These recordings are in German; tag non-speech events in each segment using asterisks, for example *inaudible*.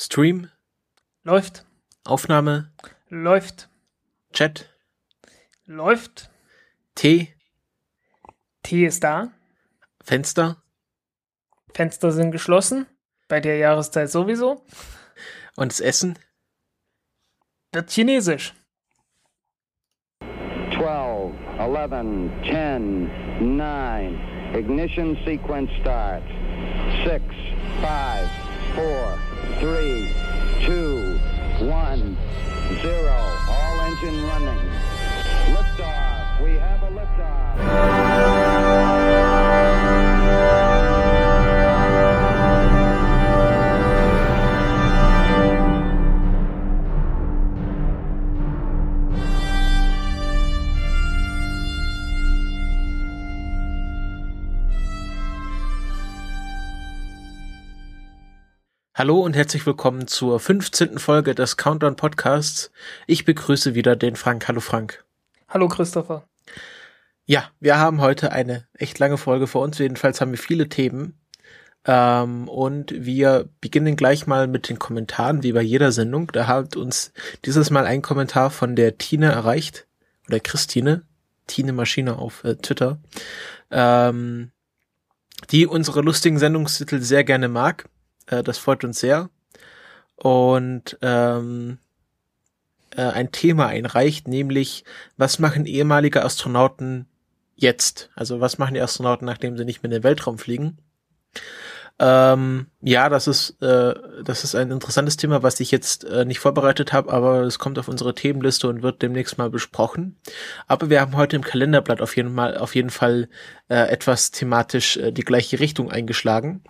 Stream, Läuft. Aufnahme, Läuft. Chat, Läuft. Tee, Tee ist da. Fenster Fenster sind geschlossen. Bei der Jahreszeit sowieso. und das Essen. Wird chinesisch. 12, 11, 10, 9. Ignition sequence start. 6, 5, 4, 3, 2, 1, 0. All engine running. Liftoff. We have a liftoff. Hallo und herzlich willkommen zur 15. Folge des Countdown Podcasts. Ich begrüße wieder den Frank. Hallo Frank. Hallo Christopher. Ja, wir haben heute eine echt lange Folge vor uns. Jedenfalls haben wir viele Themen. Ähm, und wir beginnen gleich mal mit den Kommentaren, wie bei jeder Sendung. Da hat uns dieses Mal ein Kommentar von der Tine erreicht. Oder Christine. Tine Maschine auf äh, Twitter. Ähm, die unsere lustigen Sendungstitel sehr gerne mag. Äh, das freut uns sehr. Und ähm, äh, ein Thema einreicht, nämlich was machen ehemalige Astronauten jetzt? Also was machen die Astronauten, nachdem sie nicht mehr in den Weltraum fliegen? Ähm, ja, das ist äh, das ist ein interessantes Thema, was ich jetzt äh, nicht vorbereitet habe, aber es kommt auf unsere Themenliste und wird demnächst mal besprochen. Aber wir haben heute im Kalenderblatt auf jeden Fall auf jeden Fall äh, etwas thematisch äh, die gleiche Richtung eingeschlagen.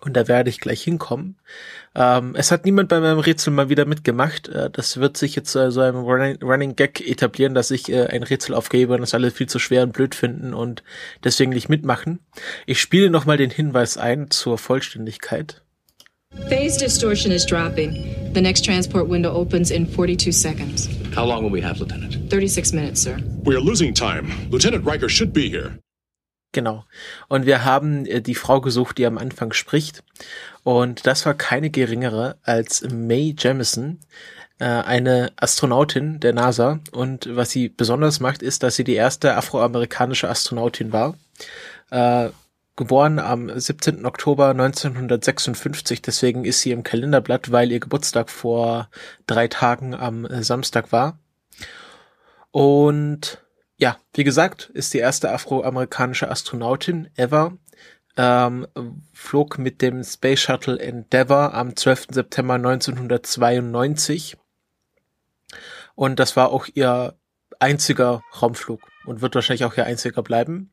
Und da werde ich gleich hinkommen. Ähm, es hat niemand bei meinem Rätsel mal wieder mitgemacht. Äh, das wird sich jetzt äh, so ein Running, Running Gag etablieren, dass ich äh, ein Rätsel aufgebe und das alle viel zu schwer und blöd finden und deswegen nicht mitmachen. Ich spiele nochmal den Hinweis ein zur Vollständigkeit. Phase distortion is dropping. The next transport window opens in 42 seconds. How long will we have, Lieutenant? 36 minutes, sir. We are losing time. Lieutenant Riker should be here. Genau. Und wir haben äh, die Frau gesucht, die am Anfang spricht. Und das war keine geringere als Mae Jemison, äh, eine Astronautin der NASA. Und was sie besonders macht, ist, dass sie die erste afroamerikanische Astronautin war. Äh, geboren am 17. Oktober 1956, deswegen ist sie im Kalenderblatt, weil ihr Geburtstag vor drei Tagen am Samstag war. Und ja, wie gesagt, ist die erste afroamerikanische Astronautin ever. Ähm, flog mit dem Space Shuttle Endeavour am 12. September 1992. Und das war auch ihr einziger Raumflug und wird wahrscheinlich auch ihr einziger bleiben.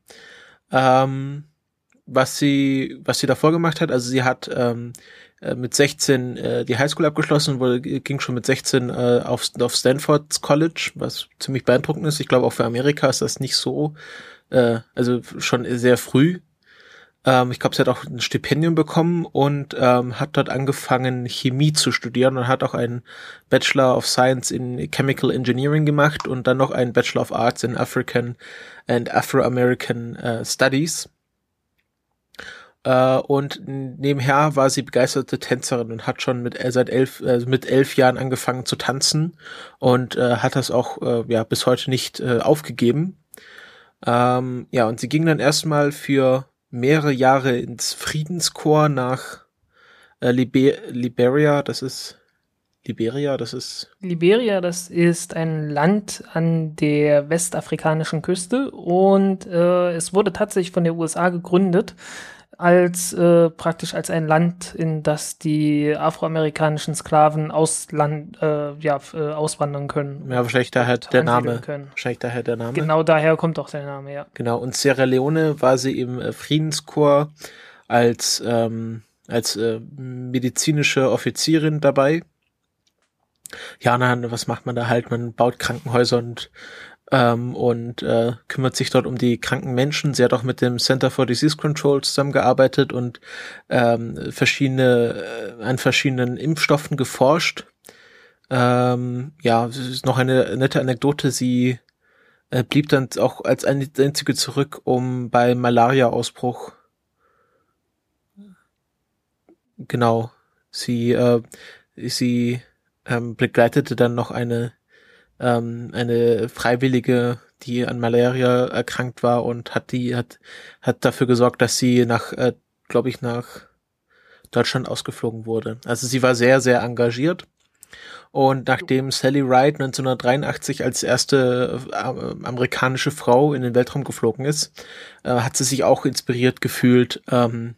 Ähm, was sie, was sie davor gemacht hat, also sie hat ähm, äh, mit 16 äh, die Highschool abgeschlossen, wurde, ging schon mit 16 äh, auf, auf Stanford College, was ziemlich beeindruckend ist. Ich glaube, auch für Amerika ist das nicht so, äh, also schon sehr früh. Ähm, ich glaube, sie hat auch ein Stipendium bekommen und ähm, hat dort angefangen, Chemie zu studieren und hat auch einen Bachelor of Science in Chemical Engineering gemacht und dann noch einen Bachelor of Arts in African and Afro-American äh, Studies. Äh, und nebenher war sie begeisterte Tänzerin und hat schon mit äh, seit elf äh, mit elf Jahren angefangen zu tanzen und äh, hat das auch äh, ja bis heute nicht äh, aufgegeben. Ähm, ja und sie ging dann erstmal für mehrere Jahre ins Friedenskorps nach äh, Liber Liberia. Das ist Liberia. Das ist Liberia, das ist ein Land an der westafrikanischen Küste und äh, es wurde tatsächlich von der USA gegründet als äh, praktisch als ein Land, in das die afroamerikanischen Sklaven ausland, äh, ja, äh, auswandern können. ja wahrscheinlich daher der Name. können. Wahrscheinlich daher der Name. Genau daher kommt auch der Name, ja. Genau, und Sierra Leone war sie im äh, Friedenskorps als, ähm, als äh, medizinische Offizierin dabei. Ja, na, was macht man da halt? Man baut Krankenhäuser und ähm, und äh, kümmert sich dort um die kranken Menschen. Sie hat auch mit dem Center for Disease Control zusammengearbeitet und ähm, verschiedene äh, an verschiedenen Impfstoffen geforscht. Ähm, ja, noch eine nette Anekdote. Sie äh, blieb dann auch als einzige zurück, um beim Malaria-Ausbruch genau Sie, äh, sie ähm, begleitete dann noch eine, ähm, eine Freiwillige, die an Malaria erkrankt war und hat die, hat, hat dafür gesorgt, dass sie nach, äh, glaube ich, nach Deutschland ausgeflogen wurde. Also sie war sehr, sehr engagiert. Und nachdem Sally Ride 1983 als erste äh, amerikanische Frau in den Weltraum geflogen ist, äh, hat sie sich auch inspiriert gefühlt, ähm,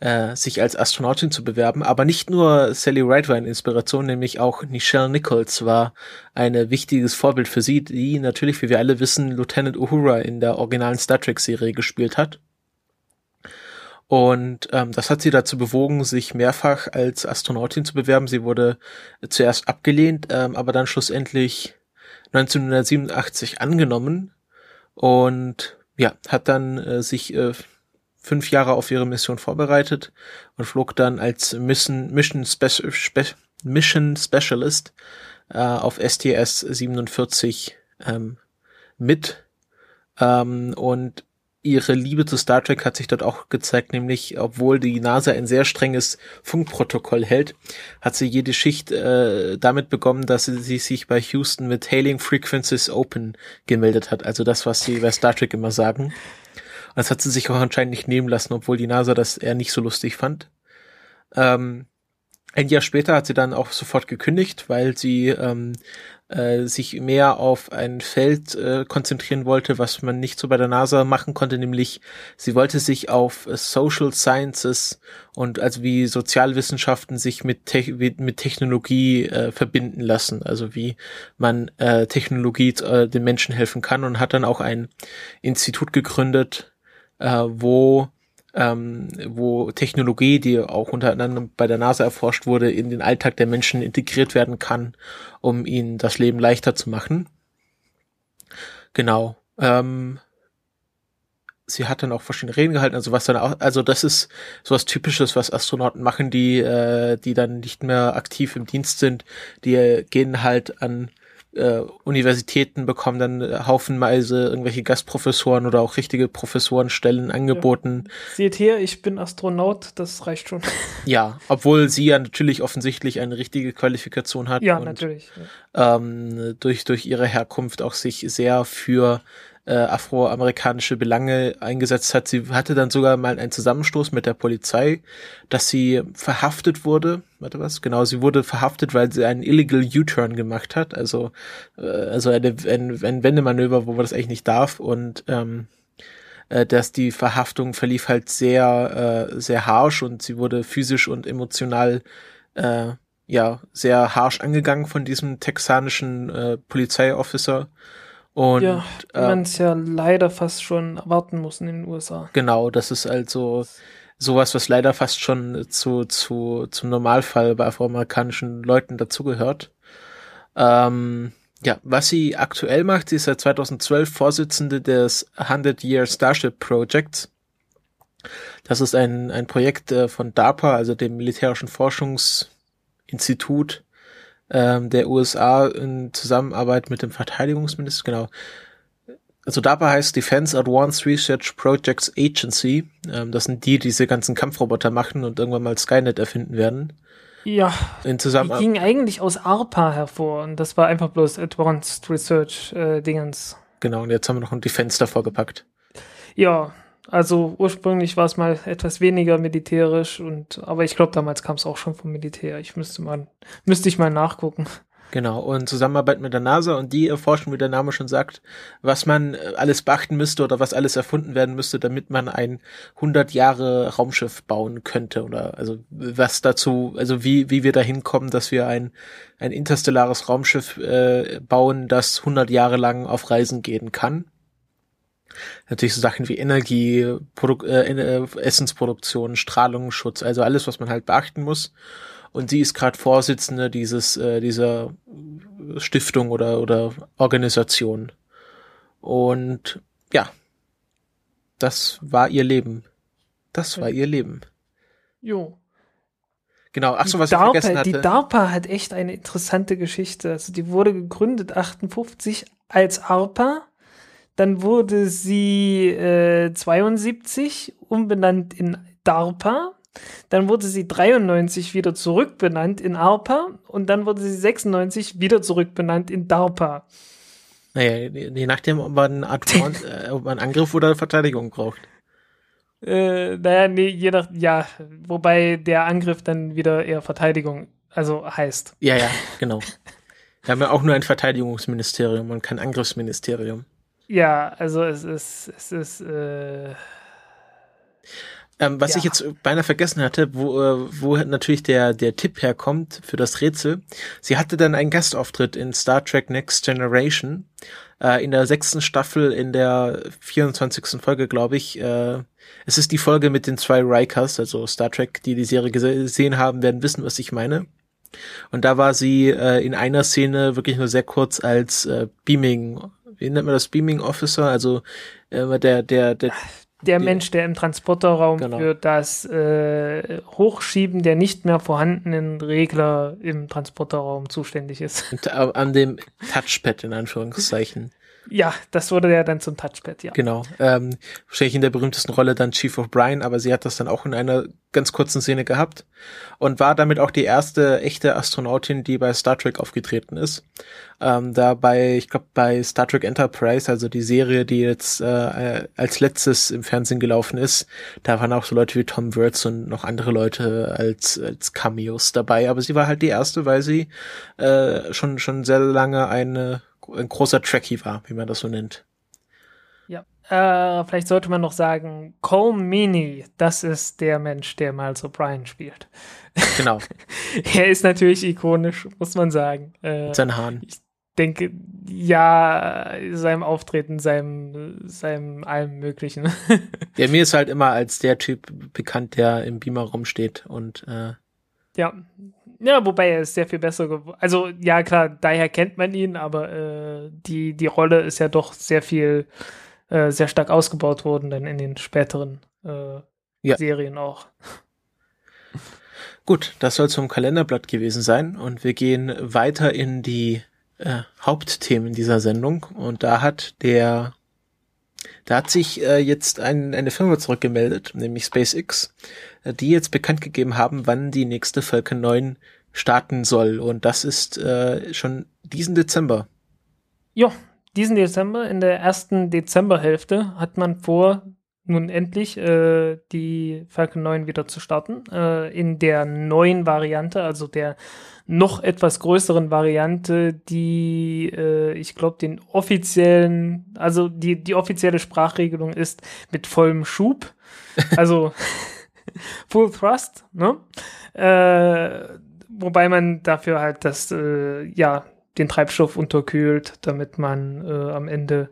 äh, sich als Astronautin zu bewerben. Aber nicht nur Sally Ride war eine Inspiration, nämlich auch Nichelle Nichols war ein wichtiges Vorbild für sie, die natürlich, wie wir alle wissen, Lieutenant Uhura in der originalen Star Trek-Serie gespielt hat. Und ähm, das hat sie dazu bewogen, sich mehrfach als Astronautin zu bewerben. Sie wurde zuerst abgelehnt, ähm, aber dann schlussendlich 1987 angenommen und ja, hat dann äh, sich äh, fünf Jahre auf ihre Mission vorbereitet und flog dann als Mission, Mission, Spe Spe Mission Specialist äh, auf STS 47 ähm, mit. Ähm, und ihre Liebe zu Star Trek hat sich dort auch gezeigt, nämlich obwohl die NASA ein sehr strenges Funkprotokoll hält, hat sie jede Schicht äh, damit begonnen, dass sie, sie sich bei Houston mit Hailing Frequencies Open gemeldet hat. Also das, was sie bei Star Trek immer sagen. Das hat sie sich auch anscheinend nicht nehmen lassen, obwohl die NASA das eher nicht so lustig fand. Ähm, ein Jahr später hat sie dann auch sofort gekündigt, weil sie ähm, äh, sich mehr auf ein Feld äh, konzentrieren wollte, was man nicht so bei der NASA machen konnte, nämlich sie wollte sich auf Social Sciences und also wie Sozialwissenschaften sich mit, Te mit Technologie äh, verbinden lassen, also wie man äh, Technologie äh, den Menschen helfen kann und hat dann auch ein Institut gegründet, äh, wo ähm, wo Technologie, die auch unter anderem bei der NASA erforscht wurde, in den Alltag der Menschen integriert werden kann, um ihnen das Leben leichter zu machen. Genau. Ähm, sie hat dann auch verschiedene Reden gehalten, also was dann auch, also das ist sowas Typisches, was Astronauten machen, die, äh, die dann nicht mehr aktiv im Dienst sind, die gehen halt an äh, Universitäten bekommen dann haufenweise irgendwelche Gastprofessoren oder auch richtige Professorenstellen angeboten. Ja. Seht her, ich bin Astronaut, das reicht schon. *laughs* Ja, obwohl sie ja natürlich offensichtlich eine richtige Qualifikation hat. Ja, und, natürlich. Ja. Ähm, durch, durch ihre Herkunft auch sich sehr für äh, afroamerikanische Belange eingesetzt hat. Sie hatte dann sogar mal einen Zusammenstoß mit der Polizei, dass sie verhaftet wurde. Warte was? Genau, sie wurde verhaftet, weil sie einen illegal U-Turn gemacht hat. Also, äh, also eine, ein, ein Wendemanöver, wo man das eigentlich nicht darf. Und ähm, äh, dass die Verhaftung verlief halt sehr, äh, sehr harsh und sie wurde physisch und emotional äh, ja sehr harsh angegangen von diesem texanischen äh, Polizeiofficer. Und, ja, wie man es ja leider fast schon erwarten muss in den USA. Genau, das ist also sowas, was leider fast schon zu, zu, zum Normalfall bei afroamerikanischen Leuten dazugehört. Ähm, ja, was sie aktuell macht, sie ist seit 2012 Vorsitzende des 100 Year Starship Projects. Das ist ein, ein Projekt äh, von DARPA, also dem Militärischen Forschungsinstitut ähm, der USA in Zusammenarbeit mit dem Verteidigungsminister, genau. Also dabei heißt Defense Advanced Research Projects Agency. Ähm, das sind die, die diese ganzen Kampfroboter machen und irgendwann mal Skynet erfinden werden. Ja, in Zusammenarbeit. die ging eigentlich aus ARPA hervor und das war einfach bloß Advanced Research äh, Dingens. Genau, und jetzt haben wir noch ein Defense davor gepackt. Ja, also ursprünglich war es mal etwas weniger militärisch und aber ich glaube damals kam es auch schon vom Militär. Ich müsste mal müsste ich mal nachgucken. Genau, und Zusammenarbeit mit der NASA und die erforschen, wie der Name schon sagt, was man äh, alles beachten müsste oder was alles erfunden werden müsste, damit man ein 100 Jahre Raumschiff bauen könnte oder also was dazu, also wie, wie wir dahin kommen, dass wir ein, ein interstellares Raumschiff äh, bauen, das 100 Jahre lang auf Reisen gehen kann. Natürlich so Sachen wie Energie, Produ äh, äh, Essensproduktion, Strahlungsschutz, also alles, was man halt beachten muss. Und sie ist gerade Vorsitzende dieses äh, dieser Stiftung oder oder Organisation. Und ja, das war ihr Leben. Das war ihr Leben. Jo. Genau, ach so, was DARPA, ich vergessen hatte. Die DARPA hat echt eine interessante Geschichte. Also die wurde gegründet 58 als ARPA dann wurde sie äh, 72 umbenannt in DARPA Dann wurde sie 93 wieder zurückbenannt in ARPA und dann wurde sie 96 wieder zurückbenannt in DARPA. Naja, je nachdem, ob man, Advance, *laughs* äh, ob man Angriff oder Verteidigung braucht. Äh, naja, nee, je nach, ja, wobei der Angriff dann wieder eher Verteidigung, also heißt. Ja, ja, genau. Wir haben ja auch nur ein Verteidigungsministerium und kein Angriffsministerium. Ja, also es ist, es ist, äh, ähm, was Ja. ich jetzt beinahe vergessen hatte, wo, äh, wo natürlich der, der Tipp herkommt für das Rätsel. Sie hatte dann einen Gastauftritt in Star Trek Next Generation. Äh, in der sechsten Staffel, in der 24. Folge, glaube ich. Äh, es ist die Folge mit den zwei Rikers, also Star Trek, die die Serie gese- gesehen haben, werden wissen, was ich meine. Und da war sie äh, in einer Szene wirklich nur sehr kurz als äh, Beaming, wie nennt man das, Beaming Officer, also äh, der, der, der der Mensch, der im Transporterraum Genau. für das äh, Hochschieben der nicht mehr vorhandenen Regler im Transporterraum zuständig ist. Und, äh, an dem Touchpad in Anführungszeichen. *laughs* ja, das wurde ja dann zum Touchpad, ja. Genau. Ähm, wahrscheinlich in der berühmtesten Rolle dann Chief of Brian, aber sie hat das dann auch in einer ganz kurzen Szene gehabt und war damit auch die erste echte Astronautin, die bei Star Trek aufgetreten ist. Ähm, da bei, ich glaube, bei Star Trek Enterprise, also die Serie, die jetzt äh, als letztes im Fernsehen gelaufen ist, da waren auch so Leute wie Tom Wirtz und noch andere Leute als, als Cameos dabei. Aber sie war halt die erste, weil sie äh, schon, schon sehr lange eine, ein großer Trekkie war, wie man das so nennt. Ja. Äh, vielleicht sollte man noch sagen, Cole Meany, das ist der Mensch, der Miles O'Brien spielt. Genau, *laughs* er ist natürlich ikonisch, muss man sagen. Äh, mit seinen Haaren. denke, ja, seinem Auftreten, seinem, seinem allem Möglichen. *laughs* Ja, mir ist halt immer als der Typ bekannt, der im Beamer rumsteht und äh, ja. Ja, wobei er ist sehr viel besser geworden. Also, ja, klar, daher kennt man ihn, aber äh, die, die Rolle ist ja doch sehr viel, äh, sehr stark ausgebaut worden, dann in den späteren äh, Ja. Serien auch. gut, das soll zum Kalenderblatt gewesen sein und wir gehen weiter in die äh, Hauptthemen dieser Sendung und da hat der da hat sich äh, jetzt ein, eine Firma zurückgemeldet, nämlich SpaceX, äh, die jetzt bekannt gegeben haben, wann die nächste Falcon 9 starten soll und das ist äh, schon diesen Dezember. Ja, diesen Dezember, in der ersten Dezemberhälfte, hat man vor, nun endlich äh, die Falcon 9 wieder zu starten. Äh, in der neuen Variante, also der noch etwas größeren Variante, die, äh, ich glaube, den offiziellen, also die, die offizielle Sprachregelung ist mit vollem Schub. *laughs* Also *laughs* Full Thrust, ne? Äh, wobei man dafür halt das, äh, ja, den Treibstoff unterkühlt, damit man äh, am Ende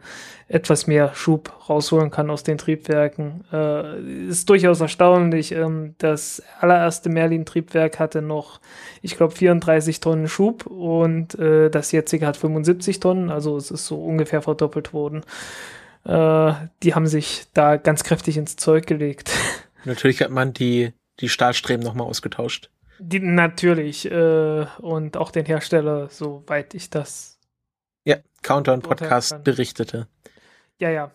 etwas mehr Schub rausholen kann aus den Triebwerken. Äh, ist durchaus erstaunlich. Ähm, das allererste Merlin-Triebwerk hatte noch, ich glaube, 34 Tonnen Schub und äh, das jetzige hat 75 Tonnen, also es ist so ungefähr verdoppelt worden. Äh, die haben sich da ganz kräftig ins Zeug gelegt. *laughs* Natürlich hat man die die Stahlstreben nochmal ausgetauscht. Die, natürlich. Äh, und auch den Hersteller, soweit ich das. Ja, Countdown Podcast berichtete. Ja, ja.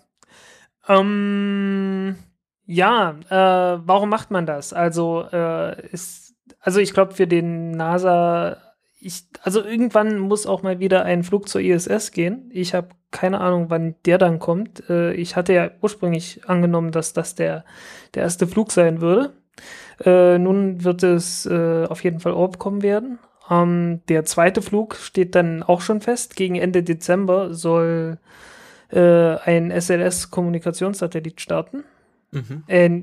Ähm, ja, äh, warum macht man das? Also, äh, ist, also ich glaube, für den NASA, ich, also irgendwann muss auch mal wieder ein Flug zur ISS gehen. Ich habe keine Ahnung, wann der dann kommt. Äh, ich hatte ja ursprünglich angenommen, dass das der, der erste Flug sein würde. Äh, nun wird es äh, auf jeden Fall Orb kommen werden. Ähm, der zweite Flug steht dann auch schon fest. Gegen Ende Dezember soll äh, ein SLS-Kommunikationssatellit starten. Mhm. Äh,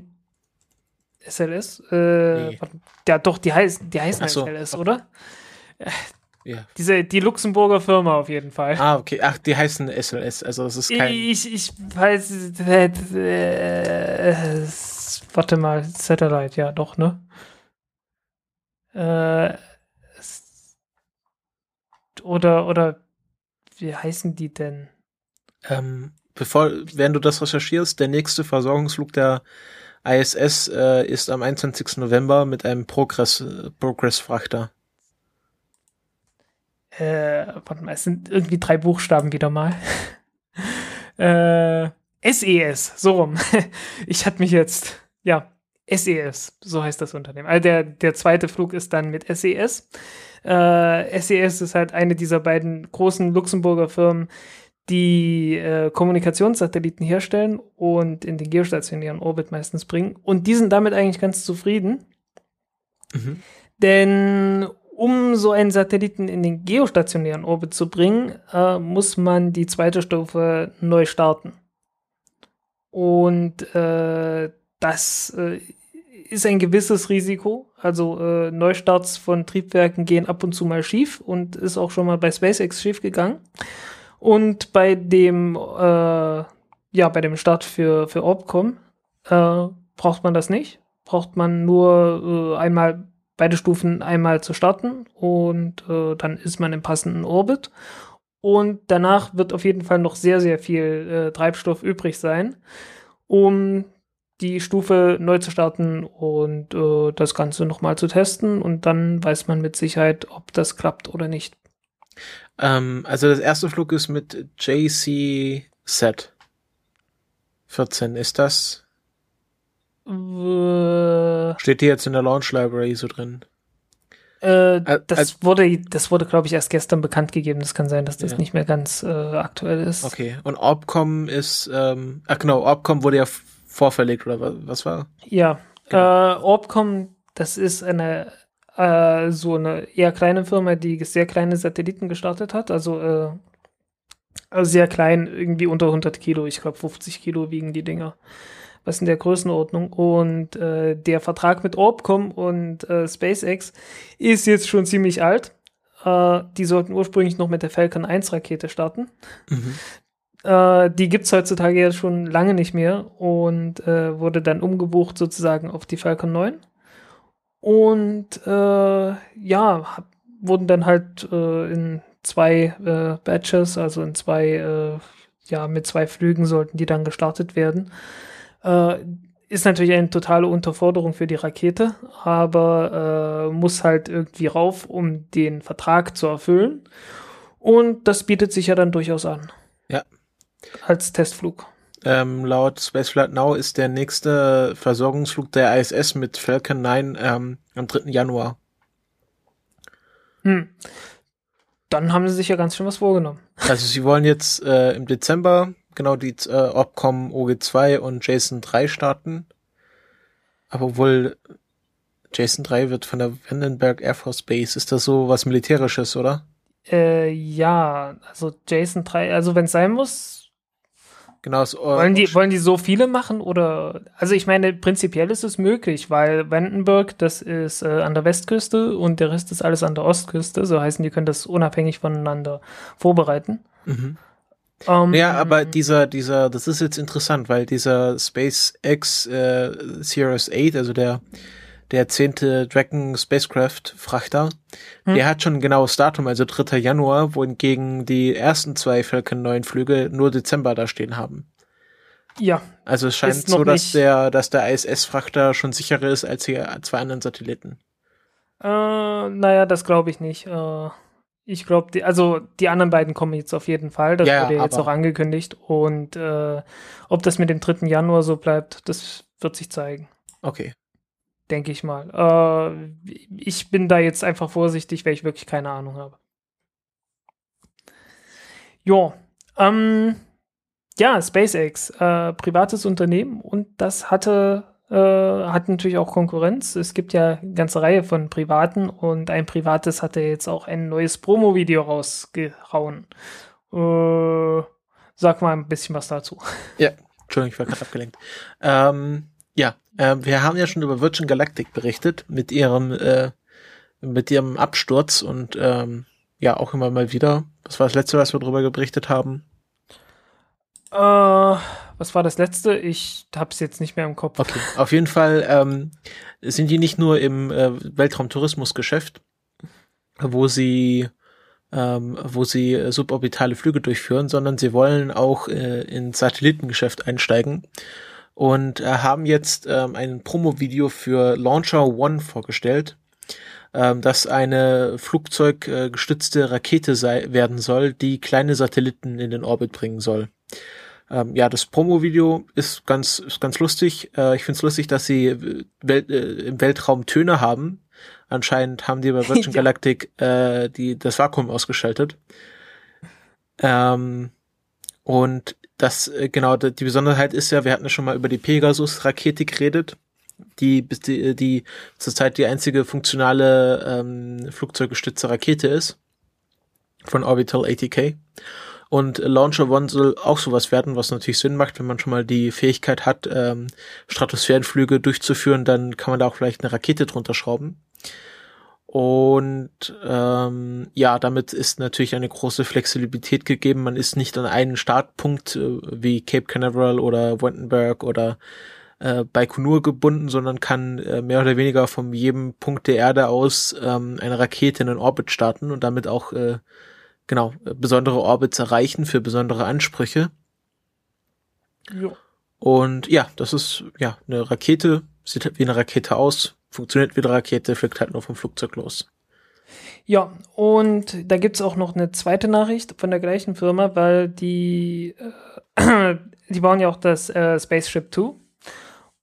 SLS? Äh, Nee. warte, ja, doch, die, heiß, die heißen so. SLS, oder? Ja. Diese, die Luxemburger Firma auf jeden Fall. Ah, okay. Ach, die heißen SLS, also das ist kein. Ich, ich weiß, äh, äh, warte mal, Satellite, ja, doch, ne? Äh, oder, oder, wie heißen die denn? Ähm, bevor, während du das recherchierst, der nächste Versorgungsflug der ISS äh, ist am 21. November mit einem Progress, äh, Progress-Frachter. Äh, warte mal, es sind irgendwie drei Buchstaben wieder mal. *laughs* äh, SES, so rum. *laughs* ich hatte mich jetzt, ja, SES, so heißt das Unternehmen. Also der, der zweite Flug ist dann mit SES. Äh, SES ist halt eine dieser beiden großen Luxemburger Firmen, die äh, Kommunikationssatelliten herstellen und in den geostationären Orbit meistens bringen. Und die sind damit eigentlich ganz zufrieden. Mhm. Denn um so einen Satelliten in den geostationären Orbit zu bringen, äh, muss man die zweite Stufe neu starten. Und äh, das äh, ist ein gewisses Risiko. Also äh, Neustarts von Triebwerken gehen ab und zu mal schief und ist auch schon mal bei SpaceX schief gegangen. Und bei dem, äh, ja, bei dem Start für, für Orbcom äh, braucht man das nicht. Braucht man nur äh, einmal beide Stufen einmal zu starten und äh, dann ist man im passenden Orbit. Und danach wird auf jeden Fall noch sehr, sehr viel äh, Treibstoff übrig sein, um die Stufe neu zu starten und äh, das Ganze nochmal zu testen. Und dann weiß man mit Sicherheit, ob das klappt oder nicht. Ähm, also das erste Flug ist mit JC Set 14. Ist das? Äh, Steht hier jetzt in der Launch Library so drin? Äh, das als- wurde, das wurde, glaube ich, erst gestern bekannt gegeben. Das kann sein, dass das Ja. nicht mehr ganz äh, aktuell ist. Okay. Und Orbcom ist, ähm, ach genau, Orbcom wurde ja vorverlegt oder wa- was war? Ja, Genau. äh, Orbcom, das ist eine äh, so eine eher kleine Firma, die sehr kleine Satelliten gestartet hat. Also, äh, also sehr klein, irgendwie unter 100 Kilo. Ich glaube 50 Kilo wiegen die Dinger. Was in der Größenordnung. Und äh, der Vertrag mit Orbcom und äh, SpaceX ist jetzt schon ziemlich alt. Äh, die sollten ursprünglich noch mit der Falcon 1 Rakete starten. Mhm. Äh, die gibt's heutzutage ja schon lange nicht mehr und äh, wurde dann umgebucht sozusagen auf die Falcon 9. Und äh, ja, hab, wurden dann halt äh, in zwei äh, Batches, also in zwei, ja, mit zwei Flügen sollten die dann gestartet werden. Ist natürlich eine totale Unterforderung für die Rakete, aber äh, muss halt irgendwie rauf, um den Vertrag zu erfüllen. Und das bietet sich ja dann durchaus an. Ja. Als Testflug. Ähm, laut Spaceflight Now ist der nächste Versorgungsflug der ISS mit Falcon 9 ähm, am 3. Januar. Hm. Dann haben sie sich ja ganz schön was vorgenommen. Also sie wollen jetzt äh, im Dezember genau die äh, Opcom OG2 und Jason 3 starten. Aber wohl Jason 3 wird von der Vandenberg Air Force Base. Ist das so was Militärisches, oder? Äh, ja, also Jason 3, also wenn es sein muss, Genau. Es, äh, wollen die, wollen die so viele machen oder, also ich meine, prinzipiell ist es möglich, weil Vandenberg, das ist äh, an der Westküste und der Rest ist alles an der Ostküste, so heißen, die können das unabhängig voneinander vorbereiten. mhm. Ähm, Ja, aber dieser, dieser, das ist jetzt interessant, weil dieser SpaceX äh, Sirius 8, also der, der zehnte Dragon Spacecraft Frachter, der hat schon ein genaues Datum, also 3. Januar, wohingegen die ersten zwei Falcon 9 Flüge nur Dezember da stehen haben. Ja, Also es scheint so, dass nicht- der, dass der ISS-Frachter schon sicherer ist als die zwei anderen Satelliten. äh, naja, das glaube ich nicht. Äh, ich glaube, also die anderen beiden kommen jetzt auf jeden Fall. Das Ja, wurde ja jetzt auch angekündigt. Und äh, ob das mit dem 3. Januar so bleibt, das wird sich zeigen. Okay. Denke ich mal. Äh, ich bin da jetzt einfach vorsichtig, weil ich wirklich keine Ahnung habe. Jo, ähm, ja, SpaceX, äh, privates Unternehmen und das hatte äh, hat natürlich auch Konkurrenz. Es gibt ja eine ganze Reihe von Privaten und ein privates hatte jetzt auch ein neues Promo-Video rausgehauen. Äh, sag mal ein bisschen was dazu. Ja, Entschuldigung, ich war gerade abgelenkt. Ähm, ja, äh, wir haben ja schon über Virgin Galactic berichtet mit ihrem äh, mit ihrem Absturz und ähm, ja auch immer mal wieder. Was war das letzte, was wir darüber berichtet haben? Äh, was war das letzte? Ich hab's jetzt nicht mehr im Kopf. Okay, auf jeden Fall ähm, sind die nicht nur im äh, Weltraumtourismusgeschäft, wo sie ähm, wo sie suborbitale Flüge durchführen, sondern sie wollen auch äh, ins Satellitengeschäft einsteigen und äh, haben jetzt ähm, ein Promo-Video für Launcher One vorgestellt, ähm, das eine flugzeuggestützte Rakete sei, werden soll, die kleine Satelliten in den Orbit bringen soll. Ähm, ja, das Promo-Video ist ganz, ist ganz lustig. Äh, ich finde es lustig, dass sie äh, Welt, äh, im Weltraum Töne haben. Anscheinend haben die bei *laughs* Virgin. Galactic äh, die, das Vakuum ausgeschaltet. Ähm, und das, äh, genau, die Besonderheit ist ja, wir hatten schon mal über die Pegasus-Rakete geredet, die, die, die zurzeit die einzige funktionale ähm, flugzeuggestützte Rakete ist von Orbital ATK. Und Launcher One soll auch sowas werden, was natürlich Sinn macht, wenn man schon mal die Fähigkeit hat, ähm, Stratosphärenflüge durchzuführen, dann kann man da auch vielleicht eine Rakete drunter schrauben. Und ähm, ja, damit ist natürlich eine große Flexibilität gegeben. Man ist nicht an einen Startpunkt äh, wie Cape Canaveral oder Wendenberg oder äh, Baikonur gebunden, sondern kann äh, mehr oder weniger von jedem Punkt der Erde aus ähm, eine Rakete in den Orbit starten und damit auch äh, genau besondere Orbits erreichen für besondere Ansprüche. Ja. Und ja, das ist ja eine Rakete, sieht halt wie eine Rakete aus, funktioniert wie eine Rakete, fliegt halt nur vom Flugzeug los. Ja, und da gibt's auch noch eine zweite Nachricht von der gleichen Firma, weil die, äh, *clears throat* die bauen ja auch das äh, Spaceship 2.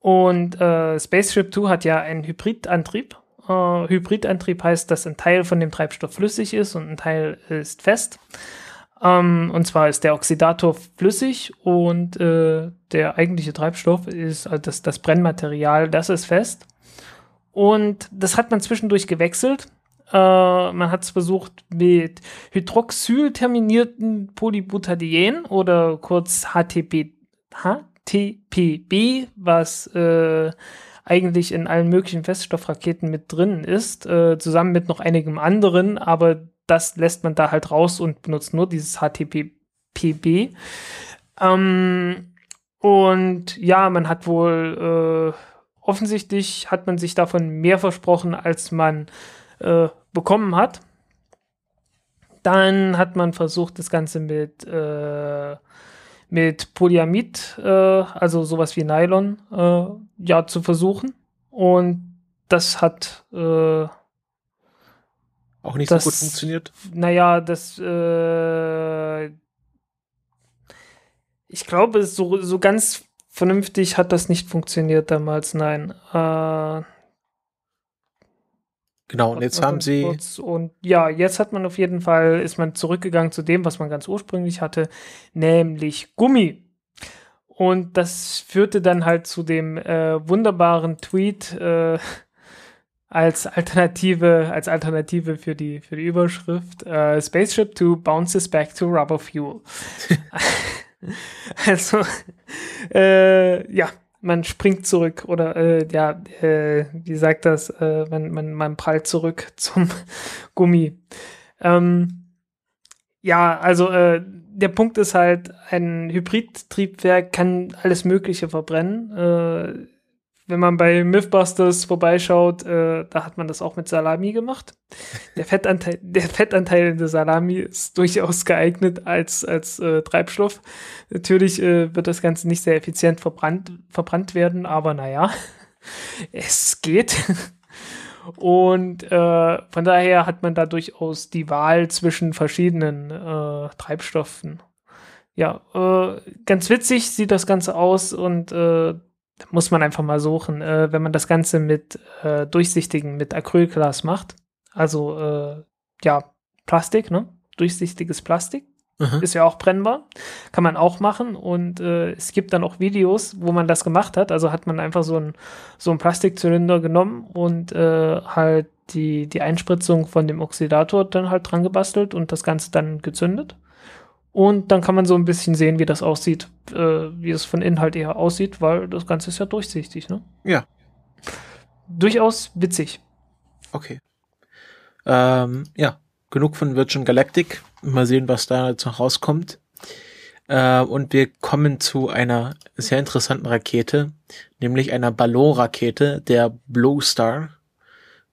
Und äh, Spaceship 2 hat ja einen Hybridantrieb. Äh, Hybridantrieb heißt, dass ein Teil von dem Treibstoff flüssig ist und ein Teil ist fest. Ähm, und zwar ist der Oxidator flüssig und äh, der eigentliche Treibstoff ist also das, das Brennmaterial, das ist fest. Und das hat man zwischendurch gewechselt. Äh, man hat es versucht mit hydroxylterminierten Polybutadien oder kurz HTP, HTPB, was äh, eigentlich in allen möglichen Feststoffraketen mit drin ist, äh, zusammen mit noch einigem anderen, aber das lässt man da halt raus und benutzt nur dieses HTPB. Ähm, und ja, man hat wohl äh, offensichtlich hat man sich davon mehr versprochen, als man äh, bekommen hat. Dann hat man versucht, das Ganze mit, äh, mit Polyamid, äh, also sowas wie Nylon, äh, ja, zu versuchen. Und das hat äh, auch nicht das, so gut funktioniert. Naja, das äh, ich glaube, so, so ganz vernünftig hat das nicht funktioniert damals, nein. Äh, genau, und jetzt haben sie. Und ja, jetzt hat man auf jeden Fall, ist man zurückgegangen zu dem, was man ganz ursprünglich hatte, nämlich Gummi. Und das führte dann halt zu dem äh, wunderbaren Tweet äh, *laughs* als Alternative, als Alternative für die, für die Überschrift äh, Spaceship 2 bounces back to rubber fuel. *laughs* *laughs* Also, äh, ja, man springt zurück oder äh, ja, äh, wie sagt das, äh, man, man, man prallt zurück *laughs* zum Gummi. Ähm, ja, also äh, der Punkt ist halt, ein Hybridtriebwerk kann alles Mögliche verbrennen. Äh, wenn man bei Mythbusters vorbeischaut, äh, da hat man das auch mit Salami gemacht. Der Fettanteil, *laughs* der Fettanteil in der Salami ist durchaus geeignet als, als äh, Treibstoff. Natürlich äh, wird das Ganze nicht sehr effizient verbrannt, verbrannt werden, aber naja, *laughs* es geht. Und äh, von daher hat man da durchaus die Wahl zwischen verschiedenen äh, Treibstoffen. Ja, äh, ganz witzig sieht das Ganze aus und äh, muss man einfach mal suchen. Äh, wenn man das Ganze mit äh, durchsichtigen, mit Acrylglas macht, also äh, ja, Plastik, ne? Durchsichtiges Plastik. Mhm. Ist ja auch brennbar. Kann man auch machen. Und äh, es gibt dann auch Videos, wo man das gemacht hat. Also hat man einfach so einen so einen Plastikzylinder genommen und äh, halt die, die Einspritzung von dem Oxidator dann halt dran gebastelt und das Ganze dann gezündet. Und dann kann man so ein bisschen sehen, wie das aussieht, äh, wie es von Inhalt eher aussieht, weil das Ganze ist ja durchsichtig, ne? Ja. Durchaus witzig. Okay. Ähm, ja, genug von Virgin Galactic. Mal sehen, was da jetzt noch rauskommt. Äh, und wir kommen zu einer sehr interessanten Rakete, nämlich einer Ballonrakete, der Blue Star.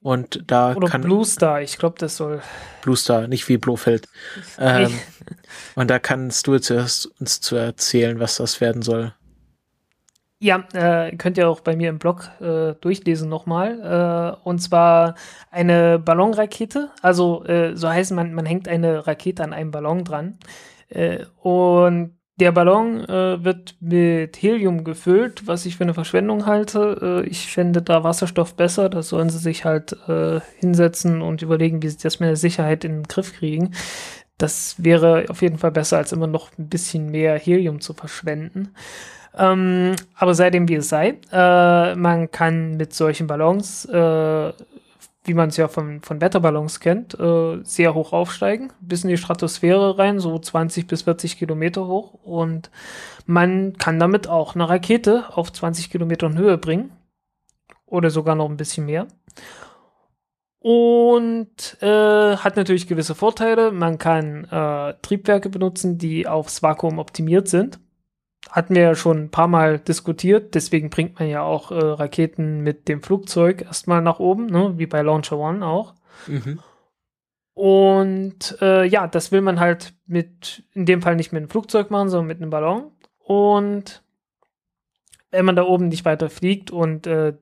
Und da Oder kann. Blue Star, ich glaube, das soll. Blue Star, nicht wie Blofeld. Ähm, und da kannst du zuerst uns zu erzählen, was das werden soll. Ja, äh, könnt ihr auch bei mir im Blog äh, durchlesen nochmal. Äh, und zwar eine Ballonrakete. Also, äh, so heißt man, man hängt eine Rakete an einem Ballon dran. Äh, und der Ballon äh, wird mit Helium gefüllt, was ich für eine Verschwendung halte. Äh, ich fände da Wasserstoff besser. Da sollen sie sich halt äh, hinsetzen und überlegen, wie sie das mit der Sicherheit in den Griff kriegen. Das wäre auf jeden Fall besser, als immer noch ein bisschen mehr Helium zu verschwenden. Ähm, aber seitdem wie es sei, äh, man kann mit solchen Ballons äh, wie man es ja von, von Wetterballons kennt, äh, sehr hoch aufsteigen, bis in die Stratosphäre rein, so 20 bis 40 Kilometer hoch. Und man kann damit auch eine Rakete auf 20 Kilometern Höhe bringen. Oder sogar noch ein bisschen mehr. Und äh, hat natürlich gewisse Vorteile. Man kann äh, Triebwerke benutzen, die aufs Vakuum optimiert sind hatten wir ja schon ein paar Mal diskutiert, deswegen bringt man ja auch äh, Raketen mit dem Flugzeug erstmal nach oben, ne? wie bei Launcher One auch. Mhm. Und äh, ja, das will man halt mit, in dem Fall nicht mit einem Flugzeug machen, sondern mit einem Ballon. Und wenn man da oben nicht weiter fliegt und äh,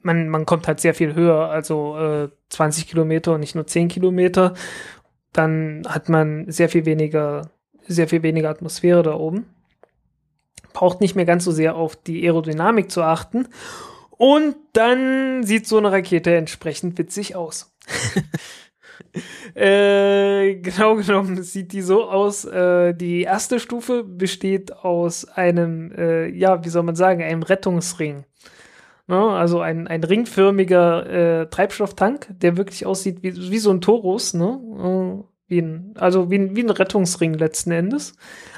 man, man kommt halt sehr viel höher, also äh, 20 Kilometer und nicht nur 10 Kilometer, dann hat man sehr viel weniger, sehr viel weniger Atmosphäre da oben braucht nicht mehr ganz so sehr auf die Aerodynamik zu achten. Und dann sieht so eine Rakete entsprechend witzig aus. *laughs* äh, genau genommen sieht die so aus. Äh, die erste Stufe besteht aus einem, äh, ja, wie soll man sagen, einem Rettungsring. Ne? Also ein, ein ringförmiger äh, Treibstofftank, der wirklich aussieht wie, wie so ein Torus, ne? Wie ein, also wie ein, wie ein Rettungsring letzten Endes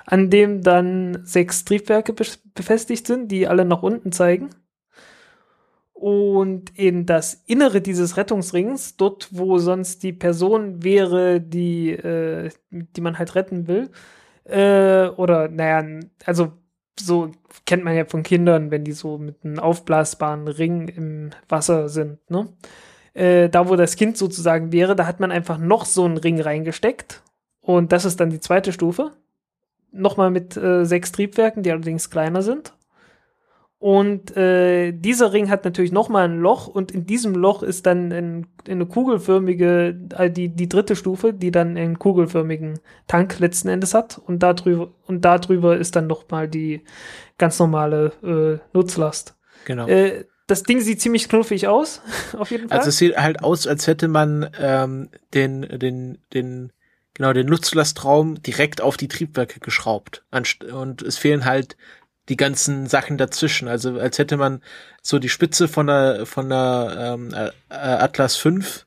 an dem dann sechs Triebwerke be befestigt sind, die alle nach unten zeigen. Und in das Innere dieses Rettungsrings, dort wo sonst die Person wäre, die, äh, die man halt retten will, äh, oder naja, also so kennt man ja von Kindern, wenn die so mit einem aufblasbaren Ring im Wasser sind, ne? Äh, da wo das Kind sozusagen wäre, da hat man einfach noch so einen Ring reingesteckt. Und das ist dann die zweite Stufe nochmal mit äh, sechs Triebwerken, die allerdings kleiner sind. Und äh, dieser Ring hat natürlich nochmal ein Loch und in diesem Loch ist dann ein, eine kugelförmige, äh, die, die dritte Stufe, die dann einen kugelförmigen Tank letzten Endes hat. Und darüber, und darüber ist dann nochmal die ganz normale äh, Nutzlast. Genau. Äh, das Ding sieht ziemlich knuffig aus, *laughs* auf jeden Fall. Also es sieht halt aus, als hätte man ähm, den, den, den genau den Nutzlastraum direkt auf die Triebwerke geschraubt. Und es fehlen halt die ganzen Sachen dazwischen. Also als hätte man so die Spitze von der von der ähm, äh, Atlas 5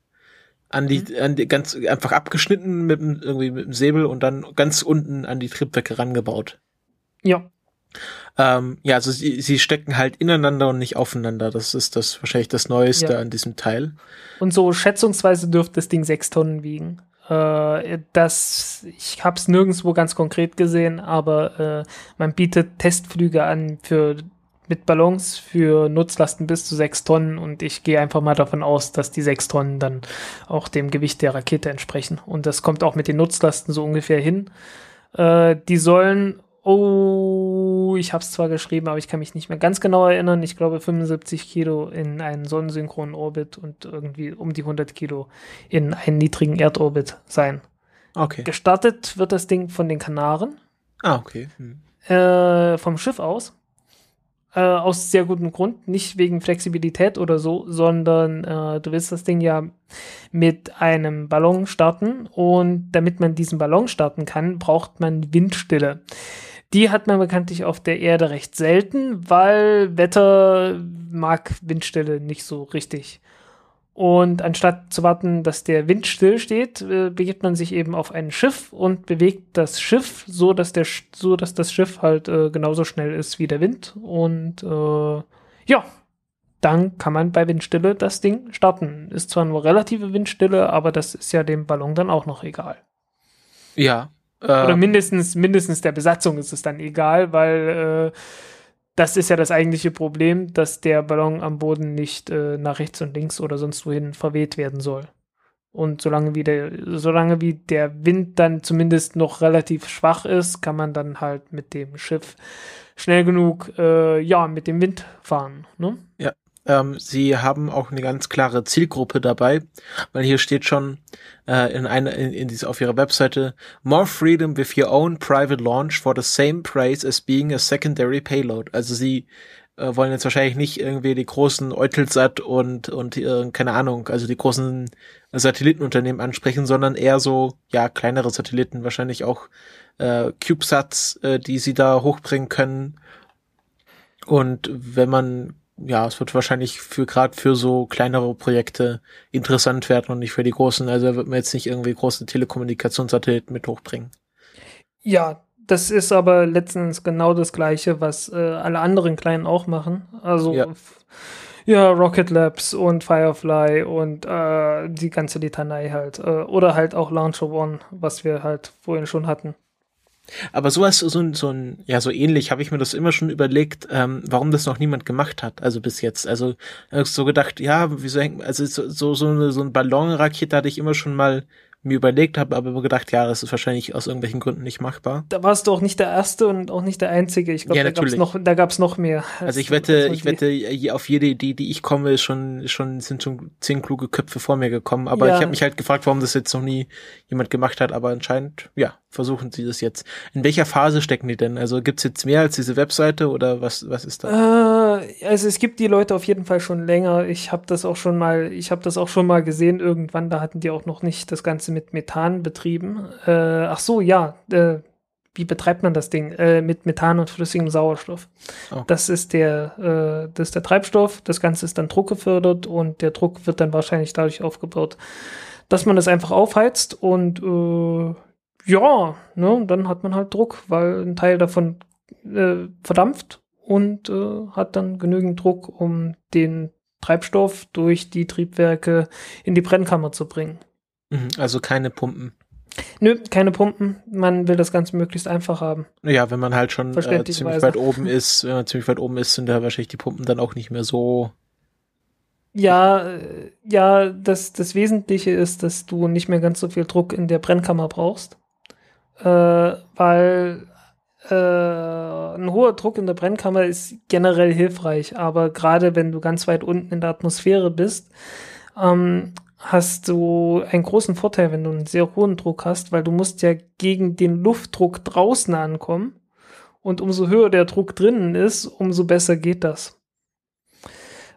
an die, mhm. an die ganz einfach abgeschnitten mit dem, irgendwie mit dem Säbel und dann ganz unten an die Triebwerke rangebaut. Ja. Ähm, ja, also sie, sie stecken halt ineinander und nicht aufeinander. Das ist das wahrscheinlich das Neueste ja. an diesem Teil. Und so schätzungsweise dürfte das Ding sechs Tonnen wiegen. Äh, das, ich habe es nirgendwo ganz konkret gesehen, aber äh, man bietet Testflüge an für mit Ballons für Nutzlasten bis zu sechs Tonnen und ich gehe einfach mal davon aus, dass die sechs Tonnen dann auch dem Gewicht der Rakete entsprechen. Und das kommt auch mit den Nutzlasten so ungefähr hin. Äh, die sollen Oh, ich habe es zwar geschrieben, aber ich kann mich nicht mehr ganz genau erinnern. Ich glaube 75 Kilo in einen sonnensynchronen Orbit und irgendwie um die 100 Kilo in einen niedrigen Erdorbit sein. Okay. Gestartet wird das Ding von den Kanaren. Ah, okay. Hm. Äh, vom Schiff aus. Äh, aus sehr gutem Grund. Nicht wegen Flexibilität oder so, sondern äh, du willst das Ding ja mit einem Ballon starten und damit man diesen Ballon starten kann, braucht man Windstille. Die hat man bekanntlich auf der Erde recht selten, weil Wetter mag Windstille nicht so richtig. Und anstatt zu warten, dass der Wind still steht, äh, begibt man sich eben auf ein Schiff und bewegt das Schiff so, dass der so, dass das Schiff halt äh, genauso schnell ist wie der Wind. Und äh, ja, dann kann man bei Windstille das Ding starten. Ist zwar nur relative Windstille, aber das ist ja dem Ballon dann auch noch egal. Ja, oder ähm. mindestens, mindestens der Besatzung ist es dann egal, weil äh, das ist ja das eigentliche Problem, dass der Ballon am Boden nicht äh, nach rechts und links oder sonst wohin verweht werden soll. Und solange wie der, solange wie der Wind dann zumindest noch relativ schwach ist, kann man dann halt mit dem Schiff schnell genug, äh, ja, mit dem Wind fahren. Ne? Ja, Ähm, sie haben auch eine ganz klare Zielgruppe dabei, weil hier steht schon äh, in einer in, in dieser auf ihrer Webseite more freedom with your own private launch for the same price as being a secondary payload. Also sie äh, wollen jetzt wahrscheinlich nicht irgendwie die großen Eutelsat und und äh, keine Ahnung, also die großen Satellitenunternehmen ansprechen, sondern eher so ja kleinere Satelliten, wahrscheinlich auch äh, CubeSats, äh, die sie da hochbringen können. Und wenn man ja, es wird wahrscheinlich für gerade für so kleinere Projekte interessant werden und nicht für die großen. Also wird man jetzt nicht irgendwie große Telekommunikationssatelliten mit hochbringen. Ja, das ist aber letztens genau das Gleiche, was äh, alle anderen Kleinen auch machen. Also Ja. ja, Rocket Labs und Firefly und äh, die ganze Litanei halt. Äh, oder halt auch Launcher One, was wir halt vorhin schon hatten. Aber sowas, so ein, so ein, ja, so ähnlich habe ich mir das immer schon überlegt, ähm, warum das noch niemand gemacht hat, also bis jetzt. Also äh, so gedacht, ja, wieso hängt, also so, so, so ein Ballonrakete hatte ich immer schon mal mir überlegt, habe aber gedacht, ja, das ist wahrscheinlich aus irgendwelchen Gründen nicht machbar. Da warst du auch nicht der Erste und auch nicht der Einzige. Ich glaube, Ja, da gab's natürlich. noch, da gab's noch mehr. Also ich als- wette, als ich wette, auf jede Idee, die ich komme, ist schon, schon sind schon zehn kluge Köpfe vor mir gekommen. Aber Ja. ich habe mich halt gefragt, warum das jetzt noch nie jemand gemacht hat. Aber anscheinend, ja, versuchen sie das jetzt. In welcher Phase stecken die denn? Also gibt's jetzt mehr als diese Webseite oder was, was ist da? Äh, also es gibt die Leute auf jeden Fall schon länger. Ich habe das auch schon mal, ich habe das auch schon mal gesehen irgendwann. Da hatten die auch noch nicht das Ganze mit Methan betrieben. Äh, ach so, ja. Äh, wie betreibt man das Ding? Äh, mit Methan und flüssigem Sauerstoff. Oh. Das ist der, äh, das ist der Treibstoff. Das Ganze ist dann druckgefördert und der Druck wird dann wahrscheinlich dadurch aufgebaut, dass man das einfach aufheizt und äh, ja, ne, dann hat man halt Druck, weil ein Teil davon äh, verdampft und äh, hat dann genügend Druck, um den Treibstoff durch die Triebwerke in die Brennkammer zu bringen. Mhm, Also keine Pumpen. Nö, keine Pumpen. Man will das Ganze möglichst einfach haben. Ja, wenn man halt schon äh, ziemlich weit oben ist, wenn man ziemlich weit oben ist, sind da wahrscheinlich die Pumpen dann auch nicht mehr so. Ja, äh, ja, das, das Wesentliche ist, dass du nicht mehr ganz so viel Druck in der Brennkammer brauchst. Äh, weil äh, ein hoher Druck in der Brennkammer ist generell hilfreich, aber gerade wenn du ganz weit unten in der Atmosphäre bist, ähm, hast du einen großen Vorteil, wenn du einen sehr hohen Druck hast, weil du musst ja gegen den Luftdruck draußen ankommen. Und umso höher der Druck drinnen ist, umso besser geht das.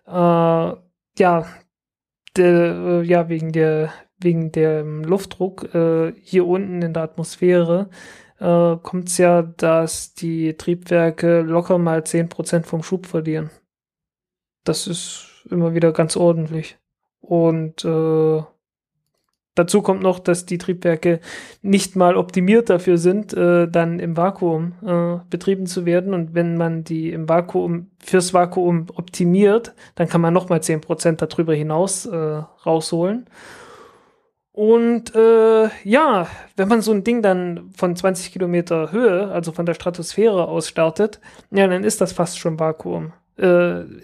Äh, ja, der, äh, ja, wegen der, wegen dem Luftdruck äh, hier unten in der Atmosphäre äh, kommt es ja, dass die Triebwerke locker mal 10% vom Schub verlieren. Das ist immer wieder ganz ordentlich. Und äh, dazu kommt noch, dass die Triebwerke nicht mal optimiert dafür sind, äh, dann im Vakuum äh, betrieben zu werden. Und wenn man die im Vakuum fürs Vakuum optimiert, dann kann man noch mal 10% darüber hinaus äh, rausholen. Und äh, ja, wenn man so ein Ding dann von 20 Kilometer Höhe, also von der Stratosphäre aus startet, ja, dann ist das fast schon Vakuum. Äh,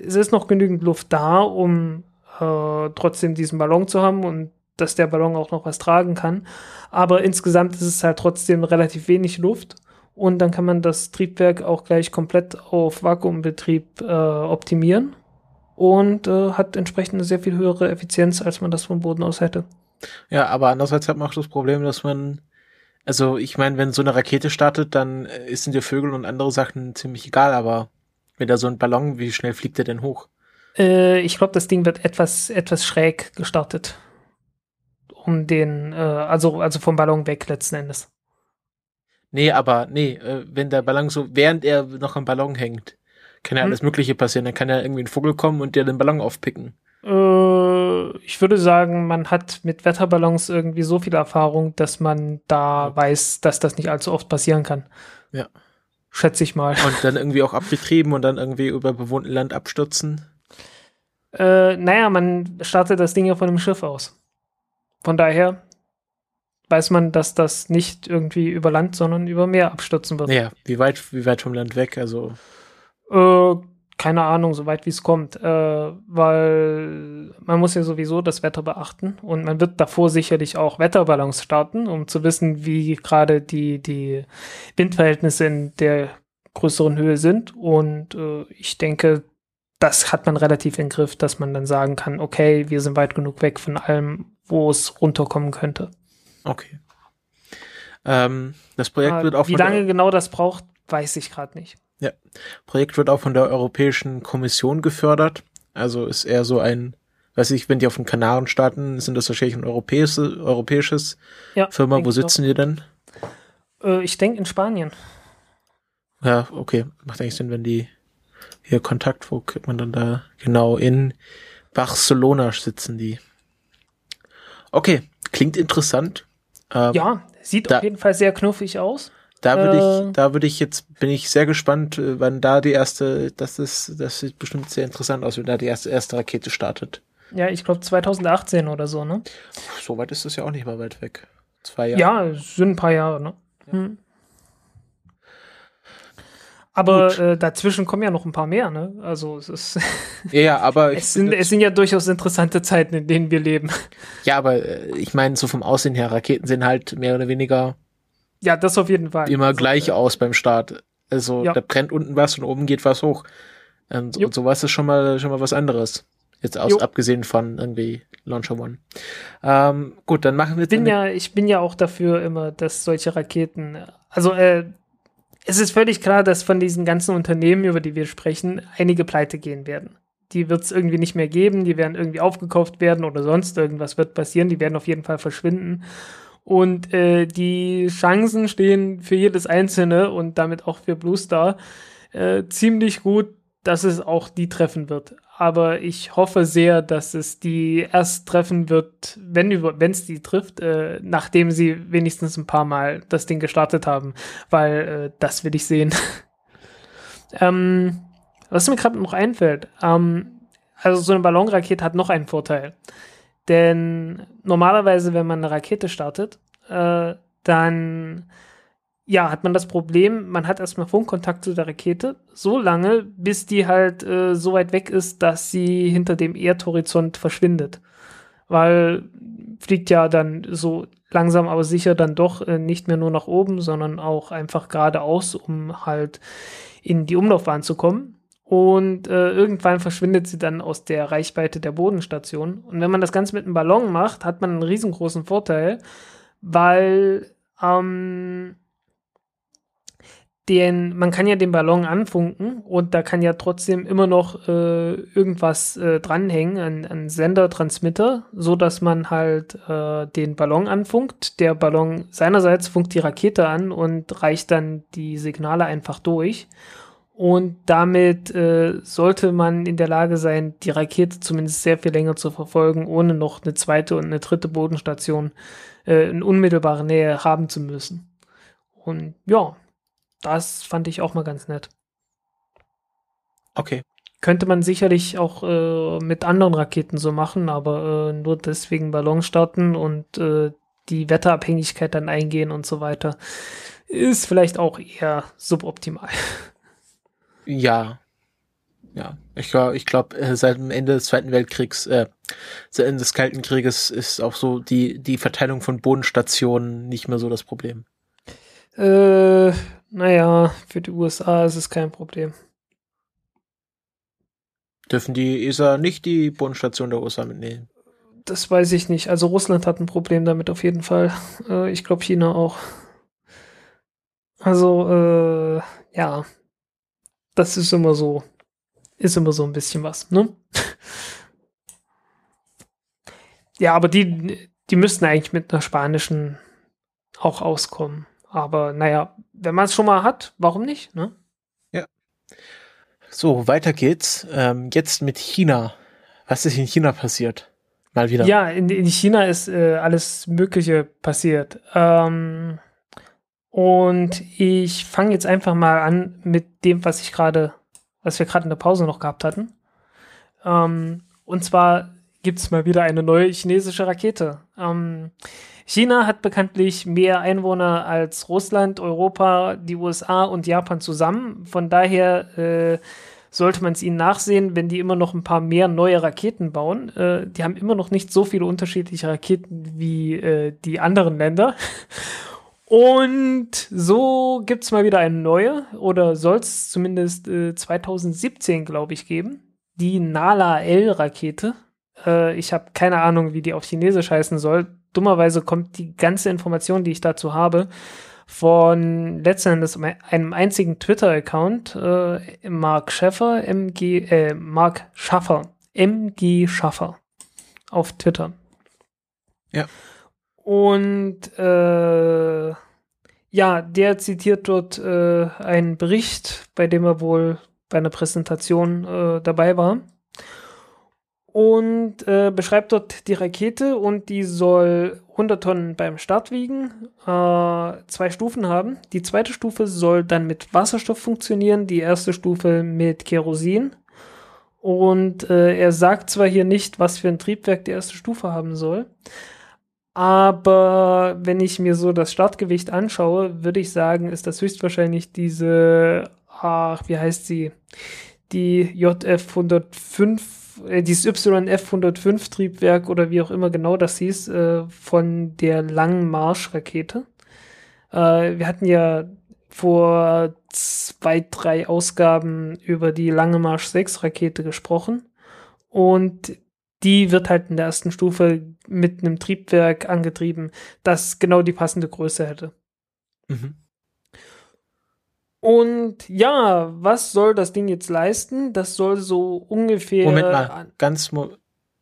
es ist noch genügend Luft da, um äh, trotzdem diesen Ballon zu haben und dass der Ballon auch noch was tragen kann. Aber insgesamt ist es halt trotzdem relativ wenig Luft. Und dann kann man das Triebwerk auch gleich komplett auf Vakuumbetrieb äh, optimieren und äh, hat entsprechend eine sehr viel höhere Effizienz, als man das vom Boden aus hätte. Ja, aber andererseits hat man auch das Problem, dass man, also ich meine, wenn so eine Rakete startet, dann äh, sind dir Vögel und andere Sachen ziemlich egal, aber wenn da so ein Ballon, wie schnell fliegt der denn hoch? Äh, ich glaube, das Ding wird etwas, etwas schräg gestartet. Um den, äh, also, also vom Ballon weg letzten Endes. Nee, aber nee, äh, wenn der Ballon so, während er noch am Ballon hängt, kann ja Hm. alles Mögliche passieren. Dann kann ja irgendwie ein Vogel kommen und dir den Ballon aufpicken. Äh, ich würde sagen, man hat mit Wetterballons irgendwie so viel Erfahrung, dass man da weiß, dass das nicht allzu oft passieren kann. Ja. Schätze ich mal. Und dann irgendwie auch abgetrieben und dann irgendwie über bewohnten Land abstürzen. *laughs* Äh, naja, man startet das Ding ja von einem Schiff aus. Von daher weiß man, dass das nicht irgendwie über Land, sondern über Meer abstürzen wird. Naja, wie weit, wie weit vom Land weg? Also, Äh, keine Ahnung, soweit wie es kommt, äh, weil man muss ja sowieso das Wetter beachten und man wird davor sicherlich auch Wetterballons starten, um zu wissen, wie gerade die, die Windverhältnisse in der größeren Höhe sind. Und äh, ich denke, das hat man relativ im Griff, dass man dann sagen kann, okay, wir sind weit genug weg von allem, wo es runterkommen könnte. Okay. Ähm, das Projekt wird auch Wie lange genau das braucht, weiß ich gerade nicht. Ja, Projekt wird auch von der Europäischen Kommission gefördert. Also ist eher so ein, weiß ich, wenn die auf den Kanaren starten, sind das wahrscheinlich ein europäisches, europäisches Ja, Firma. Wo sitzen die denn? auch. Äh, ich denke in Spanien. Ja, okay. Macht eigentlich Sinn, wenn die hier Kontakt, wo kriegt man dann da? Genau, in Barcelona sitzen die. Okay, klingt interessant. Ähm, Ja, sieht da- auf jeden Fall sehr knuffig aus. Da würde Äh, ich, da würde ich jetzt, bin ich sehr gespannt, äh, wann da die erste, das ist, das sieht bestimmt sehr interessant aus, wenn da die erste, erste Rakete startet. Ja, ich glaube 2018 oder so, ne? So weit ist das ja auch nicht mal weit weg. Zwei Jahre. Ja, sind ein paar Jahre, ne? Hm. Aber äh, dazwischen kommen ja noch ein paar mehr, ne? Also es ist, *laughs* Ja, ja, aber es sind, es sind ja durchaus interessante Zeiten, in denen wir leben. ja, aber äh, ich meine, so vom Aussehen her, Raketen sehen halt mehr oder weniger Ja, das auf jeden Fall. immer Also, gleich äh, aus beim Start. Also Ja. da brennt unten was und oben geht was hoch. Und, und sowas ist schon mal schon mal was anderes. Jetzt aus Jo. abgesehen von irgendwie Launcher One. Ähm, gut, dann machen wir Ich bin ja, ich bin ja auch dafür immer, dass solche Raketen, also äh, es ist völlig klar, dass von diesen ganzen Unternehmen, über die wir sprechen, einige pleite gehen werden. Die wird es irgendwie nicht mehr geben, die werden irgendwie aufgekauft werden oder sonst irgendwas wird passieren, die werden auf jeden Fall verschwinden. Und äh, die Chancen stehen für jedes einzelne und damit auch für Blue Star äh, ziemlich gut, dass es auch die treffen wird. Aber ich hoffe sehr, dass es die erst treffen wird, wenn es die trifft, äh, nachdem sie wenigstens ein paar Mal das Ding gestartet haben, weil äh, das will ich sehen. *laughs* ähm, was mir gerade noch einfällt, ähm, also so eine Ballonrakete hat noch einen Vorteil. Denn normalerweise, wenn man eine Rakete startet, äh, dann ja, hat man das Problem, man hat erstmal Funkkontakt zu der Rakete, so lange, bis die halt äh, so weit weg ist, dass sie hinter dem Erdhorizont verschwindet. Weil fliegt ja dann so langsam aber sicher dann doch äh, nicht mehr nur nach oben, sondern auch einfach geradeaus, um halt in die Umlaufbahn zu kommen. Und äh, irgendwann verschwindet sie dann aus der Reichweite der Bodenstation. Und wenn man das Ganze mit einem Ballon macht, hat man einen riesengroßen Vorteil, weil ähm, den, man kann ja den Ballon anfunken und da kann ja trotzdem immer noch äh, irgendwas äh, dranhängen, an, an Sendertransmitter, so dass man halt äh, den Ballon anfunkt. Der Ballon seinerseits funkt die Rakete an und reicht dann die Signale einfach durch. Und damit äh, sollte man in der Lage sein, die Rakete zumindest sehr viel länger zu verfolgen, ohne noch eine zweite und eine dritte Bodenstation äh, in unmittelbarer Nähe haben zu müssen. Und ja, das fand ich auch mal ganz nett. Okay. Könnte man sicherlich auch äh, mit anderen Raketen so machen, aber äh, nur deswegen Ballon starten und äh, die Wetterabhängigkeit dann eingehen und so weiter, ist vielleicht auch eher suboptimal. *laughs* Ja. Ja. Ich glaube, ich glaub, äh, seit dem Ende des Zweiten Weltkriegs, äh, seit Ende des Kalten Krieges ist auch so die, die Verteilung von Bodenstationen nicht mehr so das Problem. Äh, naja, für die USA ist es kein Problem. Dürfen die ESA nicht die Bodenstation der USA mitnehmen? Das weiß ich nicht. Also Russland hat ein Problem damit auf jeden Fall. Äh, ich glaube China auch. Also, äh, ja. Das ist immer so. Ist immer so ein bisschen was, ne? *laughs* ja, aber die, die müssten eigentlich mit einer spanischen auch auskommen. Aber naja, wenn man es schon mal hat, warum nicht, ne? So, weiter geht's. Ähm, jetzt mit China. Was ist in China passiert? Mal wieder. Ja, in, in China ist äh, alles Mögliche passiert. Ähm, und ich fange jetzt einfach mal an mit dem, was ich gerade, was wir gerade in der Pause noch gehabt hatten. Ähm, und zwar gibt es mal wieder eine neue chinesische Rakete. Ähm, China hat bekanntlich mehr Einwohner als Russland, Europa, die USA und Japan zusammen. Von daher äh, sollte man es ihnen nachsehen, wenn die immer noch ein paar mehr neue Raketen bauen. Äh, die haben immer noch nicht so viele unterschiedliche Raketen wie äh, die anderen Länder. Und so gibt es mal wieder eine neue, oder soll es zumindest äh, 2017, glaube ich, geben. die Nala-L-Rakete. Äh, ich habe keine Ahnung, wie die auf Chinesisch heißen soll. Dummerweise kommt die ganze Information, die ich dazu habe, von letzten Endes einem einzigen Twitter-Account, äh, Mark Schaffer, MG, äh, Mark Schaffer, MG Schaffer auf Twitter. Ja. Und äh, ja, der zitiert dort äh, einen Bericht, bei dem er wohl bei einer Präsentation äh, dabei war. Und äh, beschreibt dort die Rakete und die soll 100 Tonnen beim Start wiegen, äh, zwei Stufen haben. Die zweite Stufe soll dann mit Wasserstoff funktionieren, die erste Stufe mit Kerosin. Und äh, er sagt zwar hier nicht, was für ein Triebwerk die erste Stufe haben soll, aber wenn ich mir so das Startgewicht anschaue, würde ich sagen, ist das höchstwahrscheinlich diese, ach, wie heißt sie? Die JF 105, äh, dieses YF 105 Triebwerk oder wie auch immer genau das hieß, äh, von der Langen Marsch-Rakete. Äh, wir hatten ja vor zwei, drei Ausgaben über die Lange Marsch 6 Rakete gesprochen. Und die wird halt in der ersten Stufe mit einem Triebwerk angetrieben, das genau die passende Größe hätte. Mhm. Und ja, was soll das Ding jetzt leisten? Das soll so ungefähr. Moment mal, ganz. Mo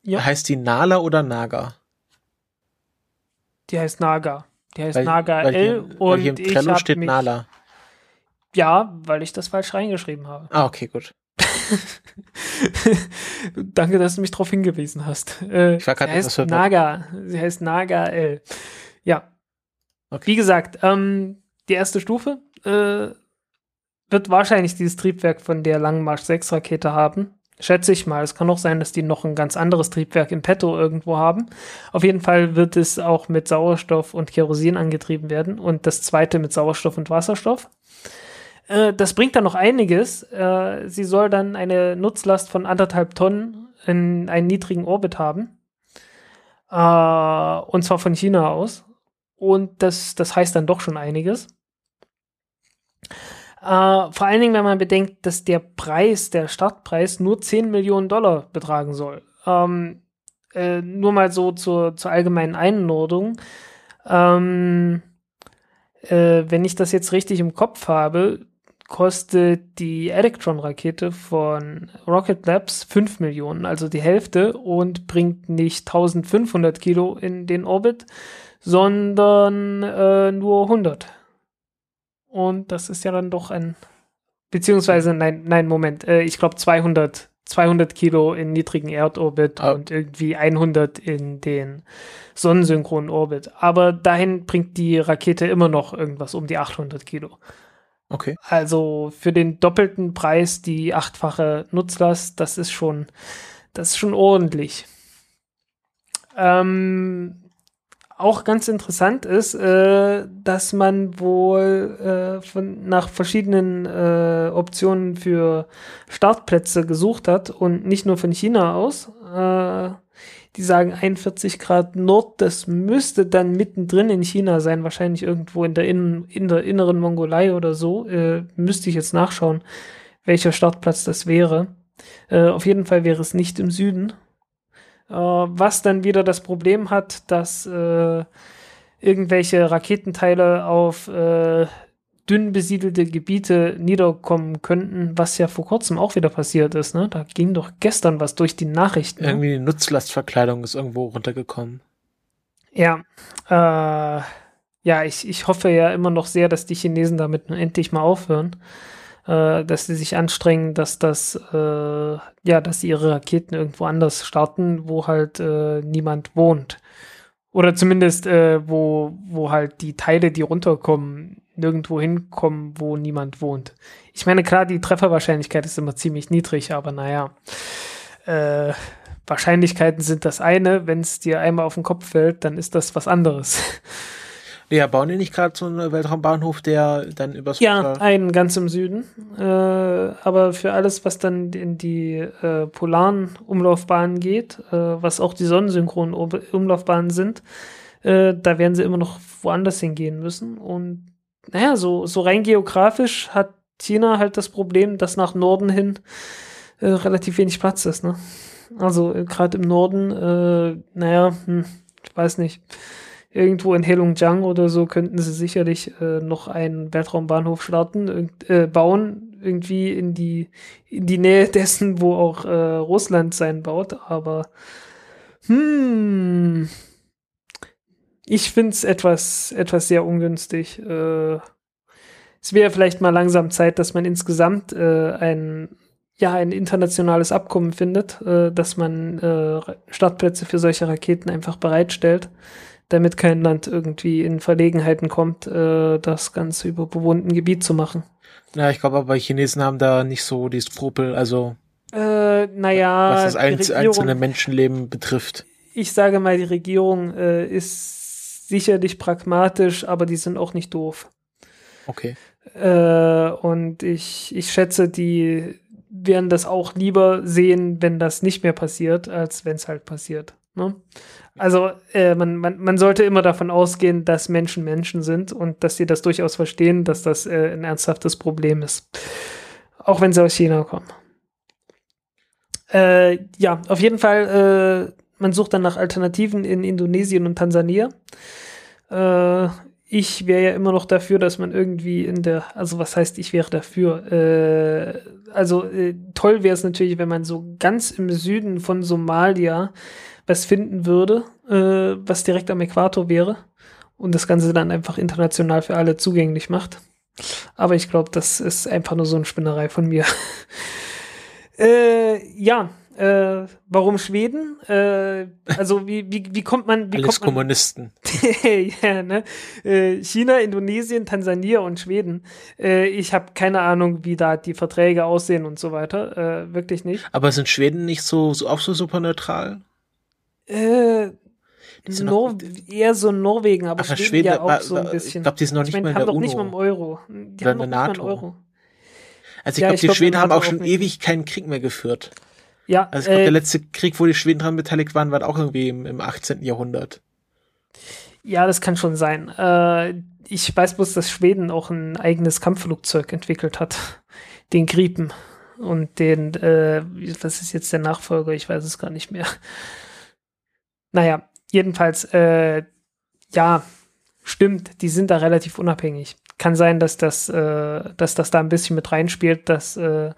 ja? Heißt die Nala oder Naga? Die heißt Naga. Die heißt weil, Naga weil L. Hier, und hier im Trello steht mich, Nala. Ja, weil ich das falsch reingeschrieben habe. Ah, okay, gut. *laughs* Danke, dass du mich darauf hingewiesen hast. Äh, ich war sie heißt Naga. Sie heißt Naga L. Ja. Okay. Wie gesagt, ähm, die erste Stufe äh, wird wahrscheinlich dieses Triebwerk von der Langmarsch 6 Rakete haben. Schätze ich mal. Es kann auch sein, dass die noch ein ganz anderes Triebwerk im Petto irgendwo haben. Auf jeden Fall wird es auch mit Sauerstoff und Kerosin angetrieben werden und das zweite mit Sauerstoff und Wasserstoff. Äh, das bringt dann noch einiges. Äh, sie soll dann eine Nutzlast von anderthalb Tonnen in einen niedrigen Orbit haben. Äh, und zwar von China aus. Und das, das heißt dann doch schon einiges. Uh, vor allen Dingen, wenn man bedenkt, dass der Preis, der Startpreis, nur 10 Millionen Dollar betragen soll. Ähm, äh, nur mal so zur, zur allgemeinen Einordnung. Ähm, äh, wenn ich das jetzt richtig im Kopf habe, kostet die Electron-Rakete von Rocket Labs 5 Millionen, also die Hälfte, und bringt nicht 1500 Kilo in den Orbit, sondern äh, nur 100. Und das ist ja dann doch ein, beziehungsweise, nein, nein, Moment, äh, ich glaube 200, 200 Kilo in niedrigen Erdorbit ah. und irgendwie 100 in den sonnensynchronen Orbit. Aber dahin bringt die Rakete immer noch irgendwas um die 800 Kilo. Okay. Also für den doppelten Preis die achtfache Nutzlast, das ist schon, das ist schon ordentlich. Ähm, auch ganz interessant ist, äh, dass man wohl äh, von, nach verschiedenen äh, Optionen für Startplätze gesucht hat und nicht nur von China aus. Die sagen 41 Grad Nord, das müsste dann mittendrin in China sein, wahrscheinlich irgendwo in der, in, in der inneren Mongolei oder so. Äh, müsste ich jetzt nachschauen, welcher Startplatz das wäre. Äh, auf jeden Fall wäre es nicht im Süden. Äh, was dann wieder das Problem hat, dass äh, irgendwelche Raketenteile auf äh, dünn besiedelte Gebiete niederkommen könnten, was ja vor kurzem auch wieder passiert ist. Ne? Da ging doch gestern was durch die Nachrichten. Ne? Irgendwie die Nutzlastverkleidung ist irgendwo runtergekommen. Ja, äh, ja, ich, ich hoffe ja immer noch sehr, dass die Chinesen damit endlich mal aufhören, äh, dass sie sich anstrengen, dass das, äh, ja, dass sie ihre Raketen irgendwo anders starten, wo halt äh, niemand wohnt. Oder zumindest, äh, wo, wo halt die Teile, die runterkommen, nirgendwo hinkommen, wo niemand wohnt. Ich meine, klar, die Trefferwahrscheinlichkeit ist immer ziemlich niedrig, aber naja. Äh, Wahrscheinlichkeiten sind das eine. Wenn es dir einmal auf den Kopf fällt, dann ist das was anderes. *laughs* Ja, bauen die nicht gerade so einen Weltraumbahnhof, der dann übers Ja, einen ganz im Süden. Äh, aber für alles, was dann in die äh, polaren Umlaufbahnen geht, äh, was auch die sonnensynchronen Umlaufbahnen sind, äh, da werden sie immer noch woanders hingehen müssen. Und naja, so, so rein geografisch hat China halt das Problem, dass nach Norden hin äh, relativ wenig Platz ist, ne? Also äh, gerade im Norden, äh, naja, hm, ich weiß nicht. Irgendwo in Heilongjiang oder so könnten sie sicherlich äh, noch einen Weltraumbahnhof starten, äh, bauen, irgendwie in die, in die Nähe dessen, wo auch äh, Russland sein baut, aber hm, ich finde es etwas, etwas sehr ungünstig. Äh, es wäre vielleicht mal langsam Zeit, dass man insgesamt äh, ein, ja, ein internationales Abkommen findet, äh, dass man äh, Startplätze für solche Raketen einfach bereitstellt, damit kein Land irgendwie in Verlegenheiten kommt, äh, das Ganze über bewohnten Gebiet zu machen. Ja, ich glaube aber, Chinesen haben da nicht so die Skrupel, also Äh, naja, was das Regierung- einzelne Menschenleben betrifft. ich sage mal, die Regierung äh, ist sicherlich pragmatisch, aber die sind auch nicht doof. Okay. Äh, und ich, ich schätze, die werden das auch lieber sehen, wenn das nicht mehr passiert, als wenn es halt passiert. Ne? Also äh, man, man, man sollte immer davon ausgehen, dass Menschen Menschen sind und dass sie das durchaus verstehen, dass das äh, ein ernsthaftes Problem ist. Auch wenn sie aus China kommen. Äh, ja, auf jeden Fall, äh, man sucht dann nach Alternativen in Indonesien und Tansania. Äh, ich wäre ja immer noch dafür, dass man irgendwie in der, also was heißt, ich wäre dafür? Äh, also äh, toll wäre es natürlich, wenn man so ganz im Süden von Somalia was finden würde, äh, was direkt am Äquator wäre und das Ganze dann einfach international für alle zugänglich macht. Aber ich glaube, das ist einfach nur so eine Spinnerei von mir. *laughs* äh, ja, äh, warum Schweden? Äh, also wie, wie, wie kommt man, wie Alles kommt man Kommunisten. *laughs* ja, ne? Äh, China, Indonesien, Tansania und Schweden. Äh, ich habe keine Ahnung, wie da die Verträge aussehen und so weiter. Äh, wirklich nicht. Aber sind Schweden nicht so, so auch so super neutral? Äh, Nor eher so Norwegen, aber, Aber Schweden, ja auch wa- so ein bisschen. Ich glaube, die sind noch Ich nicht meine, mal in haben der doch UNO. nicht mal im Euro. Die Oder haben der nicht mal NATO. Euro. Also ich Ja, glaube, ich die glaub, Schweden haben auch schon ewig keinen Krieg mehr geführt. Ja, Also ich glaube, äh, der letzte Krieg, wo die Schweden dran beteiligt waren, war auch irgendwie im, im 18. Jahrhundert. Ja, das kann schon sein. Äh, ich weiß bloß, dass Schweden auch ein eigenes Kampfflugzeug entwickelt hat. Den Gripen. Und den, äh, was ist jetzt der Nachfolger? Ich weiß es gar nicht mehr. Naja, jedenfalls, äh, ja, stimmt, die sind da relativ unabhängig. Kann sein, dass das, äh, dass das da ein bisschen mit reinspielt, dass, äh,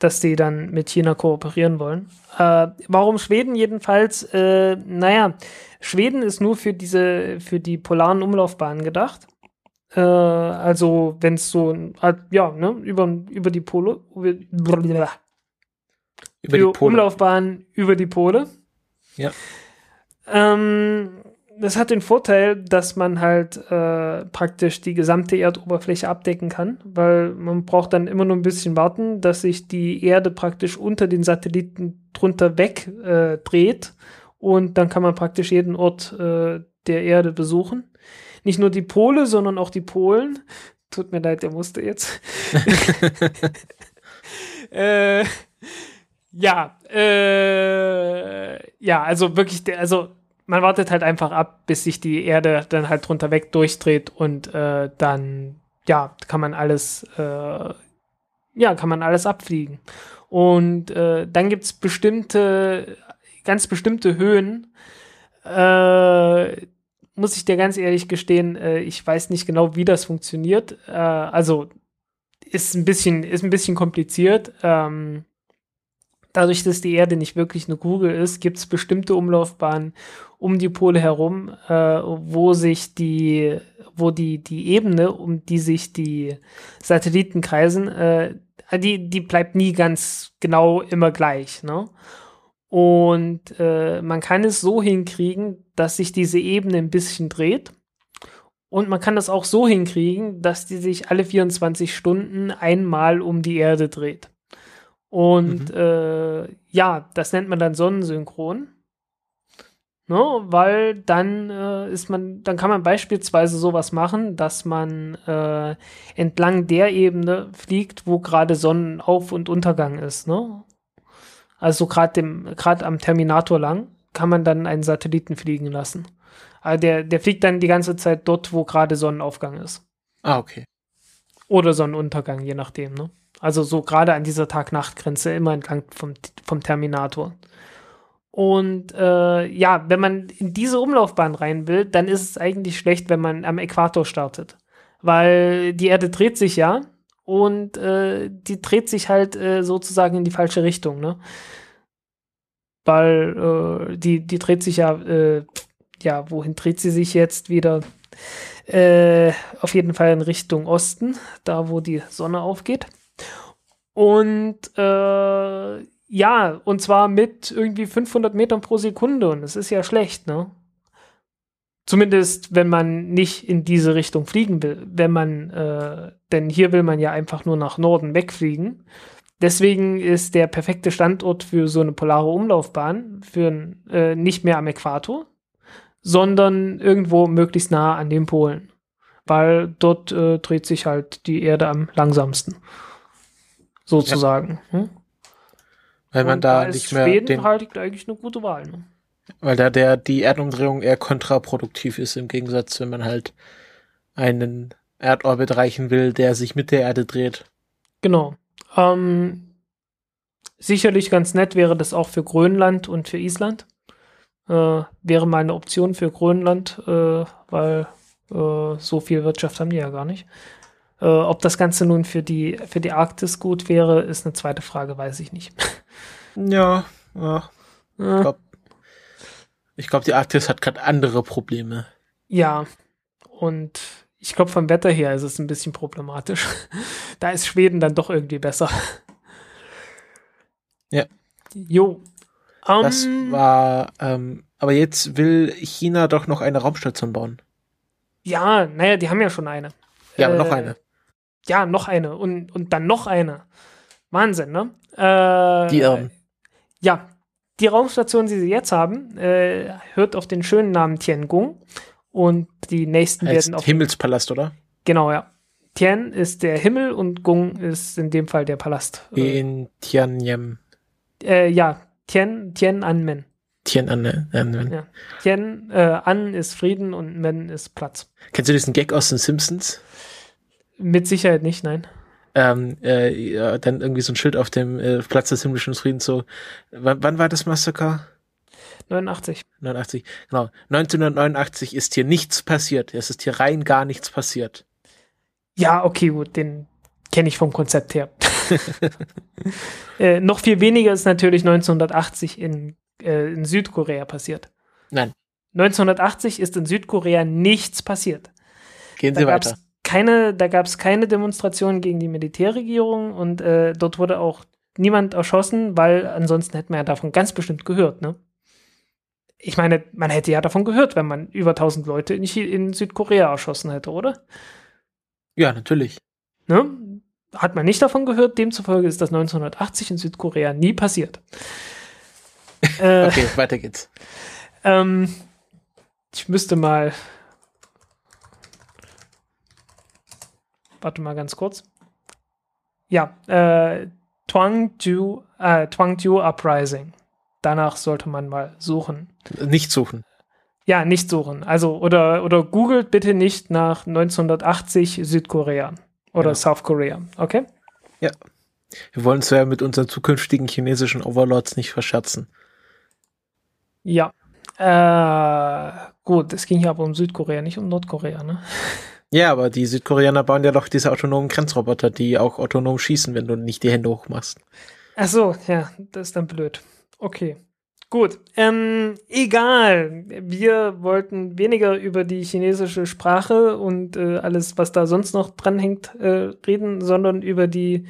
dass die dann mit China kooperieren wollen. Äh, warum Schweden jedenfalls? Äh, naja, Schweden ist nur für diese, für die polaren Umlaufbahnen gedacht. Äh, also wenn es so, äh, ja, ne, über, über die Pole, über, Über die Pole. Umlaufbahn über die Pole. Ja. Ähm, das hat den Vorteil, dass man halt äh, praktisch die gesamte Erdoberfläche abdecken kann, weil man braucht dann immer nur ein bisschen warten, dass sich die Erde praktisch unter den Satelliten drunter weg äh, dreht und dann kann man praktisch jeden Ort äh, der Erde besuchen. Nicht nur die Pole, sondern auch die Polen. Tut mir leid, der musste jetzt. *laughs* *laughs* äh, ja, äh, ja, also wirklich, der, also man wartet halt einfach ab, bis sich die Erde dann halt drunter weg durchdreht und äh, dann, ja, kann man alles, äh, ja, kann man alles abfliegen. Und äh, dann gibt's bestimmte, ganz bestimmte Höhen, äh, muss ich dir ganz ehrlich gestehen, äh, ich weiß nicht genau, wie das funktioniert. Äh, also ist ein bisschen, ist ein bisschen kompliziert. Ähm, dadurch, dass die Erde nicht wirklich eine Kugel ist, gibt es bestimmte Umlaufbahnen um die Pole herum, äh, wo sich die, wo die, die Ebene, um die sich die Satelliten kreisen, äh, die, die bleibt nie ganz genau immer gleich. Ne? Und äh, man kann es so hinkriegen, dass sich diese Ebene ein bisschen dreht. Und man kann das auch so hinkriegen, dass die sich alle 24 Stunden einmal um die Erde dreht. Und äh, ja, das nennt man dann Sonnensynchron. Ne, weil dann äh, ist man, dann kann man beispielsweise sowas machen, dass man äh, entlang der Ebene fliegt, wo gerade Sonnenauf- und Untergang ist. Ne? Also gerade dem, gerade am Terminator lang kann man dann einen Satelliten fliegen lassen. Also der, der fliegt dann die ganze Zeit dort, wo gerade Sonnenaufgang ist. Ah, okay. Oder Sonnenuntergang, je nachdem, ne? Also so gerade an dieser Tag-Nacht-Grenze immer entlang vom, vom Terminator. Und äh, ja, wenn man in diese Umlaufbahn rein will, dann ist es eigentlich schlecht, wenn man am Äquator startet. Weil die Erde dreht sich ja und äh, die dreht sich halt äh, sozusagen in die falsche Richtung, ne? Weil äh, die, die dreht sich ja, äh, ja, wohin dreht sie sich jetzt wieder? Äh, auf jeden Fall in Richtung Osten, da wo die Sonne aufgeht. Und äh, ja, und zwar mit irgendwie 500 Metern pro Sekunde. Und das ist ja schlecht, ne? Zumindest, wenn man nicht in diese Richtung fliegen will. Wenn man, äh, denn hier will man ja einfach nur nach Norden wegfliegen. Deswegen ist der perfekte Standort für so eine polare Umlaufbahn für äh, nicht mehr am Äquator, sondern irgendwo möglichst nah an den Polen. Weil dort äh, dreht sich halt die Erde am langsamsten. Sozusagen. Ja. Hm? Weil man da ist nicht mehr Schweden den, halt eigentlich eine gute Wahl. Ne? weil da der die Erdumdrehung eher kontraproduktiv ist im Gegensatz, wenn man halt einen Erdorbit erreichen will, der sich mit der Erde dreht. Genau. Ähm, sicherlich ganz nett wäre das auch für Grönland und für Island. Äh, wäre mal eine Option für Grönland, äh, weil äh, so viel Wirtschaft haben die ja gar nicht. Äh, ob das Ganze nun für die, für die Arktis gut wäre, ist eine zweite Frage, weiß ich nicht. *laughs* Ja, ja. Ich Äh, glaube, ich glaub, die Arktis hat gerade andere Probleme. Ja, und ich glaube, vom Wetter her ist es ein bisschen problematisch. *laughs* da ist Schweden dann doch irgendwie besser. *laughs* Ja. Jo. Das Ähm, war, ähm, aber jetzt will China doch noch eine Raumstation bauen. ja, naja, die haben ja schon eine. Ja, aber Äh, noch eine. Ja, noch eine und, und dann noch eine. Wahnsinn, ne? Äh, Die Irren. Ja, die Raumstation, die sie jetzt haben, äh, hört auf den schönen Namen Tiangong und die nächsten Heißt werden auf Himmelspalast, oder? genau ja. Tian ist der Himmel und Gong ist in dem Fall der Palast. In Tiananmen. Äh, ja, Tian, Tiananmen. Tiananmen. Ja. Tian, äh, An ist Frieden und Men ist Platz. Kennst du diesen Gag aus den Simpsons? Mit Sicherheit nicht, nein. Ähm, äh, ja, dann irgendwie so ein Schild auf dem äh, Platz des himmlischen Friedens so. Wann, wann war das Massaker? 89. 89. Genau. 1989 ist hier nichts passiert. Es ist hier rein gar nichts passiert. Ja, okay, gut, den kenne ich vom Konzept her. *laughs* *laughs* äh, noch viel weniger ist natürlich 1980 in, äh, in Südkorea passiert. Nein. 1980 ist in Südkorea nichts passiert. Gehen Da Sie gab's weiter. Keine, da gab es keine Demonstrationen gegen die Militärregierung und äh, dort wurde auch niemand erschossen, weil ansonsten hätten wir ja davon ganz bestimmt gehört, ne? Ich meine, man hätte ja davon gehört, wenn man über 1000 Leute in, in Südkorea erschossen hätte, oder? Ja, natürlich. Ne? Hat man nicht davon gehört, demzufolge ist das 1980 in Südkorea nie passiert. *laughs* äh, Okay, weiter geht's. ähm, ich müsste mal. Warte mal ganz kurz. Ja, äh, Twangju, äh, Twangju Uprising. Danach sollte man mal suchen. Nicht suchen. Ja, nicht suchen. Also, oder, oder googelt bitte nicht nach 1980 Südkorea oder Ja. South Korea. Okay? Wir wollen uns ja mit unseren zukünftigen chinesischen Overlords nicht verscherzen. Ja. Äh, gut, es ging ja aber um Südkorea, nicht um Nordkorea, ne? *laughs* Ja, aber die Südkoreaner bauen ja doch diese autonomen Grenzroboter, die auch autonom schießen, wenn du nicht die Hände hochmachst. Ach so, ja, das ist dann blöd. Okay. Gut, ähm, egal. Wir wollten weniger über die chinesische Sprache und äh, alles, was da sonst noch dranhängt, äh, reden, sondern über die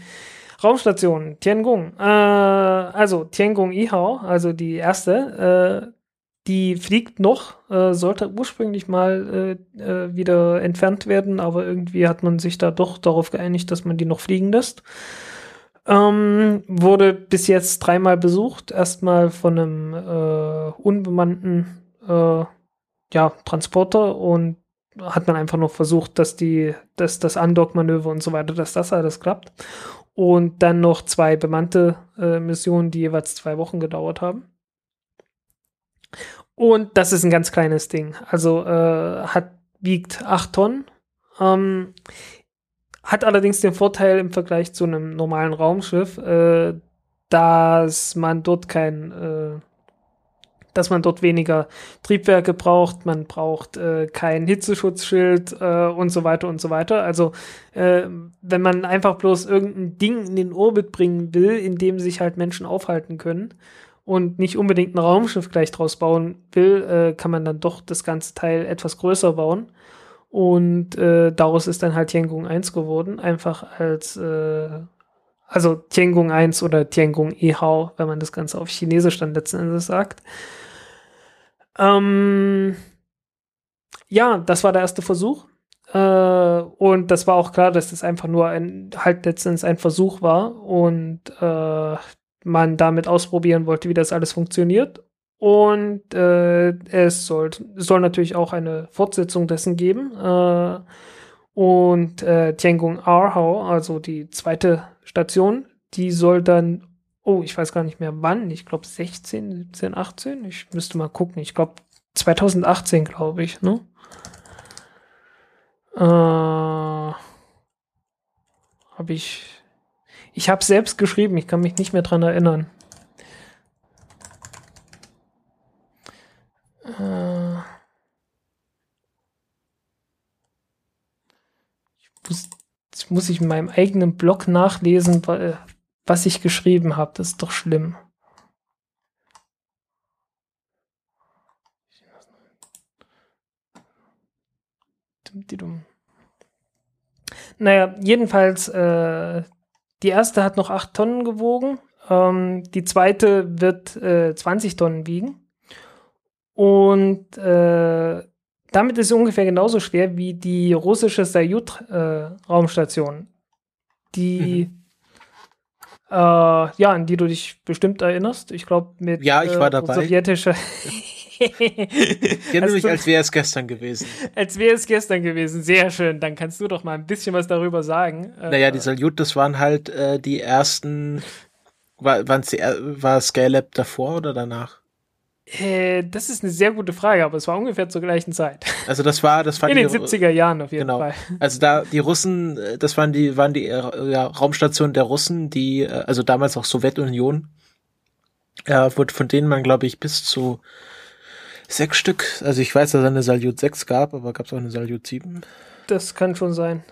Raumstation Tiangong. Äh, also Tiangong Ihao, also die erste, äh, die fliegt noch, äh, sollte ursprünglich mal äh, äh, wieder entfernt werden, aber irgendwie hat man sich da doch darauf geeinigt, dass man die noch fliegen lässt. Ähm, wurde bis jetzt dreimal besucht. Erstmal von einem äh, unbemannten äh, ja, Transporter und hat man einfach noch versucht, dass die, dass das Undock-Manöver und so weiter, dass das alles klappt. Und dann noch zwei bemannte äh, Missionen, die jeweils zwei Wochen gedauert haben. Und das ist ein ganz kleines Ding. Also äh, hat, wiegt acht Tonnen. Ähm, hat allerdings den Vorteil im Vergleich zu einem normalen Raumschiff, äh, dass man dort kein, äh, dass man dort weniger Triebwerke braucht, man braucht äh, kein Hitzeschutzschild äh, und so weiter und so weiter. Also äh, wenn man einfach bloß irgendein Ding in den Orbit bringen will, in dem sich halt Menschen aufhalten können und nicht unbedingt ein Raumschiff gleich draus bauen will, äh, kann man dann doch das ganze Teil etwas größer bauen. Und äh, daraus ist dann halt Tiangong 1 geworden, einfach als äh, also Tiangong 1 oder Tiangong Ehao, wenn man das Ganze auf Chinesisch dann letzten Endes sagt. Ähm, ja, das war der erste Versuch. Äh, und das war auch klar, dass das einfach nur ein, halt letztens ein Versuch war und äh, man damit ausprobieren wollte, wie das alles funktioniert. Und äh, es soll, soll natürlich auch eine Fortsetzung dessen geben. Äh, und äh, Tiangong Arhau, also die zweite Station, die soll dann, oh, ich weiß gar nicht mehr wann, ich glaube 16, 17, 18, ich müsste mal gucken, ich glaube 2018, glaube ich, ne? Äh, habe ich, ich habe selbst geschrieben, ich kann mich nicht mehr dran erinnern. Äh, muss, jetzt muss ich in meinem eigenen Blog nachlesen, was ich geschrieben habe. Das ist doch schlimm. Naja, jedenfalls, äh, die erste hat noch 8 Tonnen gewogen. Ähm, die zweite wird äh, 20 Tonnen wiegen. Und äh, damit ist sie ungefähr genauso schwer wie die russische Sayut-Raumstation, äh, die mhm. äh, ja, an die du dich bestimmt erinnerst. Ich glaube mit ja, ich war äh, dabei. sowjetischer. *laughs* *laughs* ich erinnere mich, als wäre es gestern gewesen. Als wäre es gestern gewesen. Sehr schön. Dann kannst du doch mal ein bisschen was darüber sagen. Naja, die Salyut, das waren halt äh, die ersten. War, waren's die, war Scalab davor oder danach? Äh, das ist eine sehr gute Frage, aber es war ungefähr zur gleichen Zeit. Also das war, das war in den 70er Jahren auf jeden genau. Fall. Also da die Russen, äh, das waren die waren die äh, ja, Raumstationen der Russen, die äh, also damals auch Sowjetunion, äh, wurde von denen man glaube ich bis zu sechs Stück. Also ich weiß, dass es eine Salyut 6 gab, aber gab es auch eine Salyut 7? Das kann schon sein.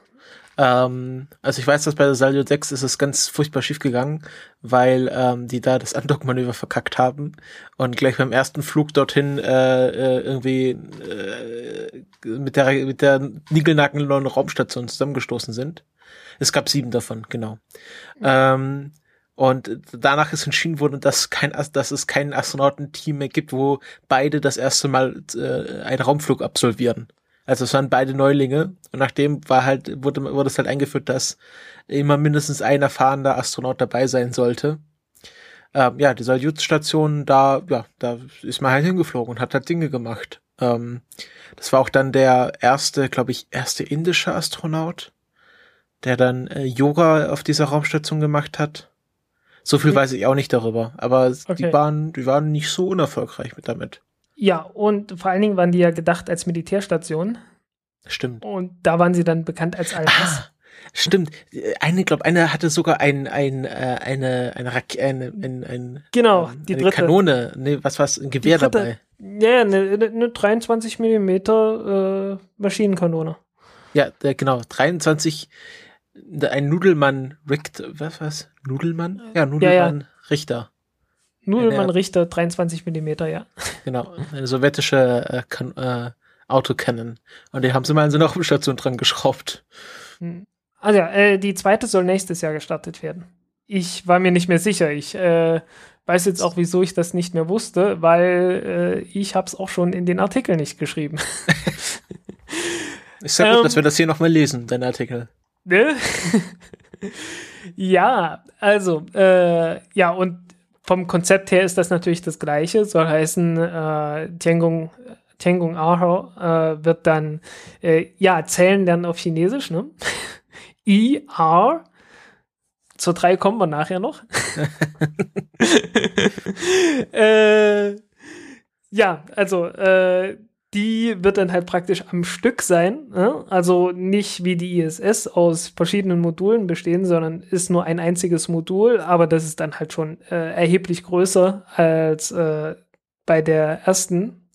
Ähm, also ich weiß, dass bei der Salyut 6 ist es ganz furchtbar schief gegangen, weil ähm, die da das Andockmanöver verkackt haben und gleich beim ersten Flug dorthin äh, äh, irgendwie äh, mit der mit der niegelnagelneuen Raumstation zusammengestoßen sind. Es gab sieben davon, genau. Ähm, und danach ist entschieden worden, dass, kein, dass es kein Astronautenteam mehr gibt, wo beide das erste Mal äh, einen Raumflug absolvieren. Also es waren beide Neulinge und nachdem war halt, wurde, wurde es halt eingeführt, dass immer mindestens ein erfahrener Astronaut dabei sein sollte. Ähm, ja, die Salyut-Station, da, ja, da ist man halt hingeflogen und hat halt Dinge gemacht. Ähm, das war auch dann der erste, glaube ich, erste indische Astronaut, der dann äh, Yoga auf dieser Raumstation gemacht hat. So viel mhm. weiß ich auch nicht darüber, aber okay. die waren, die waren nicht so unerfolgreich mit damit. Ja, und vor allen Dingen waren die ja gedacht als Militärstation. Stimmt. Und da waren sie dann bekannt als Alphas. Ah, stimmt. Eine, glaube eine hatte sogar ein, ein, äh, eine, eine, Rake eine, ein, ein, genau, die eine dritte. Kanone, nee, was war's, ein Gewehr dritte, dabei. Ja, eine, eine 23 Millimeter äh, Maschinenkanone. Ja, genau, 23, ein Nudelmann Richter, was was? Nudelmann? Ja, Nudelmann ja, ja. Richter. Nudelmann Richter, 23 Millimeter, ja. Genau, eine sowjetische äh, kan äh, Autocannon. Und die haben sie mal in so einer Raumstation dran geschraubt. Also ja, äh, die zweite soll nächstes Jahr gestartet werden. Ich war mir nicht mehr sicher. Ich äh, weiß jetzt auch, wieso ich das nicht mehr wusste, weil äh, ich habe es auch schon in den Artikel nicht geschrieben. Ist ja gut, ähm, dass wir das hier nochmal lesen, dein Artikel. Ne? ja, also, äh, ja, und vom Konzept her ist das natürlich das Gleiche. Soll heißen, äh, Tiangong, Tiangong Aho äh, wird dann, äh, ja, zählen lernen auf Chinesisch, ne? *laughs* I, R. Zur 3 kommen wir nachher noch. *laughs* *laughs* äh, ja, also, äh, die wird dann halt praktisch am Stück sein. Ne? Also nicht wie die ISS aus verschiedenen Modulen bestehen, sondern ist nur ein einziges Modul, aber das ist dann halt schon äh, erheblich größer als äh, bei der ersten.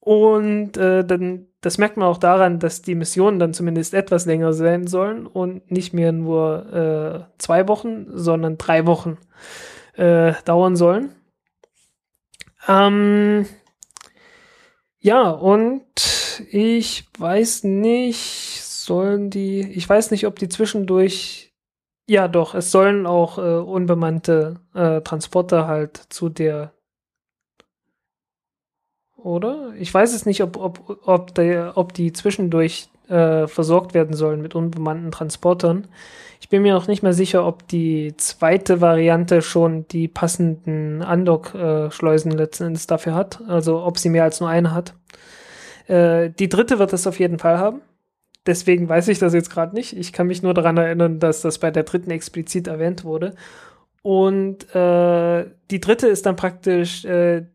Und äh, dann, das merkt man auch daran, dass die Missionen dann zumindest etwas länger sein sollen und nicht mehr nur äh, zwei Wochen, sondern drei Wochen äh, dauern sollen. Ähm, ja, und ich weiß nicht, sollen die, ich weiß nicht, ob die zwischendurch, ja doch, es sollen auch äh, unbemannte äh, Transporter halt zu der, oder? Ich weiß es nicht, ob, ob, ob, der, ob die zwischendurch äh, versorgt werden sollen mit unbemannten Transportern. Ich bin mir auch nicht mehr sicher, ob die zweite Variante schon die passenden Andock-Schleusen letzten Endes dafür hat. Also ob sie mehr als nur eine hat. Äh, die dritte wird das auf jeden Fall haben. Deswegen weiß ich das jetzt gerade nicht. Ich kann mich nur daran erinnern, dass das bei der dritten explizit erwähnt wurde. Und äh, die dritte ist dann praktisch, äh,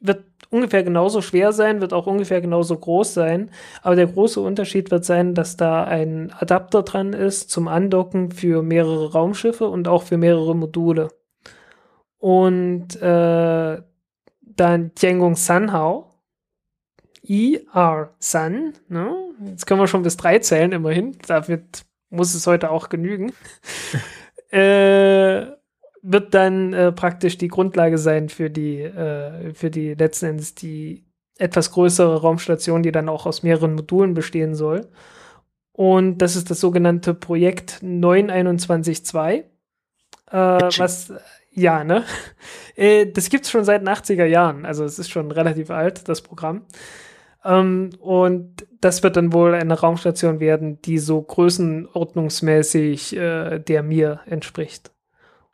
wird ungefähr genauso schwer sein, wird auch ungefähr genauso groß sein. Aber der große Unterschied wird sein, dass da ein Adapter dran ist zum Andocken für mehrere Raumschiffe und auch für mehrere Module. Und äh, dann Tiangong Sanhao, IR Sun, ne? jetzt können wir schon bis drei zählen immerhin, damit muss es heute auch genügen. *laughs* äh, wird dann äh, praktisch die Grundlage sein für die, äh, für die letzten Endes die etwas größere Raumstation, die dann auch aus mehreren Modulen bestehen soll. Und das ist das sogenannte Projekt 9212. Äh, was, ja, ne? *laughs* Äh, das gibt's schon seit den 80er Jahren. Also es ist schon relativ alt, das Programm. Ähm, und das wird dann wohl eine Raumstation werden, die so größenordnungsmäßig äh, der mir entspricht.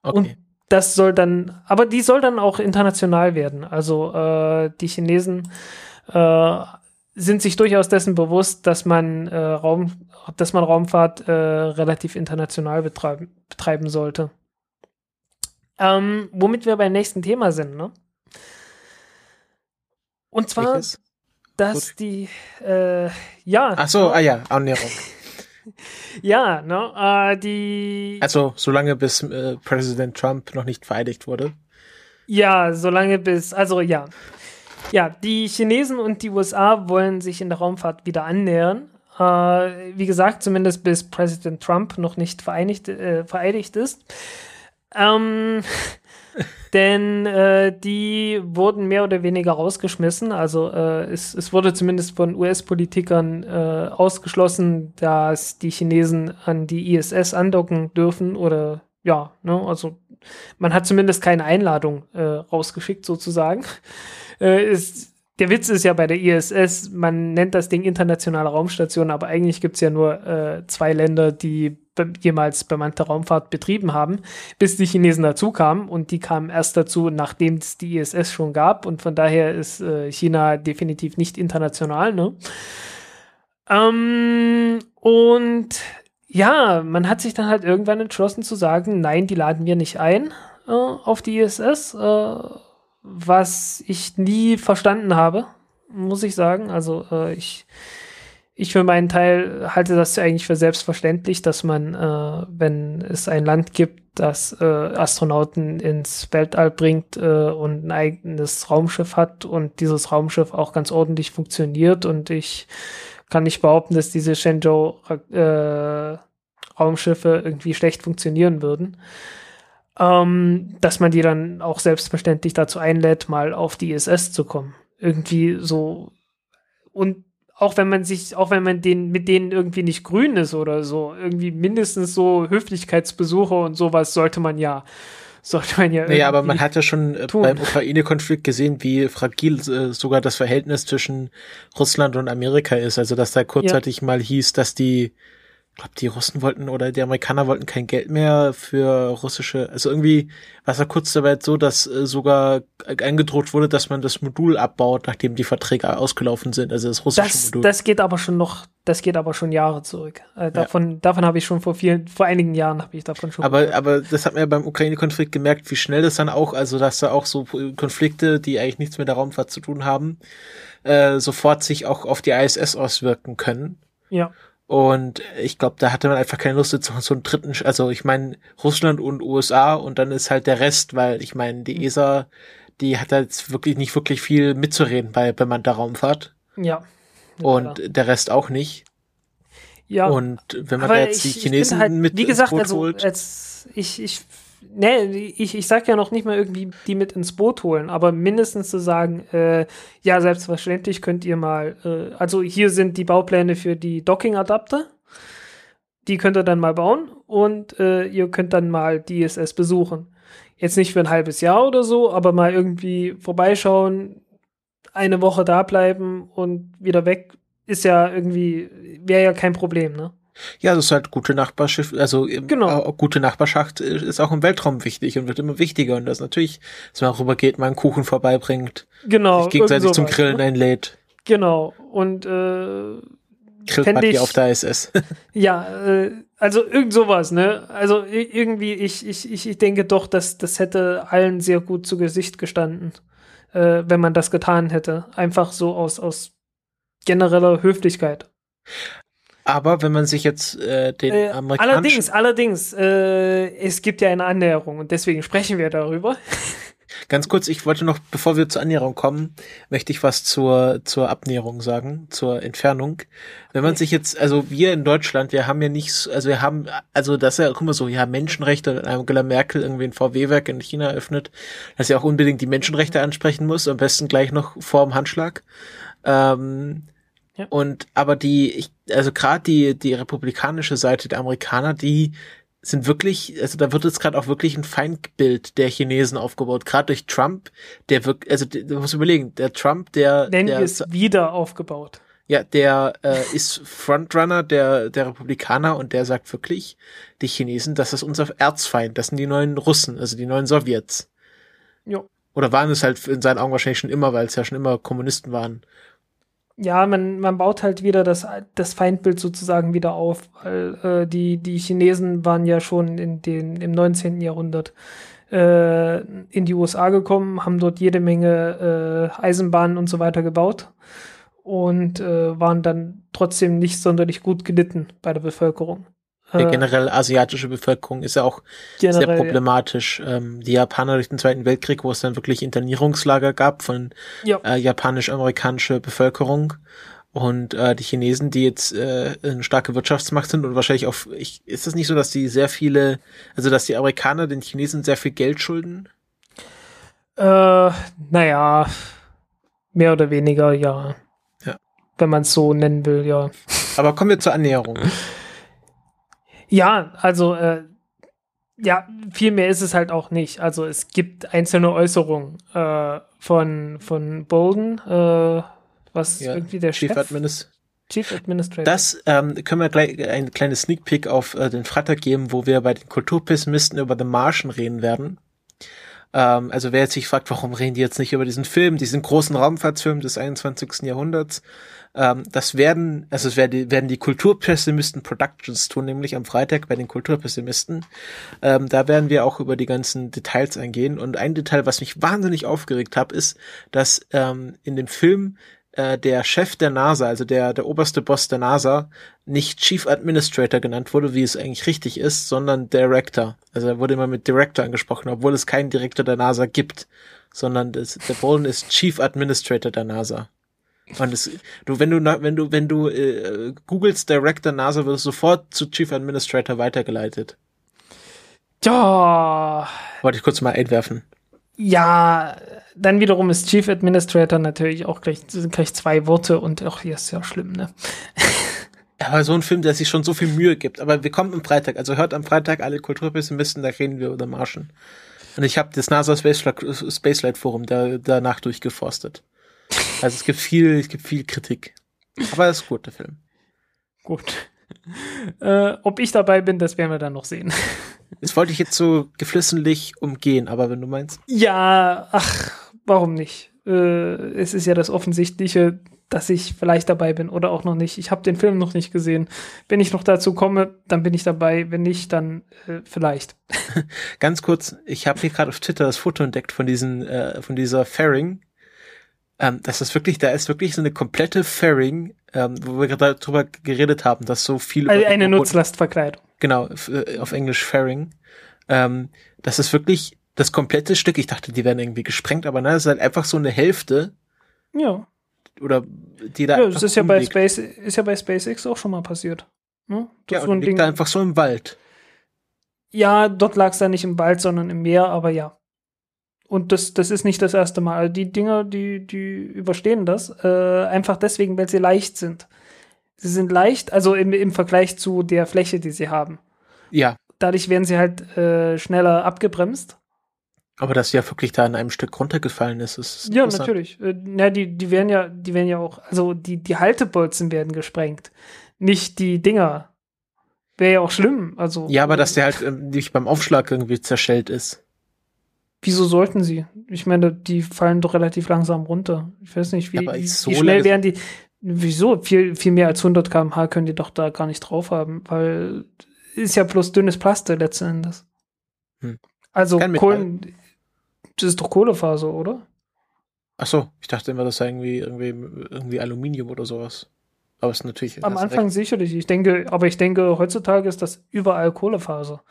Okay. Und das soll dann, aber die soll dann auch international werden. Also äh, die Chinesen äh, sind sich durchaus dessen bewusst, dass man äh, Raum, dass man Raumfahrt äh, relativ international betreiben, betreiben sollte. Ähm, womit wir beim nächsten Thema sind, ne? Und zwar, Welches? dass Gut. die, äh, ja. Ach so, ah ja, Annäherung. *laughs* *laughs* ja, ne, äh, die. Also, solange bis äh, Präsident Trump noch nicht vereidigt wurde. Ja, solange bis, also ja. Ja, die Chinesen und die USA wollen sich in der Raumfahrt wieder annähern. Äh, wie gesagt, zumindest bis Präsident Trump noch nicht vereinigt, äh, vereidigt ist. Ähm, *laughs* denn äh, die wurden mehr oder weniger rausgeschmissen. Also äh, es, es wurde zumindest von US-Politikern äh, ausgeschlossen, dass die Chinesen an die ISS andocken dürfen oder ja, ne, also man hat zumindest keine Einladung äh, rausgeschickt sozusagen. *laughs* Äh, ist, der Witz ist ja bei der ISS, man nennt das Ding internationale Raumstation, aber eigentlich gibt es ja nur äh, zwei Länder, die jemals bemannte Raumfahrt betrieben haben, bis die Chinesen dazu kamen. Und die kamen erst dazu, nachdem es die ISS schon gab. Und von daher ist äh, China definitiv nicht international. Ne? Ähm, und ja, man hat sich dann halt irgendwann entschlossen zu sagen, nein, die laden wir nicht ein äh, auf die ISS. Äh, was ich nie verstanden habe, muss ich sagen. Also äh, ich, ich für meinen Teil halte das eigentlich für selbstverständlich, dass man, äh, wenn es ein Land gibt, das äh, Astronauten ins Weltall bringt äh, und ein eigenes Raumschiff hat und dieses Raumschiff auch ganz ordentlich funktioniert und ich kann nicht behaupten, dass diese Shenzhou äh, Raumschiffe irgendwie schlecht funktionieren würden ähm, dass man die dann auch selbstverständlich dazu einlädt, mal auf die ISS zu kommen. Irgendwie so und auch wenn man sich, auch wenn man den mit denen irgendwie nicht grün ist oder so, irgendwie mindestens so Höflichkeitsbesuche und sowas sollte man ja sollte man ja. Naja, aber man hat ja schon äh, tun. beim Ukraine-Konflikt gesehen, wie fragil äh, sogar das Verhältnis zwischen Russland und Amerika ist. Also, dass da kurzzeitig ja. mal hieß, dass die ich glaube, die Russen wollten oder die Amerikaner wollten kein Geld mehr für russische, also irgendwie war es ja kurz dabei so, dass äh, sogar eingedroht wurde, dass man das Modul abbaut, nachdem die Verträge ausgelaufen sind, also das russische Das, Modul. das geht aber schon noch, das geht aber schon Jahre zurück. Äh, davon, davon habe ich schon vor vielen, vor einigen Jahren habe ich davon schon. aber, gehört. aber das hat man ja beim Ukraine-Konflikt gemerkt, wie schnell das dann auch, also dass da auch so Konflikte, die eigentlich nichts mit der Raumfahrt zu tun haben, äh, sofort sich auch auf die ISS auswirken können. ja. Und ich glaube, da hatte man einfach keine Lust, jetzt so einen dritten, also ich meine Russland und USA und dann ist halt der Rest, weil ich meine, die ESA, die hat da jetzt wirklich nicht wirklich viel mitzureden bei bemannter Raumfahrt Ja. und der Rest auch nicht. ja. Und wenn man da jetzt die ich- ich Chinesen halt, mit wie gesagt, ins Boot also holt, als ich ich ne, ich, ich sag ja noch nicht mal irgendwie die mit ins Boot holen, aber mindestens zu sagen, äh, ja, selbstverständlich könnt ihr mal, äh, also hier sind die Baupläne für die Docking-Adapter, die könnt ihr dann mal bauen und äh, ihr könnt dann mal die ISS besuchen. Jetzt nicht für ein halbes Jahr oder so, aber mal irgendwie vorbeischauen, eine Woche da bleiben und wieder weg, ist ja irgendwie, wäre ja kein Problem, ne? Ja, das ist halt gute Nachbarschaft, also im- Genau. auch gute Nachbarschaft ist auch im Weltraum wichtig und wird immer wichtiger und das natürlich, dass man rübergeht, mal einen Kuchen vorbeibringt, Genau. sich gegenseitig zum Grillen ne? einlädt, Genau. Und äh, Grillparty ich- auf der ISS. *laughs* ja, äh, also irgend sowas, ne? Also irgendwie, ich, ich, ich ich denke doch, dass das hätte allen sehr gut zu Gesicht gestanden, äh, wenn man das getan hätte. Einfach so aus, aus genereller Höflichkeit. Aber wenn man sich jetzt äh, den Äh, amerikanischen allerdings, allerdings, äh, es gibt ja eine Annäherung und deswegen sprechen wir darüber. *laughs* Ganz kurz, ich wollte noch, bevor wir zur Annäherung kommen, möchte ich was zur, zur Abnäherung sagen, zur Entfernung. Wenn man sich jetzt, also wir in Deutschland, wir haben ja nicht, so- also wir haben, also das ist ja auch immer so, ja, Menschenrechte, Angela Merkel irgendwie ein VW-Werk in China eröffnet, dass sie auch unbedingt die Menschenrechte ansprechen muss, am besten gleich noch vor dem Handschlag. Ähm, Ja. Und aber die, ich, also gerade die, die republikanische Seite der Amerikaner, die sind wirklich, also da wird jetzt gerade auch wirklich ein Feindbild der Chinesen aufgebaut, gerade durch Trump, der wirklich, also du musst überlegen, der Trump, der, Nennen der wir es wieder aufgebaut. ja, der äh, ist Frontrunner der, der Republikaner und der sagt wirklich, die Chinesen, das ist unser Erzfeind, das sind die neuen Russen, also die neuen Sowjets. Jo. Oder waren es halt in seinen Augen wahrscheinlich schon immer, weil es ja schon immer Kommunisten waren. Ja, man, man baut halt wieder das, das Feindbild sozusagen wieder auf, weil äh, die, die Chinesen waren ja schon in den, im 19. Jahrhundert äh, in die USA gekommen, haben dort jede Menge äh, Eisenbahnen und so weiter gebaut und äh, waren dann trotzdem nicht sonderlich gut gelitten bei der Bevölkerung. Die Äh, generell asiatische Bevölkerung ist ja auch sehr generell, problematisch. Ähm, die Japaner durch den Zweiten Weltkrieg, wo es dann wirklich Internierungslager gab von Ja. äh, japanisch-amerikanische Bevölkerung und äh, die Chinesen, die jetzt äh, eine starke Wirtschaftsmacht sind und wahrscheinlich auch, ich, ist es nicht so, dass die sehr viele, also dass die Amerikaner den Chinesen sehr viel Geld schulden? Äh, naja, mehr oder weniger, ja. Ja. Wenn man es so nennen will, ja. Aber kommen wir zur Annäherung. *laughs* Ja, also, äh, ja, viel mehr ist es halt auch nicht. Also es gibt einzelne Äußerungen äh, von, von Bolden, äh, was Ja, irgendwie der Chief Chef, Administrator. Chief Administrator. Das ähm, können wir gleich ein kleines Sneak Peek auf äh, den Freitag geben, wo wir bei den Kulturpessimisten über The Martian reden werden. Ähm, also wer jetzt sich fragt, warum reden die jetzt nicht über diesen Film, diesen großen Raumfahrtsfilm des 21. Jahrhunderts, ähm, das werden, also es werden, werden die Kulturpessimisten Productions tun, nämlich am Freitag bei den Kulturpessimisten. Ähm, da werden wir auch über die ganzen Details eingehen. Und ein Detail, was mich wahnsinnig aufgeregt hat, ist, dass ähm, in dem Film äh, der Chef der NASA, also der, der oberste Boss der NASA, nicht Chief Administrator genannt wurde, wie es eigentlich richtig ist, sondern Director. Also er wurde immer mit Director angesprochen, obwohl es keinen Direktor der NASA gibt, sondern das, der Bolden ist Chief Administrator der NASA. Und es, du, wenn du, wenn du, wenn du äh, googelst Director NASA, wirst du sofort zu Chief Administrator weitergeleitet. ja, Wollte ich kurz mal einwerfen. ja, dann wiederum ist Chief Administrator natürlich auch gleich, sind gleich zwei Worte und auch hier ist ja schlimm, ne? *laughs* Aber so ein Film, der sich schon so viel Mühe gibt. Aber wir kommen am Freitag. Also hört am Freitag alle Kulturpessimisten, da reden wir über Martian. Und ich habe das NASA Spaceflight, Spacelight Forum da, danach durchgeforstet. Also es gibt viel, es gibt viel Kritik. Aber es ist gut, der Film. Gut. *laughs* Äh, ob ich dabei bin, das werden wir dann noch sehen. *laughs* Das wollte ich jetzt so geflissentlich umgehen, aber wenn du meinst. Ja, ach, warum nicht? Äh, es ist ja das Offensichtliche, dass ich vielleicht dabei bin oder auch noch nicht. Ich habe den Film noch nicht gesehen. Wenn ich noch dazu komme, dann bin ich dabei. Wenn nicht, dann äh, vielleicht. *laughs* Ganz kurz, ich habe hier gerade auf Twitter das Foto entdeckt von diesen, äh, von dieser Fairing. Ähm, das ist wirklich, da ist wirklich so eine komplette Fairing, ähm, wo wir gerade darüber geredet haben, dass so viel Also eine Nutzlastverkleidung. genau, äh, auf Englisch Fairing. Ähm, das ist wirklich das komplette Stück. Ich dachte, die werden irgendwie gesprengt, aber nein, es ist halt einfach so eine Hälfte Ja, oder die da ja das ist ja bei. Space, ist ja bei SpaceX auch schon mal passiert. Ne? Das Ja, so liegt Ding. da einfach so im Wald. Ja, dort lag es dann nicht im Wald, sondern im Meer, aber ja. Und das, das ist nicht das erste Mal. Also Die Dinger, die, die überstehen das. Äh, einfach deswegen, weil sie leicht sind. Sie sind leicht, also im, im Vergleich zu der Fläche, die sie haben. Ja, Dadurch werden sie halt äh, schneller abgebremst. aber dass sie ja wirklich da in einem Stück runtergefallen ist, ist Ja, natürlich. Äh, na, die, die werden ja, die werden ja auch, also die, die Haltebolzen werden gesprengt. Nicht die Dinger. Wäre ja auch schlimm. Also. Ja, aber dass der halt ähm, nicht beim Aufschlag irgendwie zerschellt ist. Wieso sollten sie? Ich meine, die fallen doch relativ langsam runter. Ich weiß nicht, wie, wie, so wie schnell werden die. Wieso? Viel, viel mehr als 100 km/h können die doch da gar nicht drauf haben, weil ist ja bloß dünnes Plastik letzten Endes. Hm. Also. Kohlen, das ist doch Kohlefaser, oder? Ach so, ich dachte immer, das sei irgendwie, irgendwie, irgendwie Aluminium oder sowas. Aber es ist natürlich. Am Anfang recht. sicherlich. Ich denke, aber ich denke, heutzutage ist das überall Kohlefaser.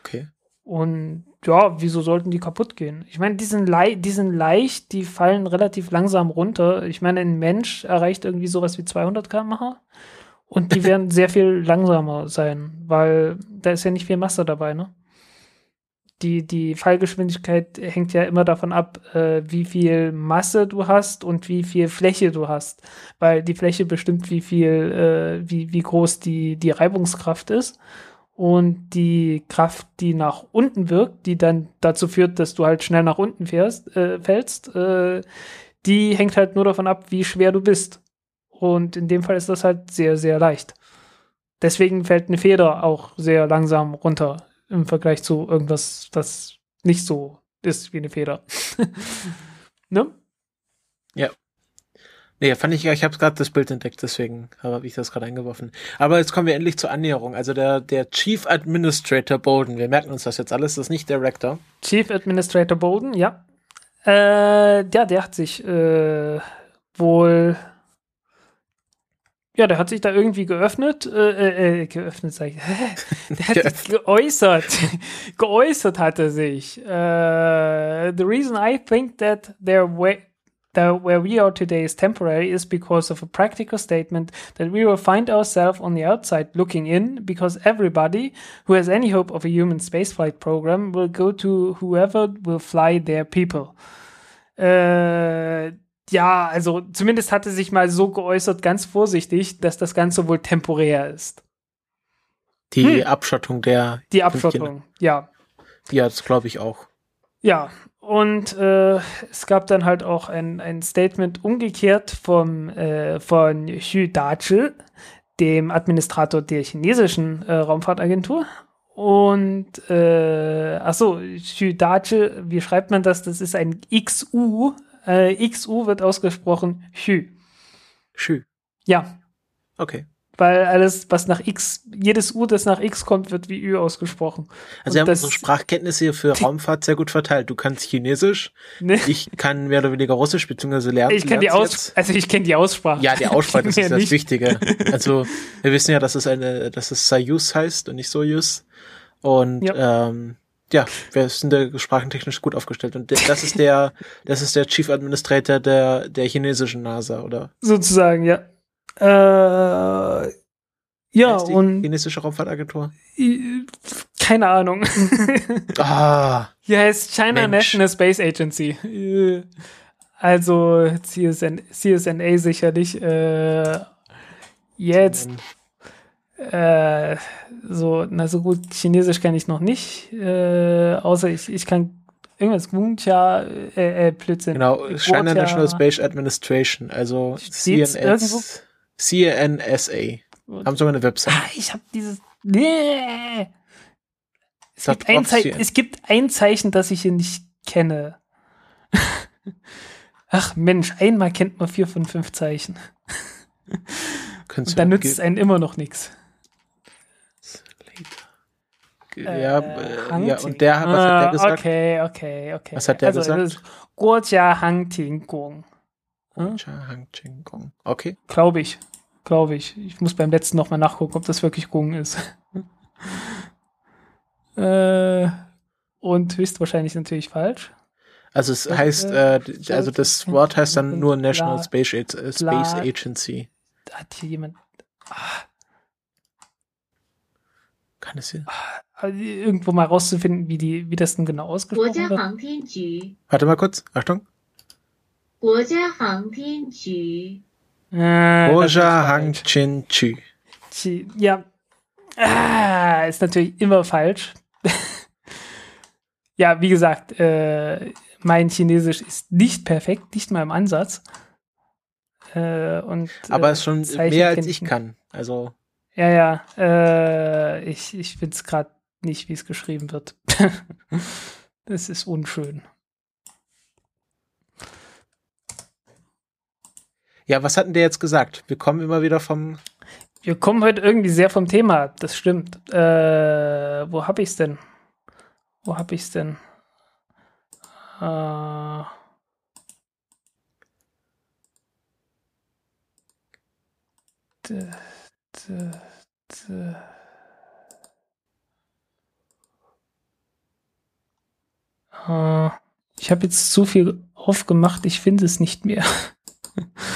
Okay. Und ja, wieso sollten die kaputt gehen? Ich meine, die sind, die sind leicht, die fallen relativ langsam runter. Ich meine, ein Mensch erreicht irgendwie sowas wie 200 km/h. Und die werden *laughs* sehr viel langsamer sein, weil da ist ja nicht viel Masse dabei, ne? Die, die Fallgeschwindigkeit hängt ja immer davon ab, äh, wie viel Masse du hast und wie viel Fläche du hast. Weil die Fläche bestimmt, wie viel, äh, wie, wie groß die, die Reibungskraft ist. Und die Kraft, die nach unten wirkt, die dann dazu führt, dass du halt schnell nach unten fährst, äh, fällst, äh, die hängt halt nur davon ab, wie schwer du bist. Und in dem Fall ist das halt sehr, sehr leicht. Deswegen fällt eine Feder auch sehr langsam runter im Vergleich zu irgendwas, das nicht so ist wie eine Feder. *laughs* ne? Nee, fand ich, ja, ich habe gerade das Bild entdeckt, deswegen habe ich das gerade eingeworfen. Aber jetzt kommen wir endlich zur Annäherung. Also der, der Chief Administrator Bolden, wir merken uns das jetzt alles, das ist nicht der Rector. Chief Administrator Bolden, ja. Äh, ja, der hat sich äh, wohl. Ja, der hat sich da irgendwie geöffnet, äh, äh, geöffnet, sag ich. *laughs* Der hat *laughs* sich geäußert. *laughs* geäußert hat er sich. Äh, the reason I think that there way that where we are today is temporary is because of a practical statement that we will find ourselves on the outside looking in because everybody who has any hope of a human spaceflight program will go to whoever will fly their people. Äh, ja, also zumindest hatte sich mal so geäußert, ganz vorsichtig, dass das Ganze wohl temporär ist. Die Hm. Abschottung der. Die Abschottung, ja. Ja, das glaube ich auch. Ja, und äh, es gab dann halt auch ein, ein Statement umgekehrt vom, äh, von Xu Dazhi, dem Administrator der chinesischen äh, Raumfahrtagentur. Und, äh, achso, Xu Dazhi, wie schreibt man das? Das ist ein XU. Äh, XU wird ausgesprochen Xu. Schü. Ja, Okay. Weil alles, was nach X, jedes U, das nach X kommt, wird wie Ü ausgesprochen. Also wir haben das- unsere Sprachkenntnisse hier für *laughs* Raumfahrt sehr gut verteilt. Du kannst Chinesisch, Ne? ich kann mehr oder weniger Russisch, beziehungsweise lernen. Ich kenne die Aus, also ich kenne die Aussprache. Ja, die *laughs* Aussprache, das ist das nicht. Wichtige. *laughs* Also, wir wissen ja, dass es eine, dass es Soyuz heißt und nicht Soyuz. Und ja, ähm, ja wir sind da sprachentechnisch gut aufgestellt. Und das ist der, das ist der Chief Administrator der, der chinesischen NASA, oder? Sozusagen, ja. Äh, ja, und chinesische Raumfahrtagentur? keine Ahnung. *laughs* Ah, Hier heißt China Mensch. National Space Agency. Also CSN, CSNA sicherlich. Äh, jetzt äh, so, na so gut, Chinesisch kann ich noch nicht. Äh, außer ich, ich kann irgendwas Gungcha, äh, äh, Blödsinn. genau, China National Space Administration, also Steht's irgendwo? CNS, CNSA. Haben sogar eine Website. Ah, ich habe dieses. Nee. Es gibt, ein brauchst du Zei ja- es gibt ein Zeichen, das ich hier nicht kenne. *laughs* Ach Mensch, einmal kennt man vier von fünf Zeichen. Und dann nützt es einen immer noch nichts. Ja, äh, ja, Hangting. und der, was hat der Ah, gesagt? Okay, okay, okay. Was hat der also, gesagt? das ist Guojia Hangting Gong. Hm? Hang Ching Gong. Okay. Glaube ich. Glaube ich. Ich muss beim letzten nochmal nachgucken, ob das wirklich Gong ist. *laughs* äh, und höchstwahrscheinlich natürlich falsch. Also es Äh, heißt, äh, d- also das Wort heißt dann nur Bla- National Space, Ag- äh, Space Bla- Agency. Hat hier jemand Kann es hier? äh, irgendwo mal rauszufinden, wie, die, wie das denn genau 国 ausgesprochen 家 wird? 航天局， Warte mal kurz. Achtung. 国家航天局， äh, falsch. Hang Chin. Chi- Ja. Ah, ist natürlich immer falsch. *laughs* ja, wie gesagt, äh, mein Chinesisch ist nicht perfekt, nicht mal im Ansatz. Äh, und, Aber äh, ist schon Zeichen mehr als ich kann. Also Ja, ja. Äh, ich ich finde es gerade nicht, wie es geschrieben wird. *laughs* das ist unschön. Ja, was hatten der jetzt gesagt? Wir kommen immer wieder vom. Wir kommen heute irgendwie sehr vom Thema das stimmt. Äh, wo hab ich's denn? Wo hab ich's denn? Äh, d, d, d. Äh, ich habe jetzt zu viel aufgemacht, ich finde es nicht mehr. *laughs*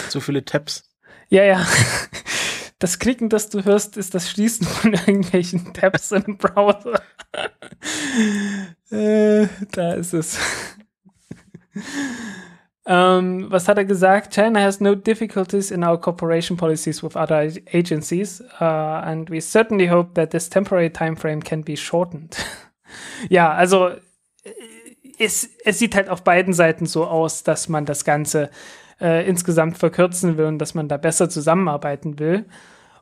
So viele Tabs. Ja, ja. Das Klicken, das du hörst, ist das Schließen von irgendwelchen Tabs im Browser. äh, da ist es. ähm, was hat er gesagt? China has no difficulties in our cooperation policies with other ag- agencies, uh, and we certainly hope that this temporary time frame can be shortened. *laughs* ja, also äh, es, es sieht halt auf beiden Seiten so aus, dass man das Ganze äh, insgesamt verkürzen will und dass man da besser zusammenarbeiten will.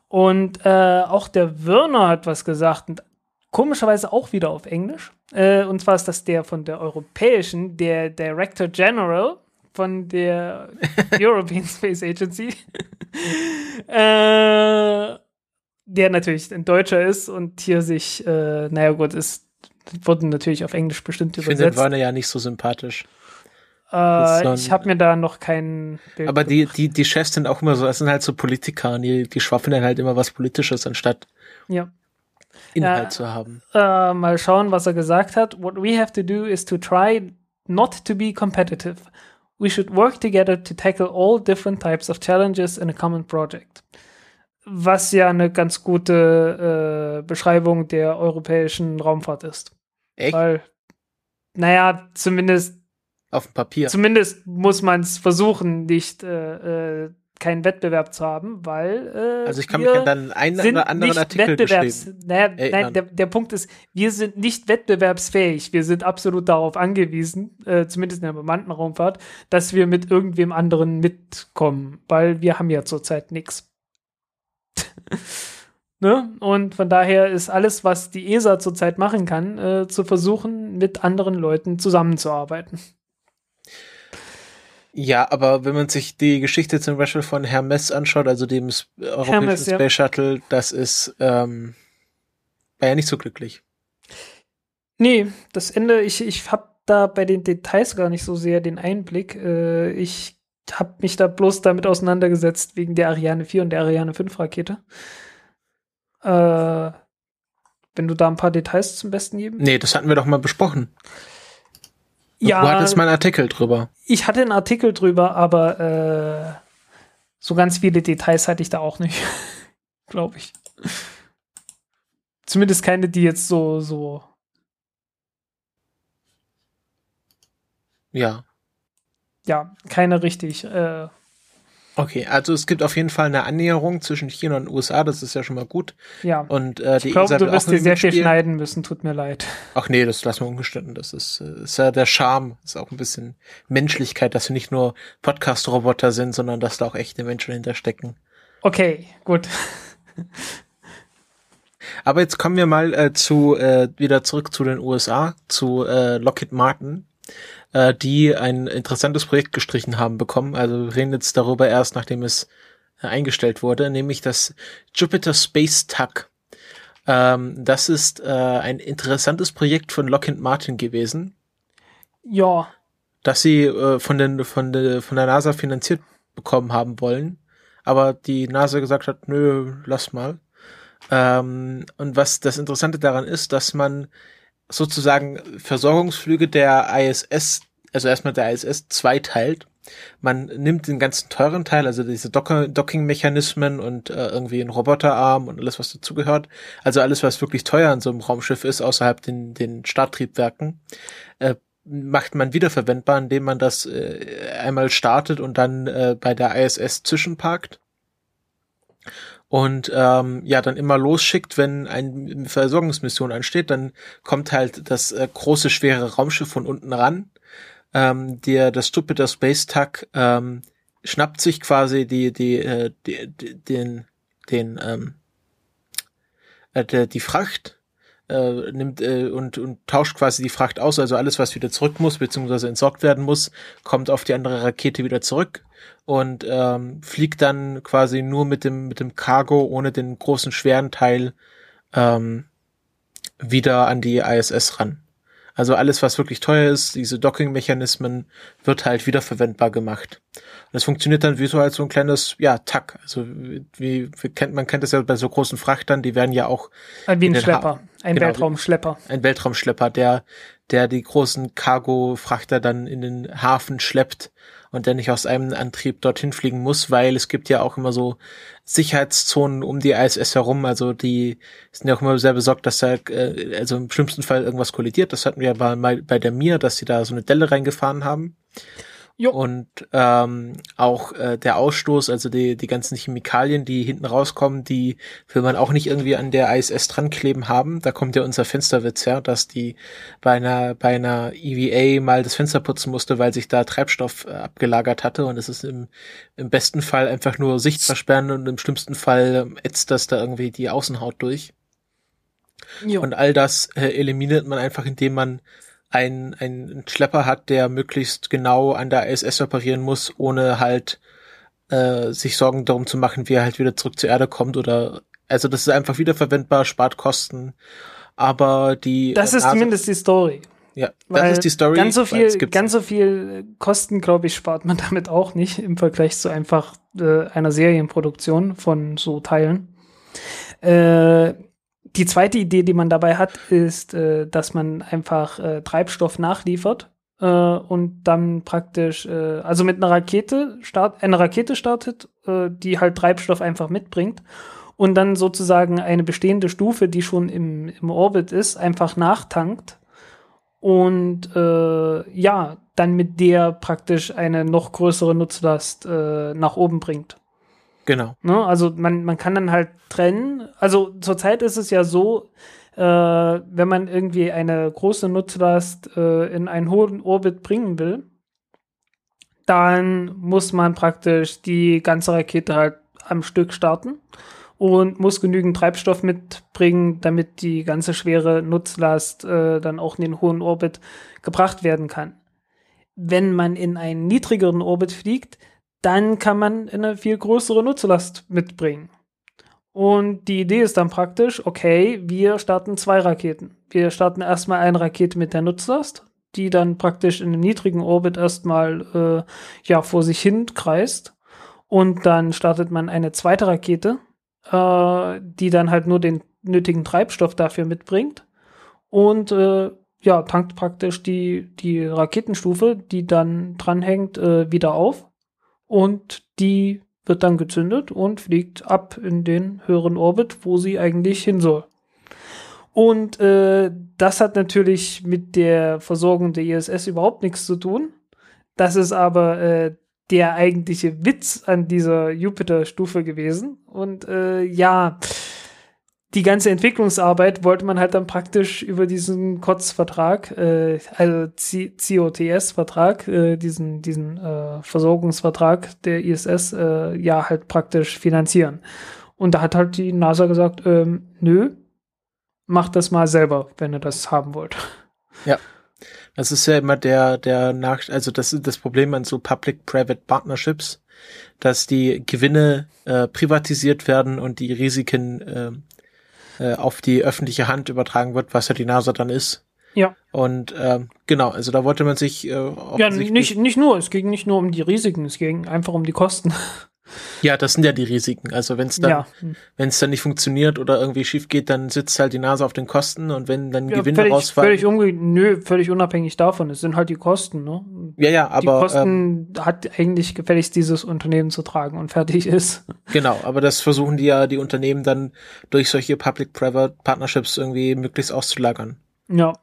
Und äh, auch der Wirner hat was gesagt und komischerweise auch wieder auf Englisch. Äh, und zwar ist das der von der europäischen, der Director General von der *laughs* European Space Agency, *laughs* äh, der natürlich ein Deutscher ist und hier sich, äh, naja gut, ist wurden natürlich auf Englisch bestimmt Ich finde den übersetzt. Werner ja nicht so sympathisch. Äh, ich habe mir da noch kein Bild Aber die, die, die Chefs sind auch immer so, das sind halt so Politiker, und die, die schwaffen dann halt immer was Politisches, anstatt Ja. Inhalt Ja. zu haben. Äh, mal schauen, was er gesagt hat. What we have to do is to try not to be competitive. We should work together to tackle all different types of challenges in a common project. Was ja eine ganz gute äh, Beschreibung der europäischen Raumfahrt ist. Echt? Weil, naja, zumindest Auf dem Papier. Zumindest muss man es versuchen, nicht äh, äh, keinen Wettbewerb zu haben, weil äh, also ich kann mich an dann einen sind oder anderen nicht Artikel wettbewerbs naja, nein, der, der Punkt ist, wir sind nicht wettbewerbsfähig. Wir sind absolut darauf angewiesen, äh, zumindest in der bemannten Raumfahrt, dass wir mit irgendwem anderen mitkommen, weil wir haben ja zurzeit nichts. *laughs* Ne? Und von daher ist alles, was die ESA zurzeit machen kann, äh, zu versuchen, mit anderen Leuten zusammenzuarbeiten. Ja, aber wenn man sich die Geschichte zum Beispiel von Hermes anschaut, also dem europäischen Hermes, ja. Space Shuttle, das ist, ähm, war ja nicht so glücklich. Nee, das Ende, ich, ich habe da bei den Details gar nicht so sehr den Einblick. Äh, ich habe mich da bloß damit auseinandergesetzt wegen der Ariane 4 und der Ariane 5 Rakete. Äh, wenn du da ein paar Details zum Besten geben? Nee, das hatten wir doch mal besprochen. Ja, Du hattest mal einen Artikel drüber. ich hatte einen Artikel drüber, aber äh, so ganz viele Details hatte ich da auch nicht, *laughs* glaube ich. Zumindest keine, die jetzt so, so Ja. ja, keine richtig. Äh, Okay, also es gibt auf jeden Fall eine Annäherung zwischen China und USA, das ist ja schon mal gut. ja. Und äh, die Ich glaube, du wirst dir sehr viel schneiden müssen, tut mir leid. Ach nee, das lassen wir ungeschnitten. Das ist, äh, ist ja der Charme. Ist auch ein bisschen Menschlichkeit, dass wir nicht nur Podcast-Roboter sind, sondern dass da auch echte Menschen hinterstecken. Okay, gut. Aber jetzt kommen wir mal äh, zu äh, wieder zurück zu den USA, zu äh, Lockheed Martin, äh, die ein interessantes Projekt gestrichen haben bekommen. Also wir reden jetzt darüber erst, nachdem es äh, eingestellt wurde, nämlich das Jupiter Space Tug. Ähm, das ist äh, ein interessantes Projekt von Lockheed Martin gewesen, Ja, das sie äh, von, den, von, der, von der NASA finanziert bekommen haben wollen. Aber die NASA gesagt hat, nö, lass mal. Ähm, und was das Interessante daran ist, dass man sozusagen Versorgungsflüge der ISS, also erstmal der ISS zweiteilt. Man nimmt den ganzen teuren Teil, also diese Docking-Mechanismen und äh, irgendwie einen Roboterarm und alles, was dazugehört. Also alles, was wirklich teuer an so einem Raumschiff ist, außerhalb den, den Starttriebwerken, äh, macht man wiederverwendbar, indem man das äh, einmal startet und dann äh, bei der ISS zwischenparkt und ähm, ja dann immer losschickt, wenn eine Versorgungsmission ansteht, dann kommt halt das äh, große schwere Raumschiff von unten ran. Ähm, der das Jupiter Space Tug ähm, schnappt sich quasi die die, äh, die, die den den ähm, äh, die Fracht äh, nimmt äh, und, und tauscht quasi die Fracht aus, also alles, was wieder zurück muss, beziehungsweise entsorgt werden muss, kommt auf die andere Rakete wieder zurück und ähm, fliegt dann quasi nur mit dem, mit dem Cargo, ohne den großen schweren Teil ähm, wieder an die ISS ran. Also alles, was wirklich teuer ist, diese Docking-Mechanismen, wird halt wiederverwendbar gemacht. Und es funktioniert dann wie so als so ein kleines, ja, Tack. Also wie, wie kennt, man kennt das ja bei so großen Frachtern, die werden ja auch äh, wie in ein Schlepper, ein genau, Weltraumschlepper. ein Weltraumschlepper, der, der die großen Cargo-Frachter dann in den Hafen schleppt und der nicht aus einem Antrieb dorthin fliegen muss, weil es gibt ja auch immer so Sicherheitszonen um die ISS herum, also die sind ja auch immer sehr besorgt, dass da, äh, also im schlimmsten Fall irgendwas kollidiert. Das hatten wir bei, bei der Mir, dass sie da so eine Delle reingefahren haben. Jo. Und ähm, auch äh, der Ausstoß, also die, die ganzen Chemikalien, die hinten rauskommen, die will man auch nicht irgendwie an der ISS dran kleben haben. Da kommt ja unser Fensterwitz her, dass die bei einer, bei einer EVA mal das Fenster putzen musste, weil sich da Treibstoff äh, abgelagert hatte. Und es ist im, im besten Fall einfach nur Sicht versperren und im schlimmsten Fall ähm, ätzt das da irgendwie die Außenhaut durch. Jo. Und all das äh, eliminiert man einfach, indem man einen, einen Schlepper hat, der möglichst genau an der ISS operieren muss, ohne halt äh, sich Sorgen darum zu machen, wie er halt wieder zurück zur Erde kommt oder also das ist einfach wiederverwendbar, spart Kosten. Aber die das äh, ist NASA zumindest die Story. ja, das Weil ist die Story. Ganz so viel, ganz so viel Kosten, glaube ich, spart man *laughs* damit auch nicht im Vergleich zu einfach äh, einer Serienproduktion von so Teilen. Äh, die zweite Idee, die man dabei hat, ist, äh, dass man einfach äh, Treibstoff nachliefert äh, und dann praktisch, äh, also mit einer Rakete start, eine Rakete startet, äh, die halt Treibstoff einfach mitbringt und dann sozusagen eine bestehende Stufe, die schon im, im Orbit ist, einfach nachtankt und äh, ja, dann mit der praktisch eine noch größere Nutzlast nach oben bringt. Genau. Ne? Also man, man kann dann halt trennen. Also zurzeit ist es ja so, äh, wenn man irgendwie eine große Nutzlast äh, in einen hohen Orbit bringen will, dann muss man praktisch die ganze Rakete halt am Stück starten und muss genügend Treibstoff mitbringen, damit die ganze schwere Nutzlast äh, dann auch in den hohen Orbit gebracht werden kann. Wenn man in einen niedrigeren Orbit fliegt, dann kann man eine viel größere Nutzlast mitbringen. Und die Idee ist dann praktisch, okay, wir starten zwei Raketen. Wir starten erstmal eine Rakete mit der Nutzlast, die dann praktisch in einem niedrigen Orbit erstmal äh, ja vor sich hin kreist. Und dann startet man eine zweite Rakete, äh, die dann halt nur den nötigen Treibstoff dafür mitbringt. Und äh, ja, tankt praktisch die, die Raketenstufe, die dann dranhängt, äh, wieder auf. Und die wird dann gezündet und fliegt ab in den höheren Orbit, wo sie eigentlich hin soll. Und äh, das hat natürlich mit der Versorgung der ISS überhaupt nichts zu tun. Das ist aber äh, der eigentliche Witz an dieser Jupiter-Stufe gewesen. Und äh, ja, die ganze Entwicklungsarbeit wollte man halt dann praktisch über diesen COTS-Vertrag, äh, also COTS-Vertrag, äh, diesen, diesen äh, Versorgungsvertrag der ISS, äh, ja halt praktisch finanzieren. Und da hat halt die NASA gesagt, ähm, nö, macht das mal selber, wenn ihr das haben wollt. Ja. Das ist ja immer der, der nach, also das ist das Problem an so Public-Private Partnerships, dass die Gewinne äh, privatisiert werden und die Risiken äh, äh, auf die öffentliche Hand übertragen wird, was ja die NASA dann ist. Ja. Und ähm, genau, also da wollte man sich äh, Ja, nicht, nicht nur, es ging nicht nur um die Risiken, es ging einfach um die Kosten. *laughs* Ja, das sind ja die Risiken. Also wenn es dann, Ja. wenn es dann nicht funktioniert oder irgendwie schief geht, dann sitzt halt die Nase auf den Kosten und wenn dann Ja, Gewinne völlig, rausfallen. völlig, unge nö, völlig unabhängig davon. Es sind halt die Kosten, ne? ja, ja, die aber ähm, Kosten hat eigentlich gefälligst dieses Unternehmen zu tragen und fertig ist. genau, aber das versuchen die ja die Unternehmen dann durch solche Public-Private Partnerships irgendwie möglichst auszulagern. Ja.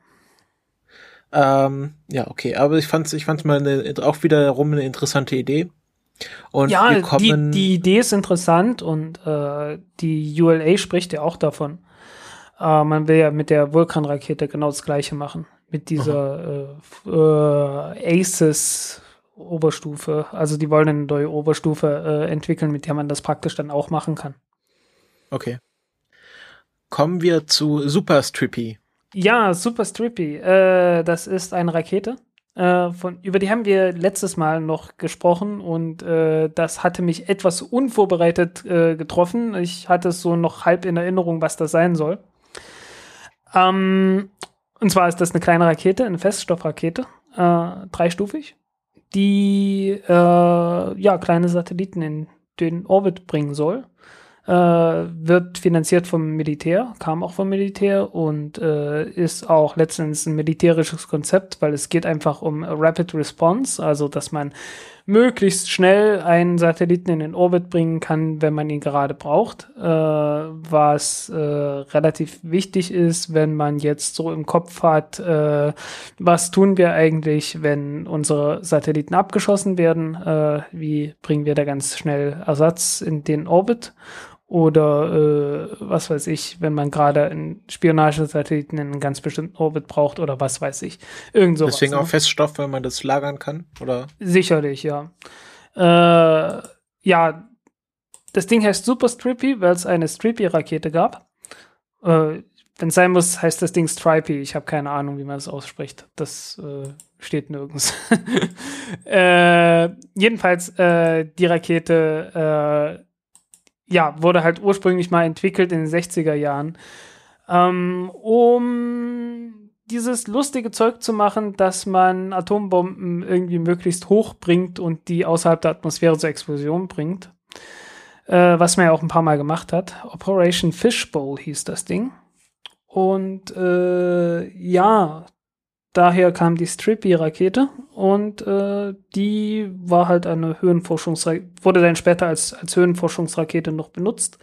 Ähm, ja, okay, aber ich fand's, ich fand's mal eine, auch wiederum eine interessante Idee. Und ja, die, kommen, die Idee ist interessant und äh, die ULA spricht ja auch davon. Äh, man will ja mit der Vulkan-Rakete genau das Gleiche machen. Mit dieser äh, äh, ACES Oberstufe. Also die wollen eine neue Oberstufe äh, entwickeln, mit der man das praktisch dann auch machen kann. okay. Kommen wir zu Super Strippy. Ja, Super Strippy. Äh, das ist eine Rakete. Äh, von, über die haben wir letztes Mal noch gesprochen und äh, das hatte mich etwas unvorbereitet äh, getroffen. Ich hatte es so noch halb in Erinnerung, was das sein soll. Ähm, und zwar ist das eine kleine Rakete, eine Feststoffrakete, äh, dreistufig, die äh, ja kleine Satelliten in den Orbit bringen soll äh, wird finanziert vom Militär, kam auch vom Militär und äh, ist auch letztendlich ein militärisches Konzept, weil es geht einfach um Rapid Response, also dass man möglichst schnell einen Satelliten in den Orbit bringen kann, wenn man ihn gerade braucht, äh, was äh, relativ wichtig ist, wenn man jetzt so im Kopf hat, äh, was tun wir eigentlich, wenn unsere Satelliten abgeschossen werden, äh, wie bringen wir da ganz schnell Ersatz in den Orbit oder äh, was weiß ich, wenn man gerade einen Spionagesatelliten in einen ganz bestimmten Orbit braucht oder was weiß ich. Irgend sowas. Deswegen ne? auch Feststoff, weil man das lagern kann, oder? Sicherlich, ja. Äh, ja, das Ding heißt Super Strippy, weil es eine Strippy-Rakete gab. Äh, Wenn es sein muss, heißt das Ding Stripey. Ich habe keine Ahnung, wie man das ausspricht. Das äh, steht nirgends. *laughs* äh, jedenfalls, äh, die Rakete, äh, ja, wurde halt ursprünglich mal entwickelt in den 60er Jahren, ähm, um dieses lustige Zeug zu machen, dass man Atombomben irgendwie möglichst hoch bringt und die außerhalb der Atmosphäre zur Explosion bringt. Äh, was man ja auch ein paar Mal gemacht hat. Operation Fishbowl hieß das Ding. Und äh, ja, daher kam die Strippy-Rakete und äh, die war halt eine Höhenforschungsrakete, wurde dann später als, als Höhenforschungsrakete noch benutzt.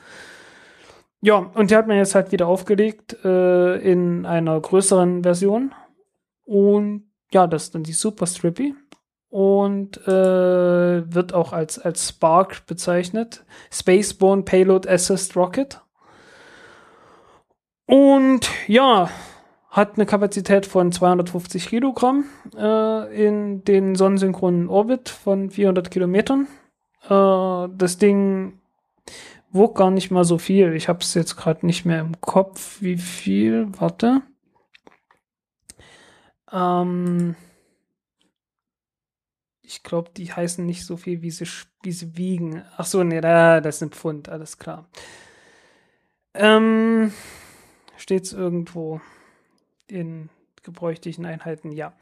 Ja, und die hat man jetzt halt wieder aufgelegt äh, in einer größeren Version. Und ja, das ist dann die Super Strippy. Und äh, wird auch als, als Spark bezeichnet. Spaceborne Payload Assist Rocket. Und ja, hat eine Kapazität von 250 Kilogramm äh, in den sonnensynchronen Orbit von 400 Kilometern. Äh, das Ding wog gar nicht mal so viel. Ich habe es jetzt gerade nicht mehr im Kopf, wie viel. Warte. Ähm, ich glaube, die heißen nicht so viel, wie sie, wie sie wiegen. Ach so, nee, da, das sind Pfund, alles klar. Ähm, steht's irgendwo in gebräuchlichen Einheiten? Ja.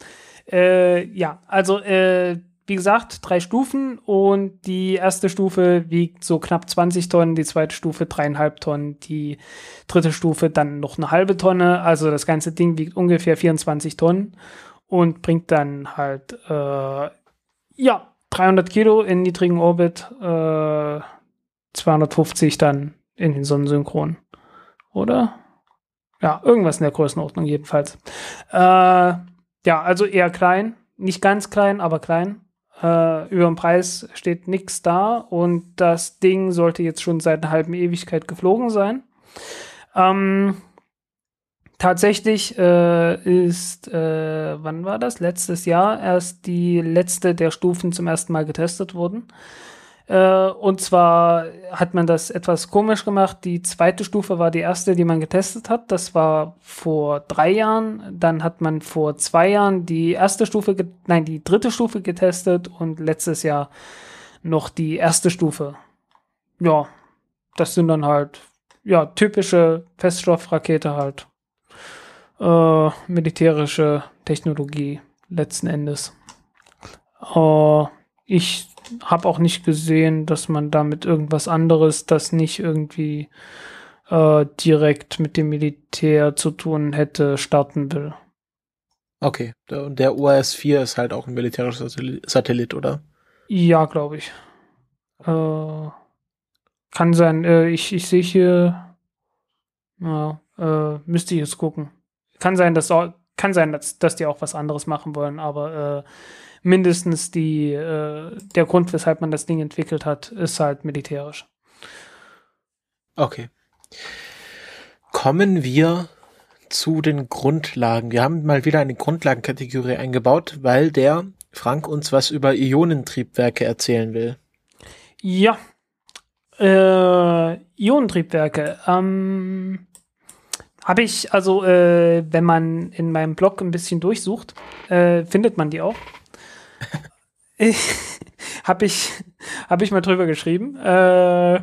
Äh, ja, also, äh, wie gesagt, drei Stufen und die erste Stufe wiegt so knapp 20 Tonnen, die zweite Stufe dreieinhalb Tonnen, die dritte Stufe dann noch eine halbe Tonne. Also das ganze Ding wiegt ungefähr 24 Tonnen und bringt dann halt, äh, ja, 300 Kilo in niedrigen Orbit, äh, 250 dann in den Sonnensynchron. Oder? Ja, irgendwas in der Größenordnung jedenfalls. Äh, ja, also eher klein. Nicht ganz klein, aber klein. Äh, über den Preis steht nichts da und das Ding sollte jetzt schon seit einer halben Ewigkeit geflogen sein. Ähm, tatsächlich äh, ist, äh, wann war das? Letztes Jahr erst die letzte der Stufen zum ersten Mal getestet worden. Äh, und zwar hat man das etwas komisch gemacht. Die zweite Stufe war die erste, die man getestet hat. Das war vor drei Jahren. Dann hat man vor zwei Jahren die erste Stufe, nein, die dritte Stufe getestet und letztes Jahr noch die erste Stufe. Ja, das sind dann halt, ja, typische Feststoffrakete halt. Äh, militärische Technologie letzten Endes. Äh, ich habe auch nicht gesehen, dass man damit irgendwas anderes, das nicht irgendwie äh, direkt mit dem Militär zu tun hätte, starten will. Okay, und der OAS-4 ist halt auch ein militärischer Satellit, oder? Ja, glaube ich. Äh, kann sein. Äh, ich ich sehe hier, ja, äh, müsste ich jetzt gucken. Kann sein, dass kann sein, dass, dass die auch was anderes machen wollen, aber äh, mindestens die, äh, der Grund, weshalb man das Ding entwickelt hat, ist halt militärisch. Okay. Kommen wir zu den Grundlagen. Wir haben mal wieder eine Grundlagenkategorie eingebaut, weil der Frank uns was über Ionentriebwerke erzählen will. Ja. Äh, Ionentriebwerke. Ähm, habe ich, also, äh, wenn man in meinem Blog ein bisschen durchsucht, äh, findet man die auch. *laughs* habe ich, hab ich mal drüber geschrieben. Äh,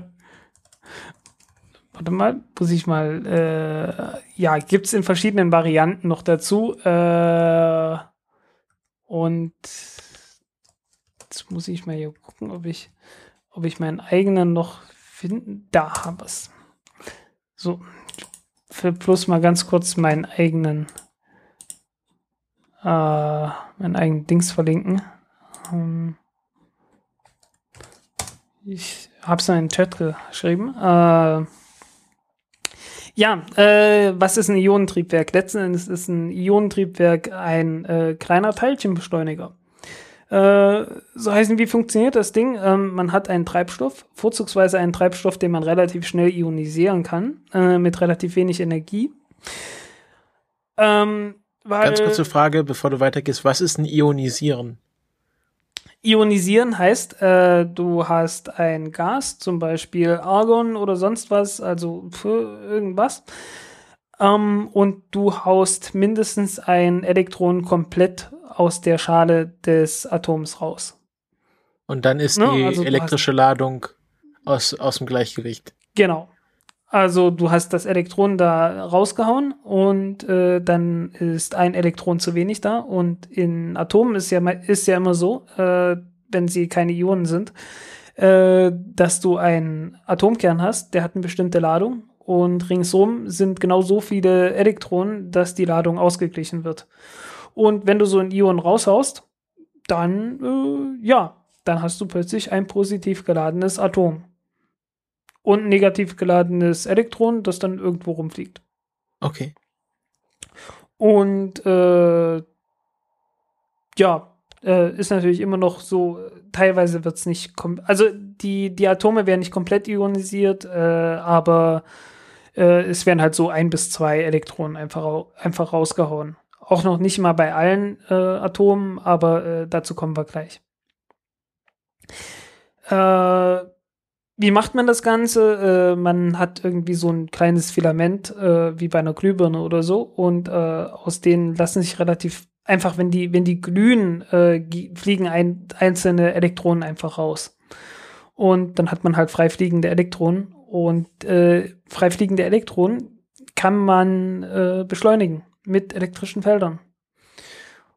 warte mal, muss ich mal, äh, ja, gibt es in verschiedenen Varianten noch dazu. Äh, und jetzt muss ich mal hier gucken, ob ich, ob ich meinen eigenen noch finden. Da habe es. So, für plus mal ganz kurz meinen eigenen äh, meinen eigenen Dings verlinken. Ähm, ich habe es in den Chat geschrieben. Äh, ja, äh, was ist ein Ionentriebwerk? Letzten Endes ist ein Ionentriebwerk ein äh, kleiner Teilchenbeschleuniger. Äh, so heißen, wie funktioniert das Ding? Ähm, man hat einen Treibstoff, vorzugsweise einen Treibstoff, den man relativ schnell ionisieren kann, äh, mit relativ wenig Energie. Ähm, Ganz kurze Frage, bevor du weitergehst. Was ist ein Ionisieren? Ionisieren heißt, äh, du hast ein Gas, zum Beispiel Argon oder sonst was, also für irgendwas, ähm, und du haust mindestens ein Elektron komplett aus der Schale des Atoms raus. Und dann ist ne? die also elektrische Ladung aus, aus dem Gleichgewicht. Genau. Also du hast das Elektron da rausgehauen und äh, dann ist ein Elektron zu wenig da. Und in Atomen ist ja, ist ja immer so, äh, wenn sie keine Ionen sind, äh, dass du einen Atomkern hast, der hat eine bestimmte Ladung und ringsum sind genau so viele Elektronen, dass die Ladung ausgeglichen wird. Und wenn du so ein Ion raushaust, dann, äh, ja, dann hast du plötzlich ein positiv geladenes Atom und ein negativ geladenes Elektron, das dann irgendwo rumfliegt. Okay. Und äh, ja, äh, ist natürlich immer noch so, teilweise wird es nicht, also die, die Atome werden nicht komplett ionisiert, äh, aber äh, es werden halt so ein bis zwei Elektronen einfach, einfach rausgehauen. Auch noch nicht mal bei allen äh, Atomen, aber äh, dazu kommen wir gleich. Äh, wie macht man das Ganze? Äh, man hat irgendwie so ein kleines Filament, äh, wie bei einer Glühbirne oder so, und äh, aus denen lassen sich relativ einfach, wenn die, wenn die glühen, äh, fliegen ein, einzelne Elektronen einfach raus. Und dann hat man halt freifliegende Elektronen. Und äh, freifliegende Elektronen kann man äh, beschleunigen mit elektrischen Feldern.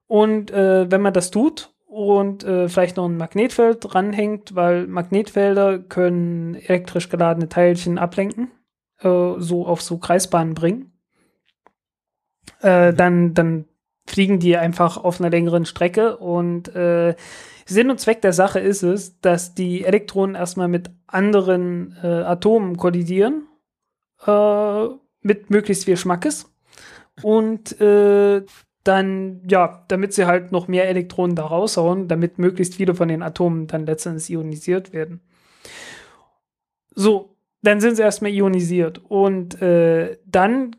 Und wenn man das tut, und äh, vielleicht noch ein Magnetfeld dranhängt, weil Magnetfelder können elektrisch geladene Teilchen ablenken, äh, so auf so Kreisbahnen bringen. Äh, dann, dann fliegen die einfach auf einer längeren Strecke und äh, Sinn und Zweck der Sache ist es, dass die Elektronen erstmal mit anderen äh, Atomen kollidieren, äh, mit möglichst viel Schmackes. Und äh, dann, ja, damit sie halt noch mehr Elektronen da raushauen, damit möglichst viele von den Atomen dann letztendlich ionisiert werden. So, dann sind sie erstmal ionisiert. Und äh, dann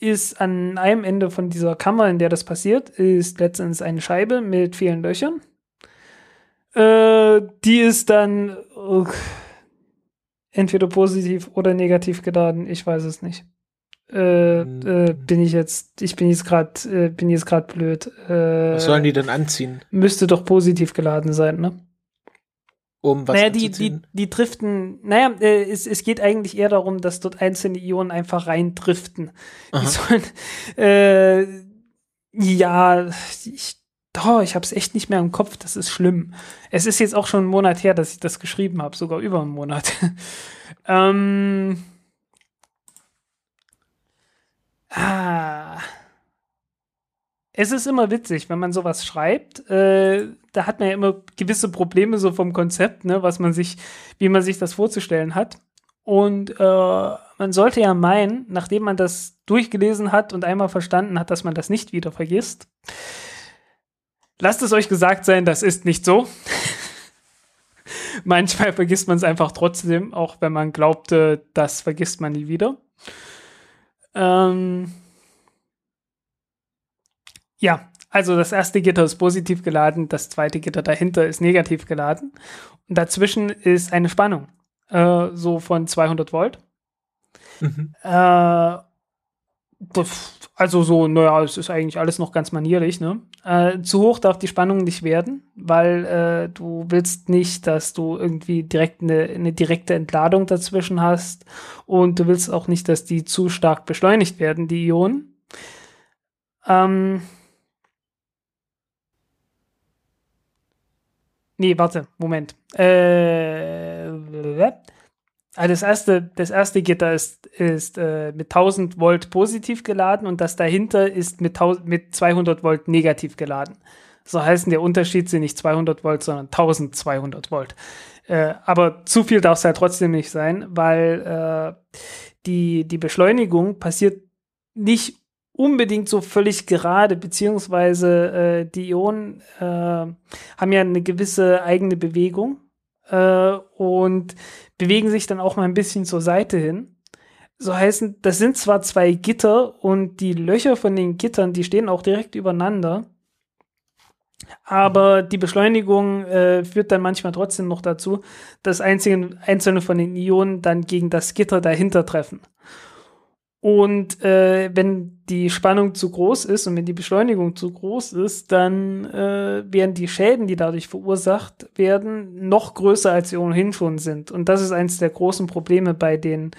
ist an einem Ende von dieser Kammer, in der das passiert, ist letztendlich eine Scheibe mit vielen Löchern. Äh, die ist dann äh, entweder positiv oder negativ geladen. Ich weiß es nicht. Äh, äh, bin ich jetzt, ich bin jetzt gerade, äh, bin jetzt gerade blöd. Äh, Was sollen die denn anziehen? Müsste doch positiv geladen sein, ne? Um was naja, die, die, die driften, naja, äh, es, es geht eigentlich eher darum, dass dort einzelne Ionen einfach rein driften. Die sollen, *laughs* ja, ich, oh, ich habe es echt nicht mehr im Kopf, das ist schlimm. Es ist jetzt auch schon einen Monat her, dass ich das geschrieben habe, sogar über einen Monat. *laughs* ähm, ah. Es ist immer witzig, wenn man sowas schreibt. Äh, da hat man ja immer gewisse Probleme so vom Konzept, ne, was man sich, wie man sich das vorzustellen hat. Und äh, man sollte ja meinen, nachdem man das durchgelesen hat und einmal verstanden hat, dass man das nicht wieder vergisst. Lasst es euch gesagt sein, das ist nicht so. *laughs* Manchmal vergisst man es einfach trotzdem, auch wenn man glaubte, das vergisst man nie wieder. Ähm ja, also das erste Gitter ist positiv geladen, das zweite Gitter dahinter ist negativ geladen. Und dazwischen ist eine Spannung, äh, so von 200 Volt. Mhm. Äh, also so, naja, es ist eigentlich alles noch ganz manierlich, ne? Äh, zu hoch darf die Spannung nicht werden, weil äh, du willst nicht, dass du irgendwie direkt eine, eine direkte Entladung dazwischen hast und du willst auch nicht, dass die zu stark beschleunigt werden, die Ionen. Ähm, nee, warte, Moment. Äh, also das erste, das erste Gitter ist, ist äh, mit 1000 Volt positiv geladen und das dahinter ist mit, 1000 mit 200 Volt negativ geladen. So heißen der Unterschied sind nicht 200 Volt, sondern 1200 Volt. Äh, aber zu viel darf es halt trotzdem nicht sein, weil äh, die, die Beschleunigung passiert nicht unbedingt so völlig gerade, beziehungsweise äh, die Ionen äh, haben ja eine gewisse eigene Bewegung äh, und bewegen sich dann auch mal ein bisschen zur Seite hin. So heißen, das sind zwar zwei Gitter und die Löcher von den Gittern, die stehen auch direkt übereinander. Aber die Beschleunigung äh, führt dann manchmal trotzdem noch dazu, dass einzelne, einzelne von den Ionen dann gegen das Gitter dahinter treffen. Und äh, wenn die Spannung zu groß ist und wenn die Beschleunigung zu groß ist, dann äh, werden die Schäden, die dadurch verursacht werden, noch größer als sie ohnehin schon sind. Und das ist eines der großen Probleme bei den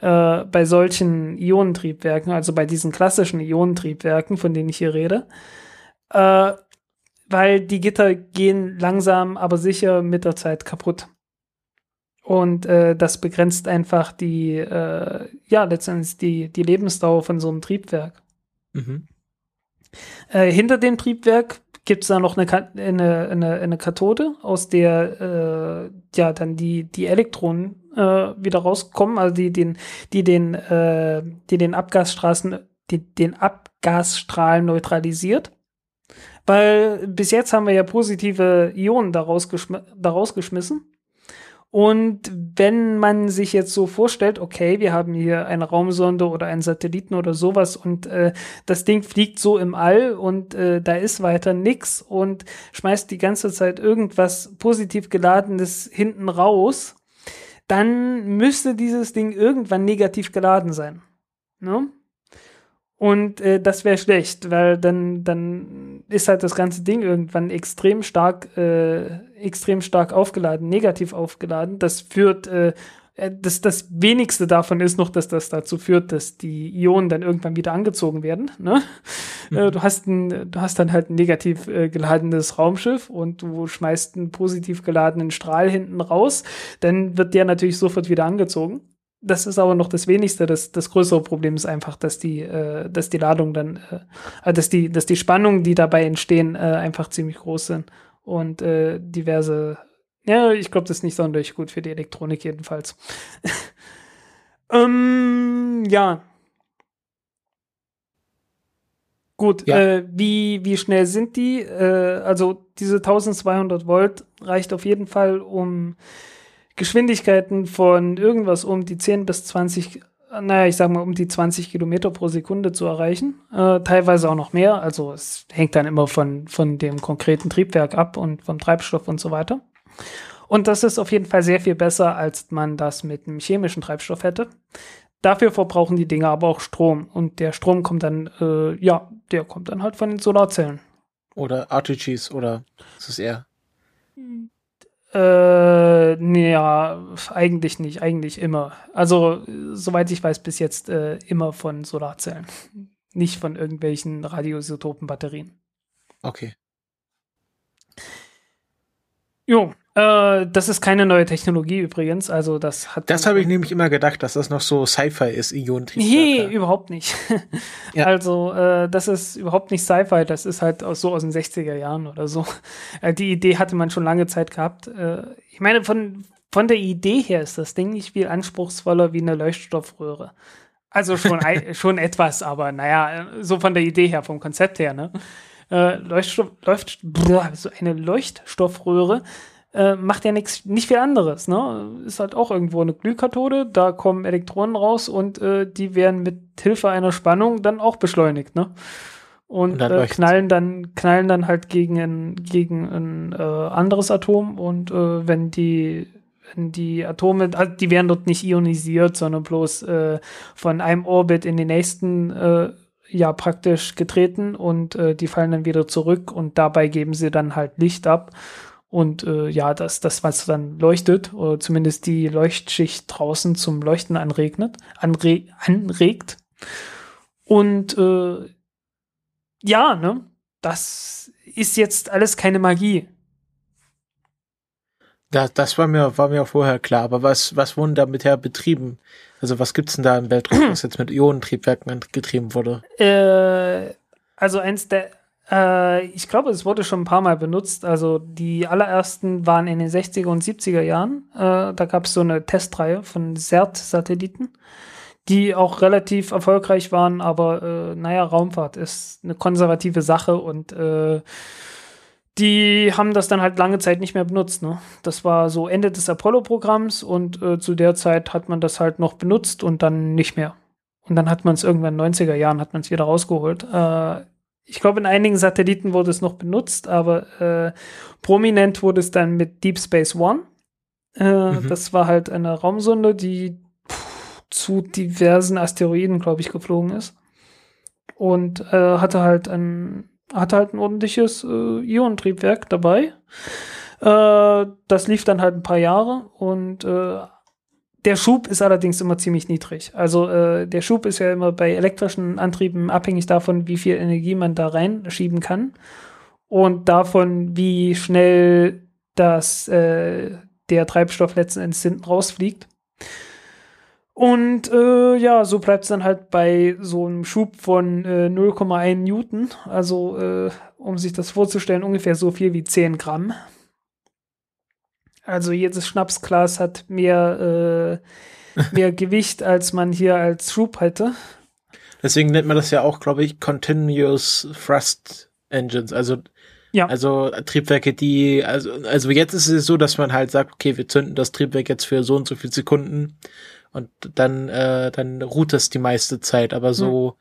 äh, bei solchen Ionentriebwerken, also bei diesen klassischen Ionentriebwerken, von denen ich hier rede. Äh, weil die Gitter gehen langsam, aber sicher mit der Zeit kaputt. Und äh, das begrenzt einfach die, äh, ja, letztendlich die, die Lebensdauer von so einem Triebwerk. Mhm. Äh, hinter dem Triebwerk gibt es da noch eine, eine, eine, eine Kathode, aus der äh, ja dann die, die Elektronen äh, wieder rauskommen, also die den, die den, äh, die den Abgasstraßen, die, den Abgasstrahl neutralisiert. Weil bis jetzt haben wir ja positive Ionen daraus, geschm daraus geschmissen. Und wenn man sich jetzt so vorstellt, okay, wir haben hier eine Raumsonde oder einen Satelliten oder sowas und äh, das Ding fliegt so im All und äh, da ist weiter nix und schmeißt die ganze Zeit irgendwas positiv geladenes hinten raus, dann müsste dieses Ding irgendwann negativ geladen sein. Ne? Und äh, das wäre schlecht, weil dann, dann ist halt das ganze Ding irgendwann extrem stark, äh, extrem stark aufgeladen, negativ aufgeladen. Das führt, äh, äh, das, das wenigste davon ist noch, dass das dazu führt, dass die Ionen dann irgendwann wieder angezogen werden. Ne? Äh, du, hast ein, du hast dann halt ein negativ äh, geladenes Raumschiff und du schmeißt einen positiv geladenen Strahl hinten raus, dann wird der natürlich sofort wieder angezogen. Das ist aber noch das wenigste. Das, das größere Problem ist einfach, dass die, äh, dass die Ladung dann, äh, dass die, dass die Spannungen, die dabei entstehen, äh, einfach ziemlich groß sind und äh, diverse. Ja, ich glaube, das ist nicht sonderlich gut für die Elektronik jedenfalls. *laughs* ähm, ja. Gut, Ja. Äh, wie, wie schnell sind die? Äh, also diese 1200 Volt reicht auf jeden Fall, um Geschwindigkeiten von irgendwas um die 10 bis 20 naja, ich sag mal, um die 20 Kilometer pro Sekunde zu erreichen. Äh, teilweise auch noch mehr. Also es hängt dann immer von, von dem konkreten Triebwerk ab und vom Treibstoff und so weiter. Und das ist auf jeden Fall sehr viel besser, als man das mit einem chemischen Treibstoff hätte. Dafür verbrauchen die Dinge aber auch Strom. Und der Strom kommt dann, äh, ja, der kommt dann halt von den Solarzellen. Oder RTGs oder ist es eher? Äh, nee, ja, eigentlich nicht, eigentlich immer. Also, soweit ich weiß, bis jetzt äh, immer von Solarzellen. Nicht von irgendwelchen Radioisotopenbatterien. Okay. Jo, äh, das ist keine neue Technologie übrigens. Also, das hat. Das habe ich nämlich immer gedacht, dass das noch so Sci-Fi ist, Nee, Ionentriebwerke. überhaupt nicht. *laughs* Ja. Also, äh, das ist überhaupt nicht Sci-Fi, das ist halt aus, so aus den 60er Jahren oder so. *laughs* Äh, die Idee hatte man schon lange Zeit gehabt. Äh, ich meine, von, von der Idee her ist das Ding nicht viel anspruchsvoller wie eine Leuchtstoffröhre. Also schon, *laughs* schon etwas, aber naja, äh, so von der Idee her, vom Konzept her, ne? Leuchtstoff, Leucht, brr, so eine Leuchtstoffröhre äh, macht ja nichts, nicht viel anderes, ne? Ist halt auch irgendwo eine Glühkathode, da kommen Elektronen raus und äh, die werden mit Hilfe einer Spannung dann auch beschleunigt, ne? Und, Und dann äh, knallen dann knallen dann halt gegen ein gegen ein äh, anderes Atom und äh, wenn die wenn die Atome, also die werden dort nicht ionisiert, sondern bloß äh, von einem Orbit in den nächsten äh, ja praktisch getreten und äh, die fallen dann wieder zurück und dabei geben sie dann halt Licht ab und äh, ja, das, das, was dann leuchtet, oder zumindest die Leuchtschicht draußen zum Leuchten anregnet, anre anregt. Und äh, ja, ne, das ist jetzt alles keine Magie. Das, das war mir, war mir vorher klar. Aber was, was wurden da bisher betrieben? Also was gibt's denn da im Weltraum, was jetzt mit Ionentriebwerken getrieben wurde? Äh, also eins der, äh, ich glaube, es wurde schon ein paar Mal benutzt. Also die allerersten waren in den 60er und 70er Jahren. Äh, da gab es so eine Testreihe von CERT-Satelliten, die auch relativ erfolgreich waren. Aber äh, naja, Raumfahrt ist eine konservative Sache und äh, die haben das dann halt lange Zeit nicht mehr benutzt. Ne? Das war so Ende des Apollo-Programms und äh, zu der Zeit hat man das halt noch benutzt und dann nicht mehr. Und dann hat man es irgendwann in den 90er Jahren hat man es wieder rausgeholt. Äh, ich glaube, in einigen Satelliten wurde es noch benutzt, aber äh, prominent wurde es dann mit Deep Space One. Äh, Mhm. Das war halt eine Raumsonde, die pff, zu diversen Asteroiden, glaube ich, geflogen ist. Und äh, hatte halt ein hatte halt ein ordentliches äh, Ionentriebwerk dabei. Äh, das lief dann halt ein paar Jahre und äh, der Schub ist allerdings immer ziemlich niedrig. Also äh, der Schub ist ja immer bei elektrischen Antrieben abhängig davon, wie viel Energie man da reinschieben kann und davon, wie schnell das äh, der Treibstoff letzten Endes hinten rausfliegt. Und äh, ja, so bleibt es dann halt bei so einem Schub von äh, 0,1 Newton. Also, äh, um sich das vorzustellen, ungefähr so viel wie 10 Gramm. Also jedes Schnapsglas hat mehr, äh, mehr *laughs* Gewicht, als man hier als Schub hätte. Deswegen nennt man das ja auch, glaube ich, Continuous Thrust Engines. Also, Ja. also Triebwerke, die, also, also jetzt ist es so, dass man halt sagt, okay, wir zünden das Triebwerk jetzt für so und so viele Sekunden und dann, äh, dann ruht das die meiste Zeit. Aber so,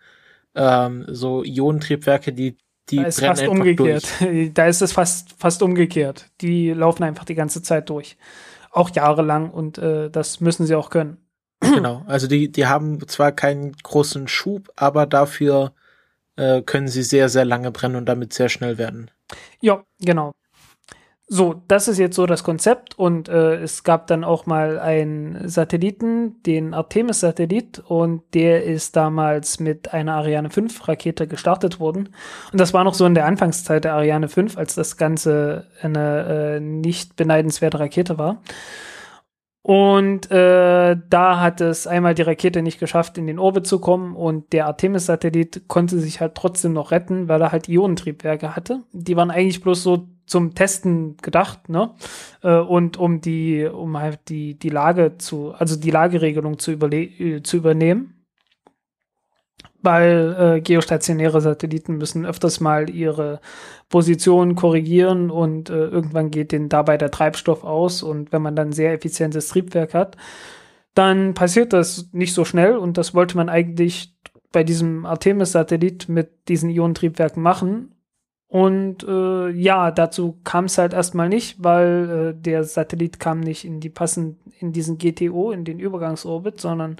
ähm, so Ionentriebwerke, die, die Da ist fast umgekehrt. durch. *laughs* Da ist es fast, fast umgekehrt. Die laufen einfach die ganze Zeit durch. Auch jahrelang und äh, das müssen sie auch können. Genau. Also die, die haben zwar keinen großen Schub, aber dafür äh, können sie sehr, sehr lange brennen und damit sehr schnell werden. Ja, genau. So, das ist jetzt so das Konzept und äh, es gab dann auch mal einen Satelliten, den Artemis-Satellit und der ist damals mit einer Ariane 5 Rakete gestartet worden und das war noch so in der Anfangszeit der Ariane 5, als das Ganze eine äh, nicht beneidenswerte Rakete war. Und äh, da hat es einmal die Rakete nicht geschafft, in den Orbit zu kommen und der Artemis-Satellit konnte sich halt trotzdem noch retten, weil er halt Ionentriebwerke hatte. Die waren eigentlich bloß so zum Testen gedacht, ne? Äh, und um die, um halt die, die Lage zu, also die Lageregelung zu, überle äh, zu übernehmen. Weil äh, geostationäre Satelliten müssen öfters mal ihre Position korrigieren und äh, irgendwann geht denen dabei der Treibstoff aus und wenn man dann sehr effizientes Triebwerk hat, dann passiert das nicht so schnell und das wollte man eigentlich bei diesem Artemis-Satellit mit diesen Ionentriebwerken machen. Und äh, ja, dazu kam es halt erstmal nicht, weil äh, der Satellit kam nicht in die passend in diesen GTO, in den Übergangsorbit, sondern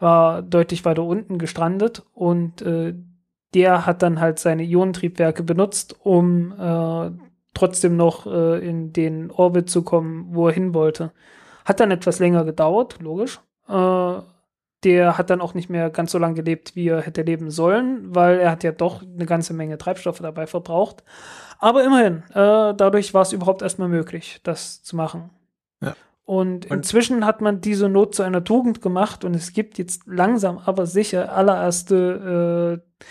war deutlich weiter unten gestrandet und äh, der hat dann halt seine Ionentriebwerke benutzt, um äh, trotzdem noch äh, in den Orbit zu kommen, wo er hin wollte. Hat dann etwas länger gedauert, logisch. Äh, der hat dann auch nicht mehr ganz so lange gelebt, wie er hätte leben sollen, weil er hat ja doch eine ganze Menge Treibstoffe dabei verbraucht. Aber immerhin, äh, dadurch war es überhaupt erstmal möglich, das zu machen. Ja. Und, und inzwischen hat man diese Not zu einer Tugend gemacht und es gibt jetzt langsam aber sicher allererste äh,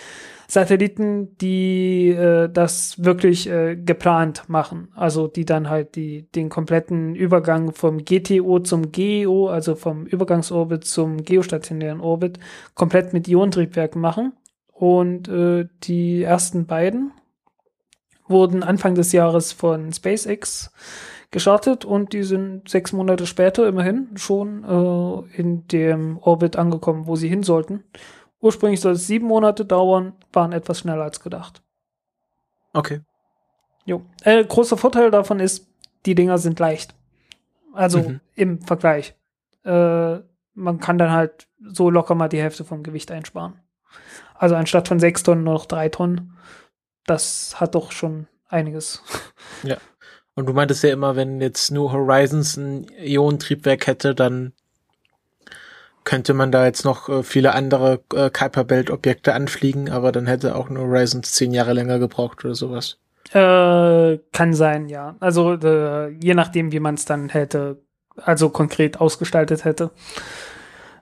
Satelliten, die äh, das wirklich äh, geplant machen. Also die dann halt die, den kompletten Übergang vom GTO zum GEO, also vom Übergangsorbit zum geostationären Orbit, komplett mit Ionentriebwerken machen. Und äh, die ersten beiden wurden Anfang des Jahres von SpaceX gestartet und die sind sechs Monate später immerhin schon äh, in dem Orbit angekommen, wo sie hin sollten. Ursprünglich soll es sieben Monate dauern, waren etwas schneller als gedacht. Okay. Jo. Äh, großer Vorteil davon ist, die Dinger sind leicht. Also mhm. im Vergleich. Äh, man kann dann halt so locker mal die Hälfte vom Gewicht einsparen. Also anstatt von sechs Tonnen nur noch drei Tonnen. Das hat doch schon einiges. Ja. Und du meintest ja immer, wenn jetzt New Horizons ein Ionentriebwerk hätte, dann könnte man da jetzt noch äh, viele andere äh, Kuiper Belt Objekte anfliegen, aber dann hätte auch nur Horizons zehn Jahre länger gebraucht oder sowas. Äh, kann sein, ja. Also äh, je nachdem, wie man es dann hätte, also konkret ausgestaltet hätte.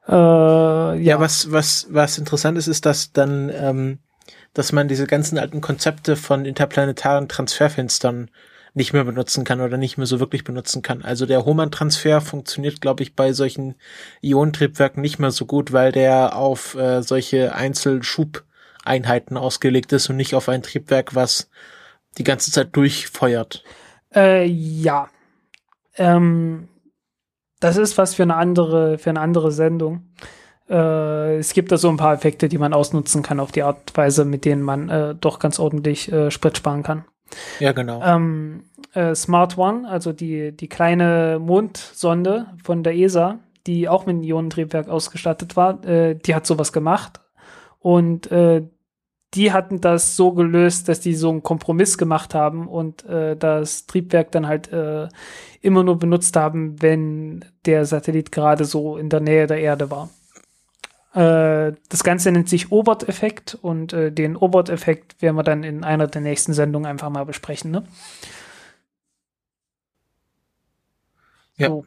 Äh, ja. ja, was was was interessant ist, ist, dass dann, ähm, dass man diese ganzen alten Konzepte von interplanetaren Transferfenstern nicht mehr benutzen kann oder nicht mehr so wirklich benutzen kann. Also der Hohmann-Transfer funktioniert, glaube ich, bei solchen Ionentriebwerken nicht mehr so gut, weil der auf äh, solche Einzelschubeinheiten ausgelegt ist und nicht auf ein Triebwerk, was die ganze Zeit durchfeuert. Äh, ja. Ähm, das ist was für eine andere, für eine andere Sendung. Äh, es gibt da so ein paar Effekte, die man ausnutzen kann auf die Art und Weise, mit denen man äh, doch ganz ordentlich äh, Sprit sparen kann. Ja, genau. Ähm, äh, Smart One, also die, die kleine Mondsonde von der ESA, die auch mit einem Ionentriebwerk ausgestattet war, äh, die hat sowas gemacht. Und äh, die hatten das so gelöst, dass die so einen Kompromiss gemacht haben und äh, das Triebwerk dann halt äh, immer nur benutzt haben, wenn der Satellit gerade so in der Nähe der Erde war. Äh, das Ganze nennt sich Obert-Effekt und äh, den Obert-Effekt werden wir dann in einer der nächsten Sendungen einfach mal besprechen. Ne? Ja. So.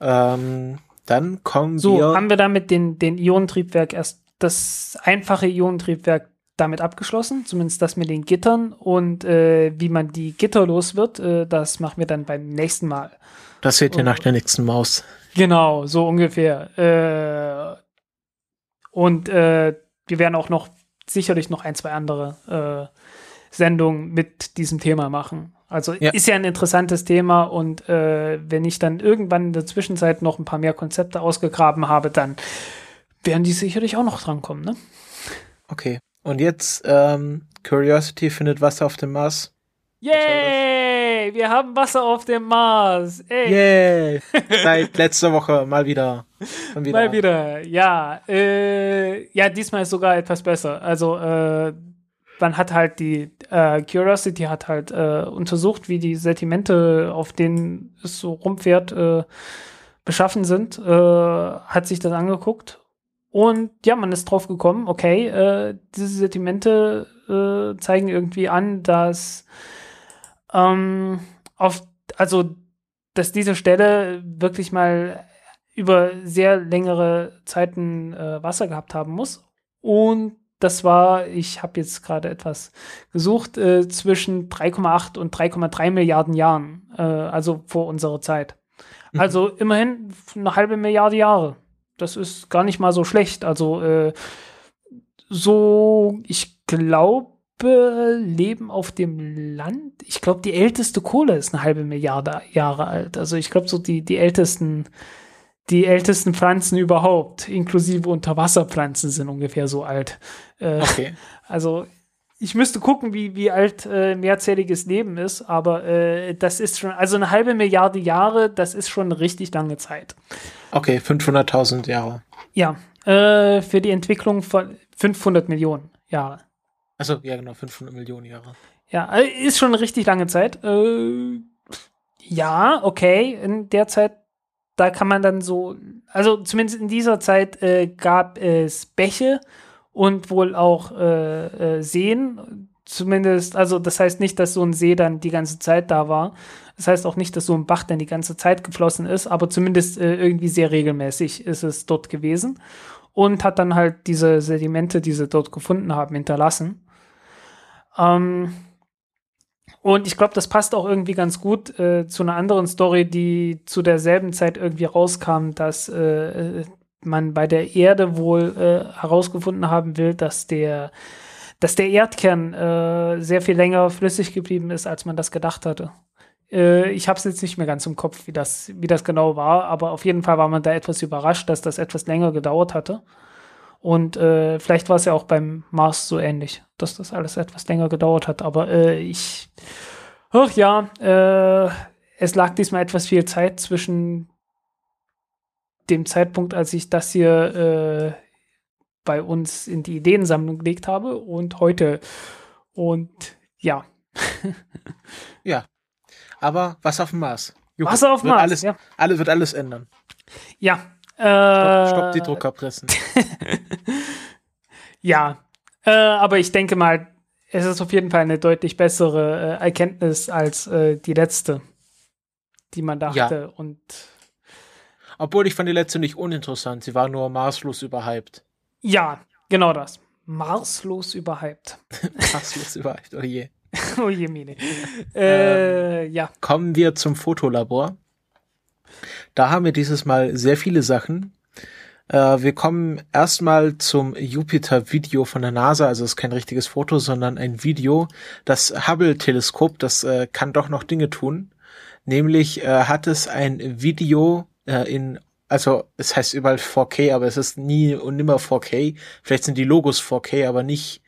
Ähm, dann kommen so, wir. So, haben wir damit den, den Ionentriebwerk erst das einfache Ionentriebwerk damit abgeschlossen, zumindest das mit den Gittern und äh, wie man die Gitter los wird, äh, das machen wir dann beim nächsten Mal. Das seht ihr nach der nächsten Maus. Genau, so ungefähr. Äh, und äh, wir werden auch noch sicherlich noch ein, zwei andere äh, Sendungen mit diesem Thema machen. Also ja. ist ja ein interessantes Thema und äh, wenn ich dann irgendwann in der Zwischenzeit noch ein paar mehr Konzepte ausgegraben habe, dann werden die sicherlich auch noch drankommen, ne? Okay. Und jetzt ähm, Curiosity findet Wasser auf dem Mars. Yay! Wir haben Wasser auf dem Mars. Ey. Yay! *laughs* Seit letzter Woche mal wieder. wieder. Mal wieder, ja. Äh, ja, diesmal ist sogar etwas besser. Also, äh, man hat halt die äh, Curiosity hat halt äh, untersucht, wie die Sedimente, auf denen es so rumfährt, äh, beschaffen sind, äh, hat sich das angeguckt und ja, man ist drauf gekommen, okay, äh, diese Sedimente äh, zeigen irgendwie an, dass ähm, auf, also, dass diese Stelle wirklich mal über sehr längere Zeiten äh, Wasser gehabt haben muss. Und das war, ich habe jetzt gerade etwas gesucht, äh, zwischen 3,8 und 3,3 Milliarden Jahren, äh, also vor unserer Zeit. Mhm. Also immerhin eine halbe Milliarde Jahre. Das ist gar nicht mal so schlecht. Also äh, so, ich glaube, leben auf dem Land. Ich glaube, die älteste Kohle ist eine halbe Milliarde Jahre alt. Also ich glaube, so die, die ältesten die ältesten Pflanzen überhaupt, inklusive Unterwasserpflanzen, sind ungefähr so alt. Äh, Okay. *laughs* Also ich müsste gucken, wie, wie alt äh, mehrzähliges Leben ist, aber äh, das ist schon, also eine halbe Milliarde Jahre, das ist schon eine richtig lange Zeit. Okay, 500.000 Jahre. Ja, äh, für die Entwicklung von 500 Millionen Jahre. Also ja, genau, 500 Millionen Jahre. Ja, äh, ist schon eine richtig lange Zeit. Äh, ja, okay, in der Zeit, da kann man dann so, also zumindest in dieser Zeit äh, gab es Bäche und wohl auch äh, äh, Seen. Zumindest, also das heißt nicht, dass so ein See dann die ganze Zeit da war. Das heißt auch nicht, dass so ein Bach dann die ganze Zeit geflossen ist, aber zumindest äh, irgendwie sehr regelmäßig ist es dort gewesen und hat dann halt diese Sedimente, die sie dort gefunden haben, hinterlassen. Ähm, und ich glaube, das passt auch irgendwie ganz gut äh, zu einer anderen Story, die zu derselben Zeit irgendwie rauskam, dass äh, man bei der Erde wohl äh, herausgefunden haben will, dass der, dass der Erdkern äh, sehr viel länger flüssig geblieben ist, als man das gedacht hatte. Äh, ich habe es jetzt nicht mehr ganz im Kopf, wie das, wie das genau war, aber auf jeden Fall war man da etwas überrascht, dass das etwas länger gedauert hatte. Und äh, vielleicht war es ja auch beim Mars so ähnlich, dass das alles etwas länger gedauert hat. Aber äh, ich, ach ja, äh, es lag diesmal etwas viel Zeit zwischen dem Zeitpunkt, als ich das hier äh, bei uns in die Ideensammlung gelegt habe und heute. Und ja, *laughs* Ja. Aber was auf dem Mars? Juhu, Wasser auf dem Mars, Alles, ja. alles wird alles ändern. ja. Stopp, Äh, stopp die Druckerpressen. *laughs* Ja, äh, aber ich denke mal, es ist auf jeden Fall eine deutlich bessere äh, Erkenntnis als äh, die letzte, die man dachte. Ja. Und Obwohl ich fand die letzte nicht uninteressant. Sie war nur maßlos überhyped. ja, genau das. Marslos überhyped. *laughs* Maßlos überhyped, oh je. *laughs* oh je, Mine. Äh, ja. Kommen wir zum Fotolabor. Da haben wir dieses Mal sehr viele Sachen. Äh, wir kommen erstmal zum Jupiter-Video von der NASA. Also es ist kein richtiges Foto, sondern ein Video. Das Hubble-Teleskop, das äh, kann doch noch Dinge tun. Nämlich äh, hat es ein Video äh, in, also es heißt überall 4K, aber es ist nie und nimmer 4K. Vielleicht sind die Logos 4K, aber nicht,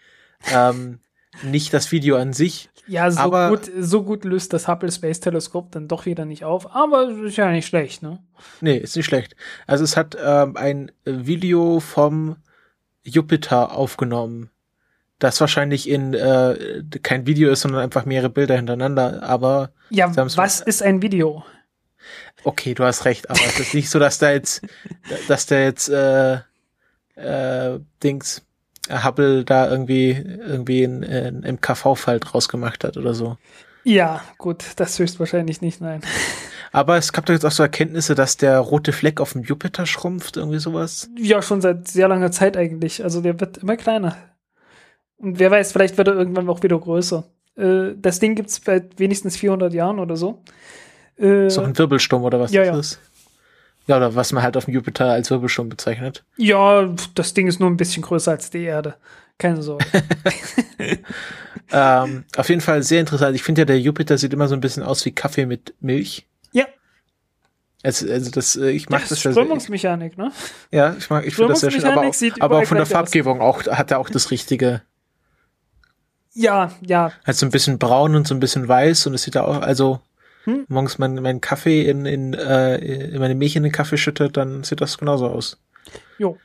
ähm, nicht das Video an sich. Ja, so Aber- gut, so gut löst das Hubble Space Teleskop dann doch wieder nicht auf, aber ist ja nicht schlecht, ne? Nee, ist nicht schlecht. Also es hat ähm, ein Video vom Jupiter aufgenommen, das wahrscheinlich in äh, kein Video ist, sondern einfach mehrere Bilder hintereinander. Aber Ja, was ist ein Video? okay, du hast recht. Aber es ist nicht so, dass da jetzt, *laughs* dass der jetzt äh, äh, Dings Hubble da irgendwie irgendwie ein, ein MKV-Fall draus gemacht hat oder so. Ja, gut, das höchstwahrscheinlich nicht, nein. *laughs* Aber es gab doch jetzt auch so Erkenntnisse, dass der rote Fleck auf dem Jupiter schrumpft, irgendwie sowas. Ja, schon seit sehr langer Zeit eigentlich. Also der wird immer kleiner. Und wer weiß, vielleicht wird er irgendwann auch wieder größer. Äh, das Ding gibt's seit wenigstens 400 Jahren oder so. Äh, So ein Wirbelsturm oder was ja, das ja. ist. Ja, oder was man halt auf dem Jupiter als Wirbelsturm bezeichnet. ja, das Ding ist nur ein bisschen größer als die Erde. Keine Sorge. *laughs* Ähm, auf jeden Fall sehr interessant. Ich finde ja, der Jupiter sieht immer so ein bisschen aus wie Kaffee mit Milch. ja, Also, also das, äh, ich mag das das, ja, ne? ja, ich mag, ich finde das sehr schön. Aber auch, Strömungsmechanik aber auch von der gleich aus. Farbgebung auch, hat er auch das richtige. Ja, ja. Halt so ein bisschen braun und so ein bisschen weiß und es sieht ja auch, also, Hm? morgens mein, mein Kaffee in, in, äh, in meine Milch in den Kaffee schüttet, dann sieht das genauso aus. Jo.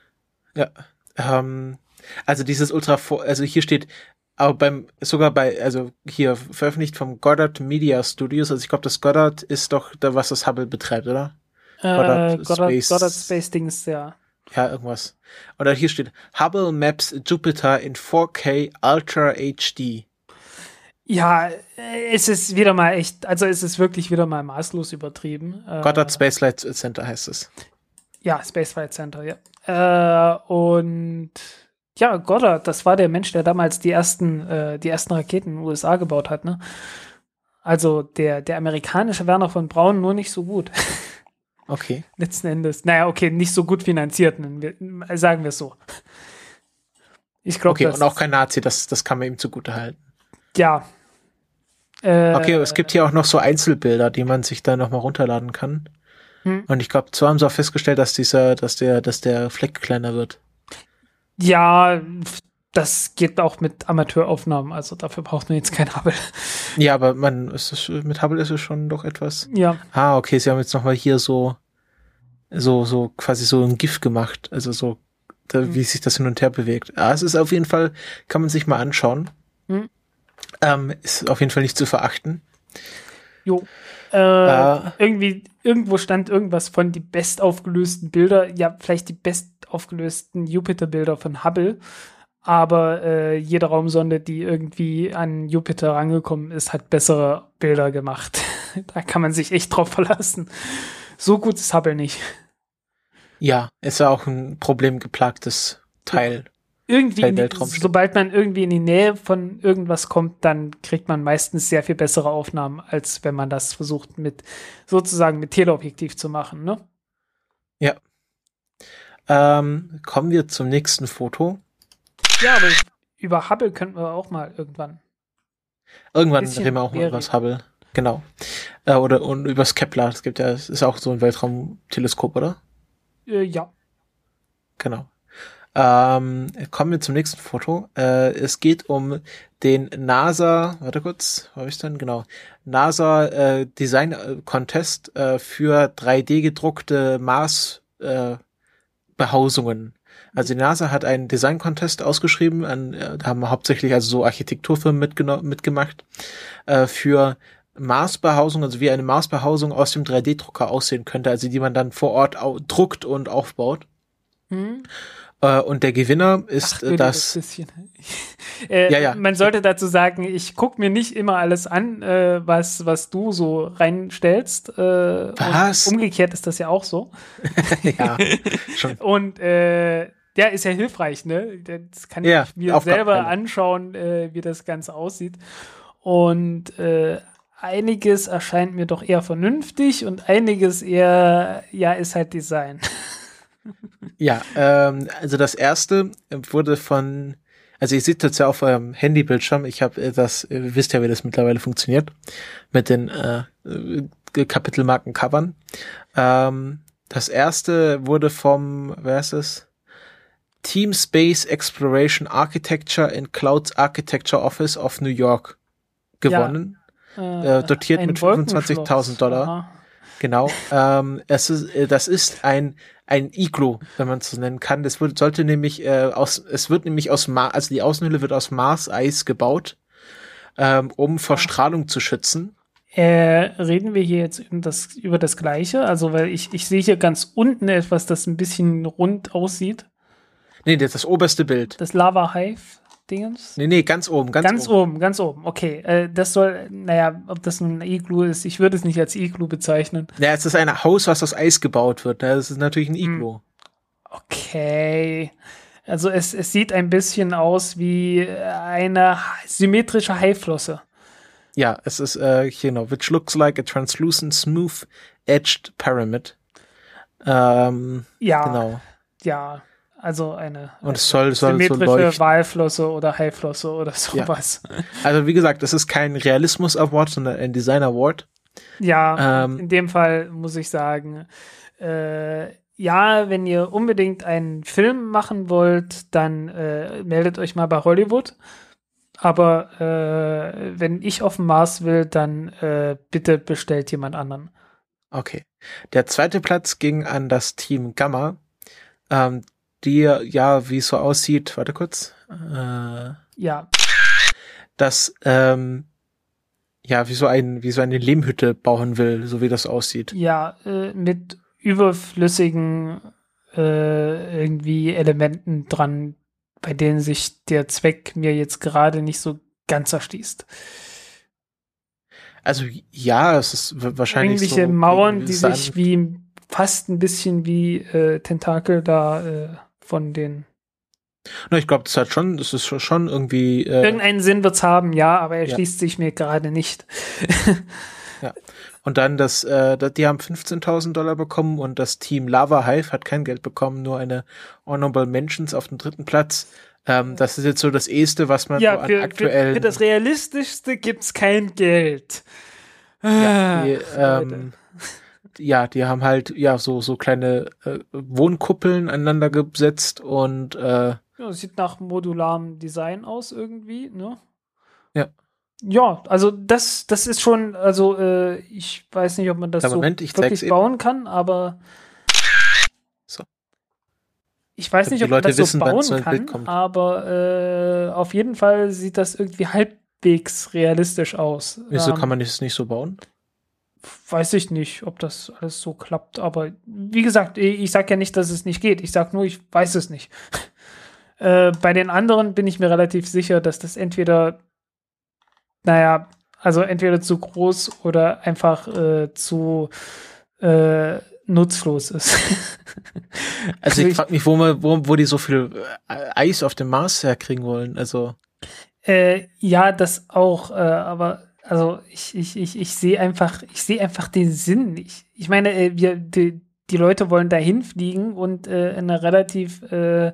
Ja. Ähm, also dieses Ultra, also hier steht, aber beim, sogar bei, also hier veröffentlicht vom Goddard Media Studios, also ich glaube, das Goddard ist doch da, was das Hubble betreibt, oder? Äh, Goddard Goddard, Space- Goddard Space Dings, ja. Ja, irgendwas. Oder hier steht, Hubble maps Jupiter in 4K Ultra HD. Ja, äh, es ist wieder mal echt, also es ist wirklich wieder mal maßlos übertrieben. Äh, Goddard Space Flight Center heißt es. Ja, Space Flight Center, ja. Äh, und ja, Goddard, das war der Mensch, der damals die ersten, äh, die ersten Raketen in den USA gebaut hat, ne? Also der, der amerikanische Werner von Braun nur nicht so gut, *laughs* Okay. letzten Endes. Naja, okay, nicht so gut finanziert, wir- sagen wir es so. Ich glaube, Okay, und auch kein Nazi, das, das kann man ihm zugute halten. Ja. Äh, Okay, es gibt hier auch noch so Einzelbilder, die man sich da nochmal runterladen kann. Hm. Und ich glaube, zwar haben sie auch festgestellt, dass dieser, dass der, dass der Fleck kleiner wird. Ja, das geht auch mit Amateuraufnahmen, also dafür braucht man jetzt kein Hubble. *laughs* Ja, aber man, ist es, mit Hubble ist es schon doch etwas. Ja, Ah, okay, sie haben jetzt nochmal hier so, so, so quasi so ein GIF gemacht. Also so, da, Mhm. wie sich das hin und her bewegt. Ah, es ist auf jeden Fall, kann man sich mal anschauen. Mhm. Ähm, ist auf jeden Fall nicht zu verachten. jo. Äh, Ah. Irgendwie, irgendwo stand irgendwas von die bestaufgelösten Bilder, ja, vielleicht die bestaufgelösten Jupiter-Bilder von Hubble. Aber äh, jede Raumsonde, die irgendwie an Jupiter rangekommen ist, hat bessere Bilder gemacht. *laughs* da kann man sich echt drauf verlassen. So gut ist Hubble nicht. Ja, ist ja auch ein problemgeplagtes Teil. Irgendwie, die, sobald man irgendwie in die Nähe von irgendwas kommt, dann kriegt man meistens sehr viel bessere Aufnahmen, als wenn man das versucht mit sozusagen mit Teleobjektiv zu machen. Ne? Ähm, kommen wir zum nächsten Foto. Ja, aber über Hubble könnten wir auch mal irgendwann. Irgendwann reden wir auch mal über das Hubble. Genau. Äh, oder und übers Kepler. Es gibt ja, es ist auch so ein Weltraumteleskop, oder? Äh, ja. Genau. Ähm, kommen wir zum nächsten Foto. Äh, es geht um den NASA, warte kurz, wo habe ich denn? Genau. NASA äh, Design äh, Contest äh, für 3D gedruckte Mars äh, Behausungen. Also die NASA hat einen Design Contest ausgeschrieben, an, äh, da haben hauptsächlich also so Architekturfirmen mitgemacht äh, für Marsbehausung, also wie eine Marsbehausung aus dem 3D-Drucker aussehen könnte, also die man dann vor Ort druckt und aufbaut. Hm? Äh, und der Gewinner ist Ach, äh, das. *laughs* äh, Ja, ja. Man sollte dazu sagen, ich gucke mir nicht immer alles an, äh, was, was du so reinstellst. Äh, Was? Umgekehrt ist das ja auch so. *laughs* ja, *laughs* schon. Und äh, ja, ist ja hilfreich, ne? Das kann Ja, ich mir selber anschauen, äh, wie das Ganze aussieht. Und einiges erscheint mir doch eher vernünftig und einiges eher, ja, ist halt Design. Ja, ähm, also das erste wurde von, also ihr seht das ja auf eurem Handybildschirm. Ich habe das, ihr wisst ja, wie das mittlerweile funktioniert mit den äh, äh, Kapitelmarken Covern. Ähm, das erste wurde vom, wer ist es? Team Space Exploration Architecture in Clouds Architecture Office of New York gewonnen. Äh, dotiert mit Wolkenschloss. 25.000 Dollar. Aha. Genau. ähm, es ist, äh, das ist ein ein Iglo, wenn man es so nennen kann. Das wird, sollte nämlich äh, aus, es wird nämlich aus Mars, also die Außenhülle wird aus Marseis gebaut, ähm, um vor Strahlung zu schützen. Äh, reden wir hier jetzt über das, über das Gleiche? Also, weil ich, ich sehe hier ganz unten etwas, das ein bisschen rund aussieht. Nee, das ist das oberste Bild. Das Lava Hive Dingens. Nee, nee, ganz oben, ganz, Ganz, oben. oben. ganz oben. Okay, äh, das soll, naja, ob das ein Iglu ist, ich würde es nicht als Iglu bezeichnen. Ja, es ist ein Haus, was aus Eis gebaut wird. ne? Das ist natürlich ein Iglo. Okay. Also es, es sieht ein bisschen aus wie eine symmetrische Haiflosse. Ja, es ist, äh, genau, which looks like a translucent, smooth edged pyramid. Ähm, Ja, genau. ja. Also eine, Und es soll, soll so symmetrische leuchten. Walflosse oder Haiflosse oder sowas. Also wie gesagt, das ist kein Realismus Award, sondern ein Design Award. Ja, Ähm, in dem Fall muss ich sagen, äh, ja, wenn ihr unbedingt einen Film machen wollt, dann äh, meldet euch mal bei Hollywood. Aber äh, wenn ich auf den Mars will, dann äh, bitte bestellt jemand anderen. Okay. Der zweite Platz ging an das Team Gamma, ähm, die ja, wie es so aussieht, warte kurz, äh, Ja, das ähm, ja wie so ein wie so eine Lehmhütte bauen will, so wie das aussieht. ja, äh, mit überflüssigen äh, irgendwie Elementen dran, bei denen sich der Zweck mir jetzt gerade nicht so ganz erschließt. Also ja, es ist wahrscheinlich Irgendwelche so, Mauern, die sich wie fast ein bisschen wie äh, Tentakel da äh, von den. Na, ich glaube, das hat schon, das ist schon- irgendwie äh, Irgendeinen Sinn wird's haben, ja, aber er Ja. schließt sich mir gerade nicht. *laughs* und dann das, äh, die haben 15.000 Dollar bekommen und das Team Lava Hive hat kein Geld bekommen, nur eine Honorable Mentions auf dem dritten Platz. Ähm, das ist jetzt so das Eheste, was man so ja, an für, für, aktuellen für das Realistischste gibt's kein Geld. Ja, Ah, die, ähm, ja, die haben halt ja so so kleine äh, Wohnkuppeln aneinander gesetzt und äh, Ja, sieht nach modularem Design aus irgendwie, ne? Ja. Ja, also das, das ist schon, also äh, ich weiß nicht, ob man das so Moment, ich zeig's wirklich eben. bauen kann, aber So. ich weiß nicht, ob man Leute das so wissen, bauen so Bild kann, aber äh, auf jeden Fall sieht das irgendwie halbwegs realistisch aus. wieso Ähm, kann man das nicht so bauen? Weiß ich nicht, ob das alles so klappt, aber wie gesagt, ich, ich sage ja nicht, dass es nicht geht. Ich sage nur, ich weiß es nicht. *laughs* äh, bei den anderen bin ich mir relativ sicher, dass das entweder, naja, also entweder zu groß oder einfach äh, zu äh, nutzlos ist. *laughs* Also ich frage mich, wo, man, wo, wo die so viel äh, Eis auf dem Mars herkriegen wollen. Also Äh, ja, das auch, äh, aber also ich, ich, ich, ich sehe einfach, ich sehe einfach den Sinn nicht. Ich meine, äh, wir, die, die Leute wollen dahin fliegen und äh, eine relativ äh,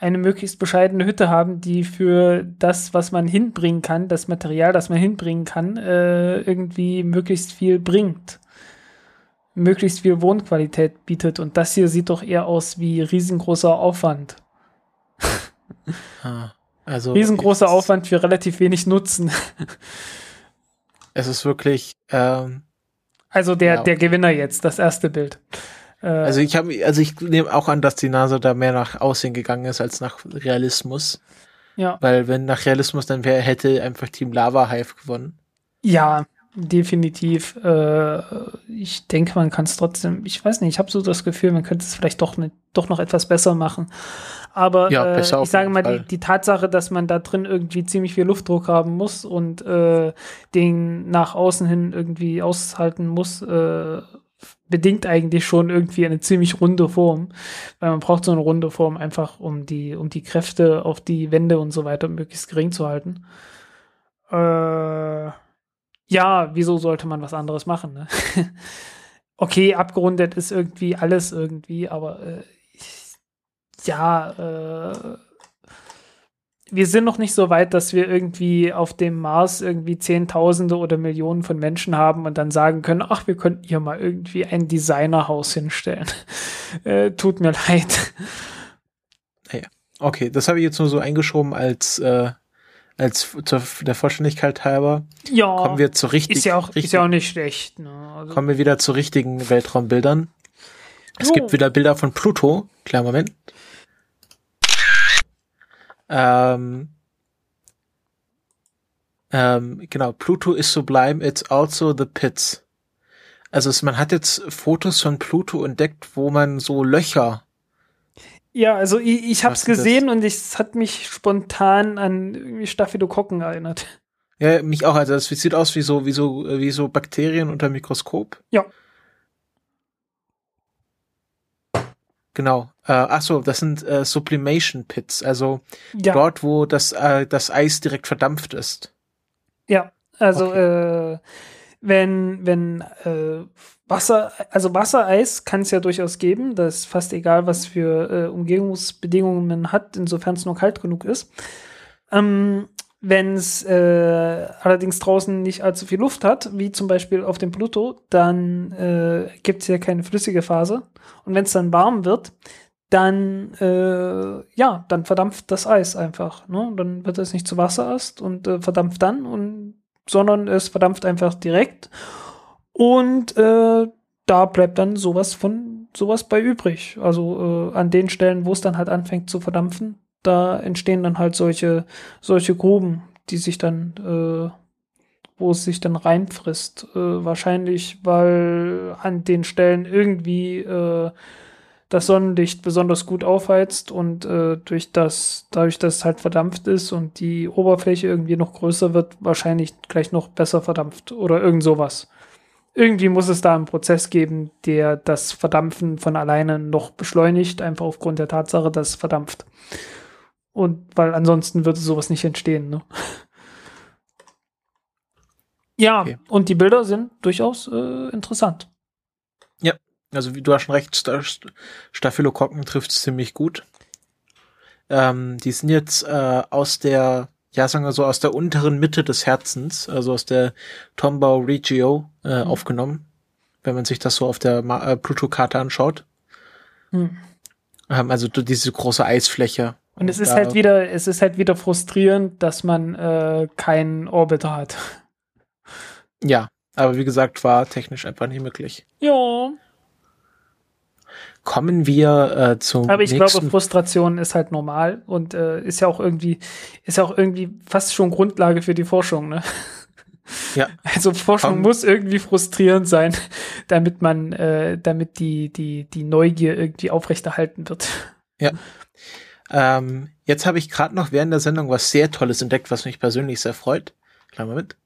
eine möglichst bescheidene Hütte haben, die für das, was man hinbringen kann, das Material, das man hinbringen kann, äh, irgendwie möglichst viel bringt. Möglichst viel Wohnqualität bietet. Und das hier sieht doch eher aus wie riesengroßer Aufwand. *laughs* ah, also Riesengroßer es- Aufwand für relativ wenig Nutzen. *laughs* Es ist wirklich ähm, Also der, Ja. der Gewinner jetzt, das erste Bild. Äh, Also ich habe, also ich nehme auch an, dass die NASA da mehr nach Aussehen gegangen ist als nach Realismus, ja. weil wenn nach Realismus dann wäre, hätte einfach Team Lava Hive gewonnen. ja, definitiv. Äh, ich denke, man kann es trotzdem, ich weiß nicht, ich habe so das Gefühl, man könnte es vielleicht doch, ne, doch noch etwas besser machen. Aber Ja, äh, ich sage mal, die, die Tatsache, dass man da drin irgendwie ziemlich viel Luftdruck haben muss und äh, den nach außen hin irgendwie aushalten muss, äh, bedingt eigentlich schon irgendwie eine ziemlich runde Form, weil man braucht so eine runde Form einfach, um die, um die Kräfte auf die Wände und so weiter möglichst gering zu halten. Äh, ja, wieso sollte man was anderes machen? Ne? *laughs* okay, abgerundet ist irgendwie alles irgendwie, aber äh, ja, äh, wir sind noch nicht so weit, dass wir irgendwie auf dem Mars irgendwie Zehntausende oder Millionen von Menschen haben und dann sagen können, ach, wir könnten hier mal irgendwie ein Designerhaus hinstellen. *laughs* äh, tut mir *laughs* leid. Okay, das habe ich jetzt nur so eingeschoben als äh, als zur, der Vollständigkeit halber. Ja, Kommen wir zu richtig, ist ja auch, richtig ist ja auch nicht schlecht. Ne? Also, kommen wir wieder zu richtigen Weltraumbildern. Es Jo. gibt wieder Bilder von Pluto. Kleinen Moment. Ähm, ähm, genau, Pluto is sublime, it's also the pits. Also es, man hat jetzt Fotos von Pluto entdeckt, wo man so Löcher. Ja, also ich, ich habe es das? gesehen und es hat mich spontan an irgendwie Staphylokokken erinnert. *laughs* Ja, mich auch. Also es sieht aus wie so, wie so, wie so Bakterien unter Mikroskop. Ja. Genau. Äh, ach so, das sind äh, Sublimation Pits. Also Ja, dort, wo das, äh, das Eis direkt verdampft ist. ja. Also äh, wenn wenn äh, Wasser, also Wassereis kann es ja durchaus geben. Das ist fast egal, was für äh, Umgebungsbedingungen man hat, insofern es nur kalt genug ist. Ähm, wenn es äh, allerdings draußen nicht allzu viel Luft hat, wie zum Beispiel auf dem Pluto, dann äh, gibt es ja keine flüssige Phase. Und wenn es dann warm wird, dann äh, ja, dann verdampft das Eis einfach. Ne? Dann wird es nicht zu Wasser erst und äh, verdampft dann, und, sondern es verdampft einfach direkt. Und äh, da bleibt dann sowas von sowas bei übrig. Also äh, an den Stellen, wo es dann halt anfängt zu verdampfen, da entstehen dann halt solche solche Gruben, die sich dann äh, wo es sich dann reinfrisst. Äh, wahrscheinlich, weil an den Stellen irgendwie äh, das Sonnenlicht besonders gut aufheizt und äh, durch das, dadurch, dass es halt verdampft ist und die Oberfläche irgendwie noch größer wird, wahrscheinlich gleich noch besser verdampft oder irgend sowas. Irgendwie muss es da einen Prozess geben, der das Verdampfen von alleine noch beschleunigt, einfach aufgrund der Tatsache, dass es verdampft. Und weil ansonsten würde sowas nicht entstehen, ne? Ja, Okay. und die Bilder sind durchaus äh, interessant. Also wie du hast schon recht, Sta- St- Staphylokokken trifft ziemlich gut. Ähm, die sind jetzt äh, aus der, ja sagen wir so, aus der unteren Mitte des Herzens, also aus der Tombau Regio äh, aufgenommen. wenn man sich das so auf der Ma- äh, Pluto-Karte anschaut. Hm. Ähm, also diese große Eisfläche. Und es ist halt wieder, es ist halt wieder frustrierend, dass man äh, keinen Orbiter hat. Ja, aber wie gesagt, war technisch einfach nicht möglich. Ja. Kommen wir äh, zum Aber ich nächsten. glaube, Frustration ist halt normal und äh, ist ja auch irgendwie, ist ja auch irgendwie fast schon Grundlage für die Forschung, ne? Ja. *laughs* Also Forschung Komm. muss irgendwie frustrierend sein, *laughs* damit man, äh, damit die, die, die Neugier irgendwie aufrechterhalten wird. Ähm, jetzt habe ich gerade noch während der Sendung was sehr Tolles entdeckt, was mich persönlich sehr freut. Kleinen Moment.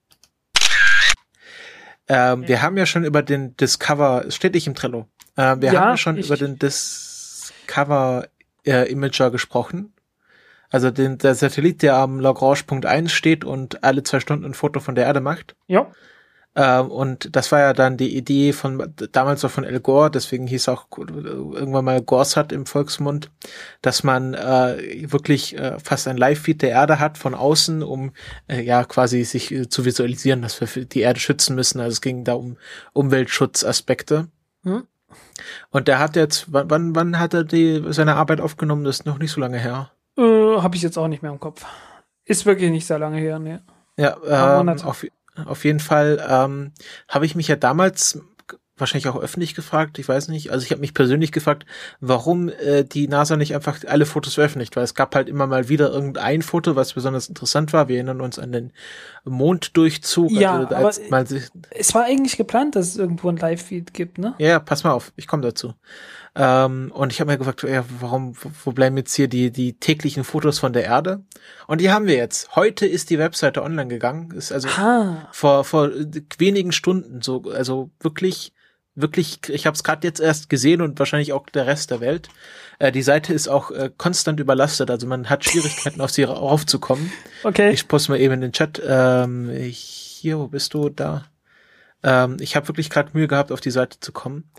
Ähm, Wir haben ja schon über den Discover, es steht nicht im Trello. Ähm, wir Ja, haben ja schon ich- über den Discover äh, Imager gesprochen. Also den, der Satellit, der am Lagrange Punkt 1 steht und alle zwei Stunden ein Foto von der Erde macht. Ja. Ähm, und das war ja dann die Idee von damals auch von Al Gore, deswegen hieß auch irgendwann mal Gorsat im Volksmund, dass man äh, wirklich äh, fast ein Live-Feed der Erde hat von außen, um äh, ja quasi sich äh, zu visualisieren, dass wir die Erde schützen müssen. Also es ging da um Umweltschutzaspekte. Hm. Und der hat jetzt, wann, wann, hat er die, seine Arbeit aufgenommen? Das ist noch nicht so lange her. Äh, Habe ich jetzt auch nicht mehr im Kopf. Ist wirklich nicht sehr lange her, ne? Ja, ähm, auf, auf jeden Fall ähm, habe ich mich ja damals wahrscheinlich auch öffentlich gefragt, ich weiß nicht, also ich habe mich persönlich gefragt, warum äh, die NASA nicht einfach alle Fotos veröffentlicht, weil es gab halt immer mal wieder irgendein Foto, was besonders interessant war. Wir erinnern uns an den Monddurchzug. Ja, also, aber- Es war eigentlich geplant, dass es irgendwo ein Live-Feed gibt, ne? ja, pass mal auf, ich komme dazu. Ähm, und ich habe mir gefragt, ja, warum, wo, bleiben jetzt hier die, die täglichen Fotos von der Erde? Und die haben wir jetzt. Heute ist die Webseite online gegangen. Ist also Ah, vor, vor wenigen Stunden, so, also wirklich, wirklich, ich habe es gerade jetzt erst gesehen und wahrscheinlich auch der Rest der Welt. Äh, die Seite ist auch äh, konstant überlastet, also man hat Schwierigkeiten, auf sie raufzukommen. okay. Ich poste mal eben in den Chat. Ähm, hier, wo bist du? Da. Ähm, ich habe wirklich gerade Mühe gehabt, auf die Seite zu kommen.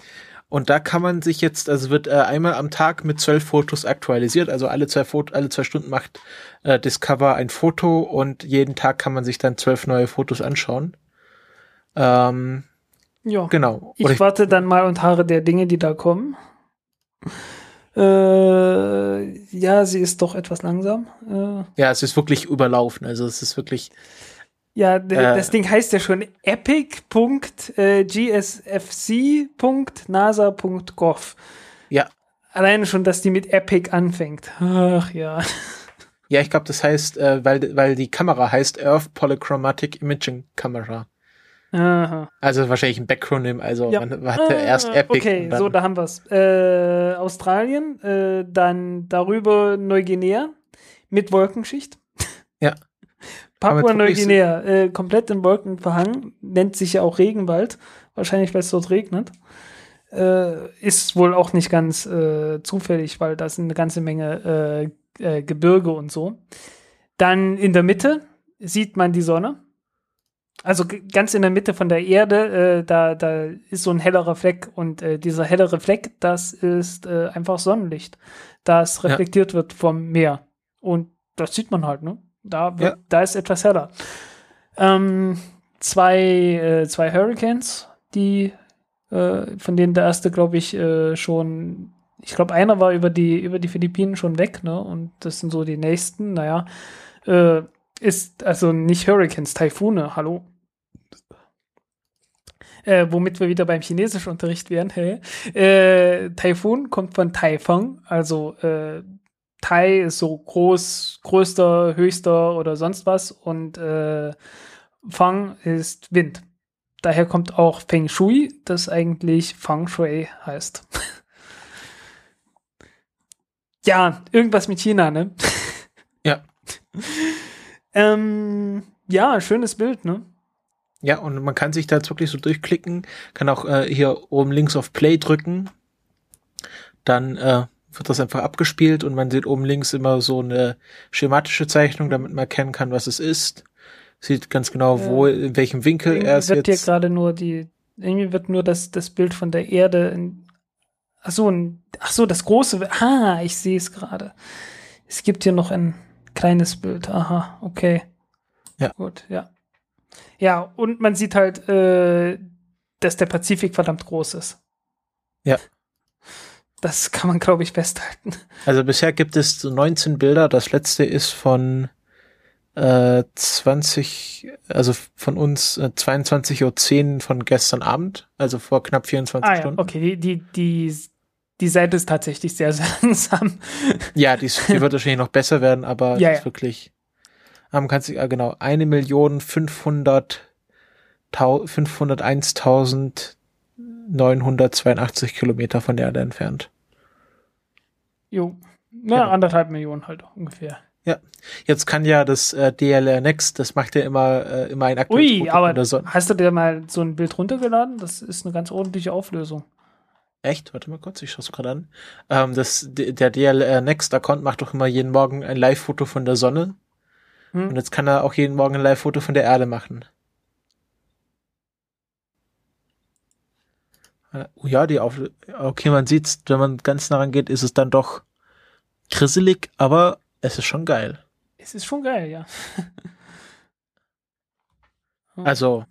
Und da kann man sich jetzt, also wird äh, einmal am Tag mit zwölf Fotos aktualisiert, also alle zwei Foto, alle zwei Stunden macht äh, Discover ein Foto und jeden Tag kann man sich dann zwölf neue Fotos anschauen. Ähm, ja. genau. Ich Oder warte dann mal und harre der Dinge, die da kommen. Äh, ja, sie ist doch etwas langsam. Äh, ja, es ist wirklich überlaufen. Also es ist wirklich, ja, Äh. das Ding heißt ja schon epic.gsfc.nasa.gov. ja, Alleine schon, dass die mit Epic anfängt. Ach ja. ja, ich glaube, das heißt, äh, weil weil die Kamera heißt Earth Polychromatic Imaging Camera. Aha. Also wahrscheinlich ein Backronym. Also Ja. man hatte erst Ah, Epic. Okay, so, da haben wir's. Äh, Australien, äh, dann darüber Neuguinea mit Wolkenschicht. Ja. Kann man Papua wirklich Neuguinea, äh, komplett in Wolken verhangen, nennt sich ja auch Regenwald, wahrscheinlich weil es dort regnet. Äh, ist wohl auch nicht ganz äh, zufällig, weil da sind eine ganze Menge äh, äh, Gebirge und so. Dann in der Mitte sieht man die Sonne. Also ganz in der Mitte von der Erde, äh, da, da ist so ein hellerer Fleck und dieser hellere Fleck, das ist einfach Sonnenlicht, das Ja. reflektiert wird vom Meer. Und das sieht man halt, ne? Da, wird, Ja. da ist etwas heller. Ähm, zwei, äh, zwei Hurricanes, die, äh, von denen der erste, glaube ich, äh, schon, ich glaube, einer war über die, über die Philippinen schon weg, ne? Und das sind so die nächsten, naja. Äh, ist also nicht Hurricanes, Taifune, hallo. Äh, womit wir wieder beim Chinesischunterricht wären. Hey. Äh, Taifun kommt von Taifeng, also äh, Tai ist so groß, größter, höchster oder sonst was und äh, Fang ist Wind. Daher kommt auch Feng Shui, das eigentlich Feng Shui heißt. *laughs* ja, irgendwas mit China, ne? Ja. *laughs* ähm, ja, schönes Bild, ne? Ja, und man kann sich da jetzt wirklich so durchklicken, kann auch äh, hier oben links auf Play drücken. Dann äh, wird das einfach abgespielt und man sieht oben links immer so eine schematische Zeichnung, damit man erkennen kann, was es ist. Sieht ganz genau, wo, in welchem Winkel er Irgendwie es wird hier jetzt. gerade nur die, irgendwie wird nur das, das Bild von der Erde in, ach so, ein, ach so, das große, ah, ich sehe es gerade. Es gibt hier noch ein kleines Bild, aha, okay. Ja. Gut, ja. Ja, und man sieht halt, äh, dass der Pazifik verdammt groß ist. Ja. Das kann man, glaube ich, festhalten. Also bisher gibt es so 19 Bilder. Das letzte ist von äh, 20, also von uns äh, 22.10 Uhr von gestern Abend, also vor knapp 24 Ah ja, Stunden. okay, die, die, die, die Seite ist tatsächlich sehr, *laughs* sehr langsam. Ja, die, die wird wahrscheinlich noch besser werden, aber *laughs* Ja, ist ja. wirklich. Ah, Man kann sich, ah, genau, eine Million 500, 501.982 Kilometer von der Erde entfernt. Jo. Na, Genau. anderthalb Millionen halt ungefähr. Jetzt kann ja das äh, DLR Next, das macht ja immer, äh, immer ein aktuelles Ui, Foto aber Sonne. hast du dir mal so ein Bild runtergeladen? Das ist eine ganz ordentliche Auflösung. Echt? Warte mal kurz, ich schaue es gerade an. Ähm, das, der DLR Next Account macht doch immer jeden Morgen ein Live-Foto von der Sonne. Hm. Und jetzt kann er auch jeden Morgen ein Live-Foto von der Erde machen. Oh Ja, die Auf okay, man sieht's, wenn man ganz nah rangeht, ist es dann doch grisselig, aber es ist schon geil. Es ist schon geil, ja. *laughs* Also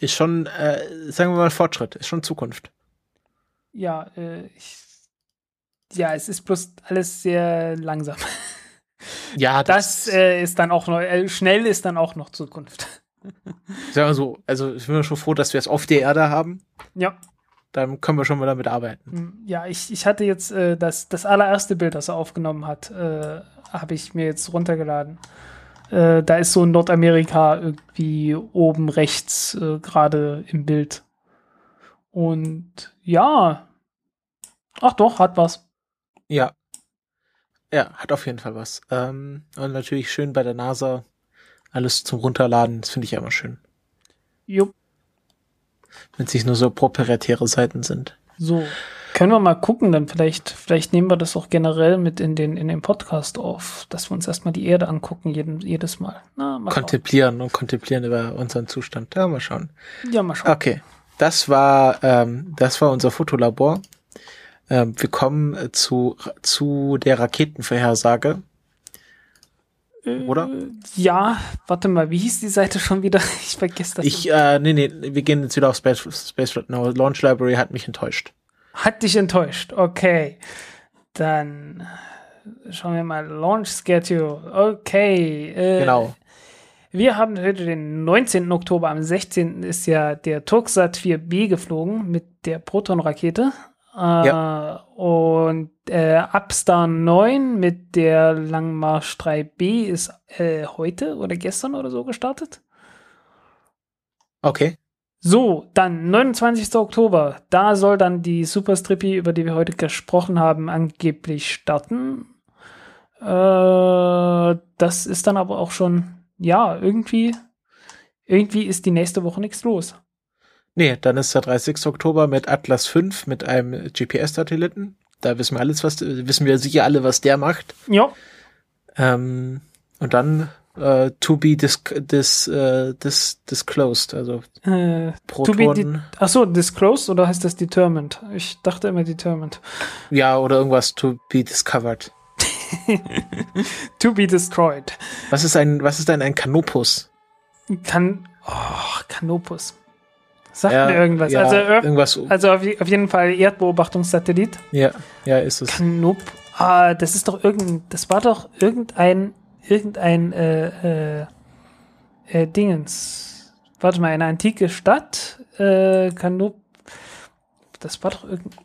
ist schon, äh, sagen wir mal Fortschritt, ist schon Zukunft. Ja, äh, ich, ja, es ist bloß alles sehr langsam. Ja, Das äh, ist dann auch noch, äh, schnell ist dann auch noch Zukunft. Sagen wir so, also ich bin schon froh, dass wir es auf der Erde haben. Ja, Dann können wir schon mal damit arbeiten. mm, ja, ich, ich hatte jetzt äh, das, das allererste Bild, das er aufgenommen hat, äh, habe ich mir jetzt runtergeladen. Äh, da ist so Nordamerika irgendwie oben rechts äh, gerade im Bild. Und ja, ach doch, hat was. Ja. Ja, hat auf jeden Fall was. Ähm, und natürlich schön bei der NASA alles zum Runterladen. Das finde ich ja immer schön. Jupp. Wenn es nicht nur so proprietäre Seiten sind. So, können wir mal gucken, dann vielleicht, vielleicht nehmen wir das auch generell mit in den, in den Podcast auf, dass wir uns erstmal die Erde angucken, jeden, jedes Mal. Na, mal. Kontemplieren und kontemplieren über unseren Zustand. Ja, mal schauen. Ja, mal schauen. Okay. Das war, ähm, das war unser Fotolabor. Ähm, wir kommen zu, zu der Raketenvorhersage. Oder? Äh, Ja, warte mal, wie hieß die Seite schon wieder? *laughs* Ich vergesse das. Ich, äh, nee, nee, wir gehen jetzt wieder auf Space, Space Now. Launch Library hat mich enttäuscht. Hat dich enttäuscht. Okay. Dann schauen wir mal. Launch Schedule. Okay. Äh, Genau. Wir haben heute den 19. Oktober. Am 16. ist ja der Turksat 4B geflogen mit der Proton-Rakete. Äh, Ja. Und äh, Upstar 9 mit der Langmarsch 3B ist äh, heute oder gestern oder so gestartet. Okay. So, dann 29. Oktober. Da soll dann die Super Strippy, über die wir heute gesprochen haben, angeblich starten. Äh, das ist dann aber auch schon, ja, irgendwie, irgendwie ist die nächste Woche nichts los. Nee, dann ist der 30. Oktober mit Atlas 5 mit einem GPS-Satelliten. Da wissen wir alles, was wissen wir sicher alle, was der macht. Ja, Ähm, und dann äh, to be dis, dis, äh, dis, disclosed, also äh, Protonen, ach so, disclosed oder heißt das determined? Ich dachte immer determined. ja, oder irgendwas to be discovered. *laughs* To be destroyed. Was ist ein, was ist denn ein Canopus? Kann, oh, Canopus. Sagt Ja, mir irgendwas. ja, also, irgendwas, also auf, auf jeden Fall Erdbeobachtungssatellit. ja, ja, ist es. Kanop. Ah, das ist doch irgendein, das war doch irgendein, irgendein, äh, äh, äh, Dingens. Warte mal, eine antike Stadt, äh, Kanop. Das war doch irgendein.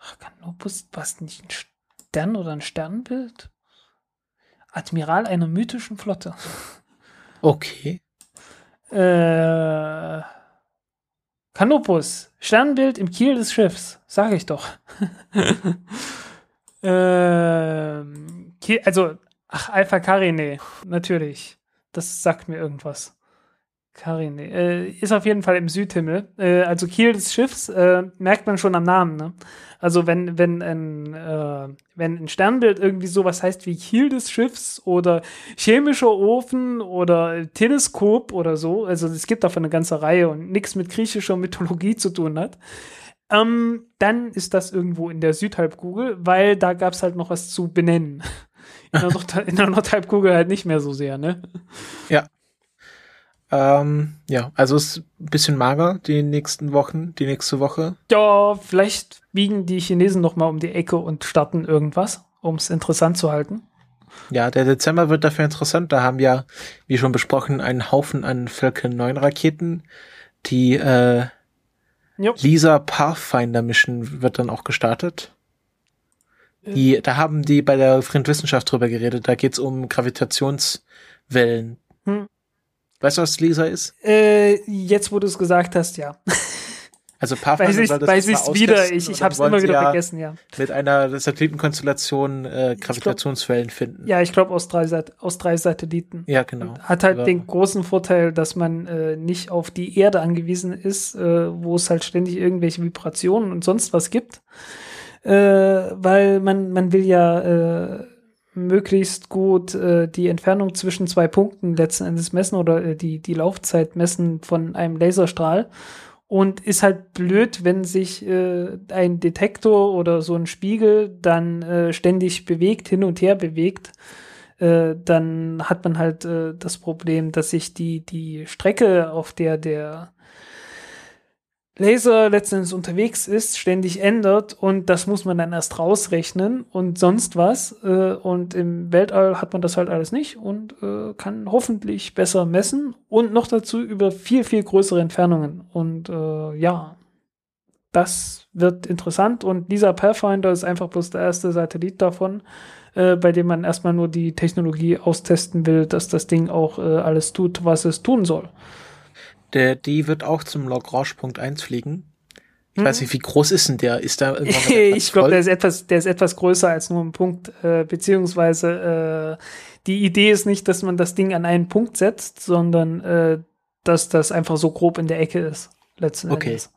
Ach, Kanopus, was nicht ein Stern oder ein Sternbild? Admiral einer mythischen Flotte. Okay. Äh, Kanopus, Sternbild im Kiel des Schiffs, sage ich doch. *laughs* Kiel, also, ach, Alpha Carine, natürlich. Das sagt mir irgendwas. Carine. Äh, ist auf jeden Fall im Südhimmel. Äh, also Kiel des Schiffs äh, merkt man schon am Namen. Ne? Also wenn, wenn, ein, äh, wenn ein Sternbild irgendwie sowas heißt wie Kiel des Schiffs oder chemischer Ofen oder Teleskop oder so, also es gibt davon eine ganze Reihe und nichts mit griechischer Mythologie zu tun hat, ähm, dann ist das irgendwo in der Südhalbkugel, weil da gab es halt noch was zu benennen. In der, in der Nordhalbkugel halt nicht mehr so sehr, ne? Ja. Ähm, ja, also ist ein bisschen mager die nächsten Wochen, die nächste Woche. Ja, vielleicht biegen die Chinesen noch mal um die Ecke und starten irgendwas, um es interessant zu halten. Ja, der Dezember wird dafür interessant. Da haben wir, wie schon besprochen, einen Haufen an Falcon 9 Raketen. Die äh. Lisa Pathfinder Mission wird dann auch gestartet. Die, da haben die bei der Fremdwissenschaft drüber geredet. Da geht's um Gravitationswellen. Hm. Weißt du, was Lisa ist? Äh, jetzt, wo du es gesagt hast, ja. *laughs* Also Pathfinder Weiß ich, soll das weiß jetzt ich mal wieder. Ich, und ich hab's wollen immer wieder ja vergessen, ja. Mit einer Satellitenkonstellation äh, Gravitationswellen finden. Ja, ich glaube aus drei, aus drei Satelliten. Ja, genau. Hat halt Ja. den großen Vorteil, dass man äh, nicht auf die Erde angewiesen ist, äh, wo es halt ständig irgendwelche Vibrationen und sonst was gibt. Äh, weil man, man will ja äh, möglichst gut äh, die Entfernung zwischen zwei Punkten letzten Endes messen oder äh, die, die Laufzeit messen von einem Laserstrahl. Und ist halt blöd, wenn sich äh, ein Detektor oder so ein Spiegel dann äh, ständig bewegt, hin und her bewegt äh, dann hat man halt äh, das Problem, dass sich die, die Strecke, auf der der Laser letztendlich unterwegs ist, ständig ändert und das muss man dann erst rausrechnen und sonst was. Äh, und im Weltall hat man das halt alles nicht und äh, kann hoffentlich besser messen und noch dazu über viel, viel größere Entfernungen. Und äh, ja, das wird interessant und dieser Pathfinder ist einfach bloß der erste Satellit davon, äh, bei dem man erstmal nur die Technologie austesten will, dass das Ding auch äh, alles tut, was es tun soll. Der, die wird auch zum Lagrange-Punkt 1 fliegen. Ich Mhm. weiß nicht, wie groß ist denn der? Ist da *laughs* ich glaube, der ist etwas, der ist etwas größer als nur ein Punkt, äh, beziehungsweise äh, die Idee ist nicht, dass man das Ding an einen Punkt setzt, sondern äh, dass das einfach so grob in der Ecke ist. Letzten Okay. Endes.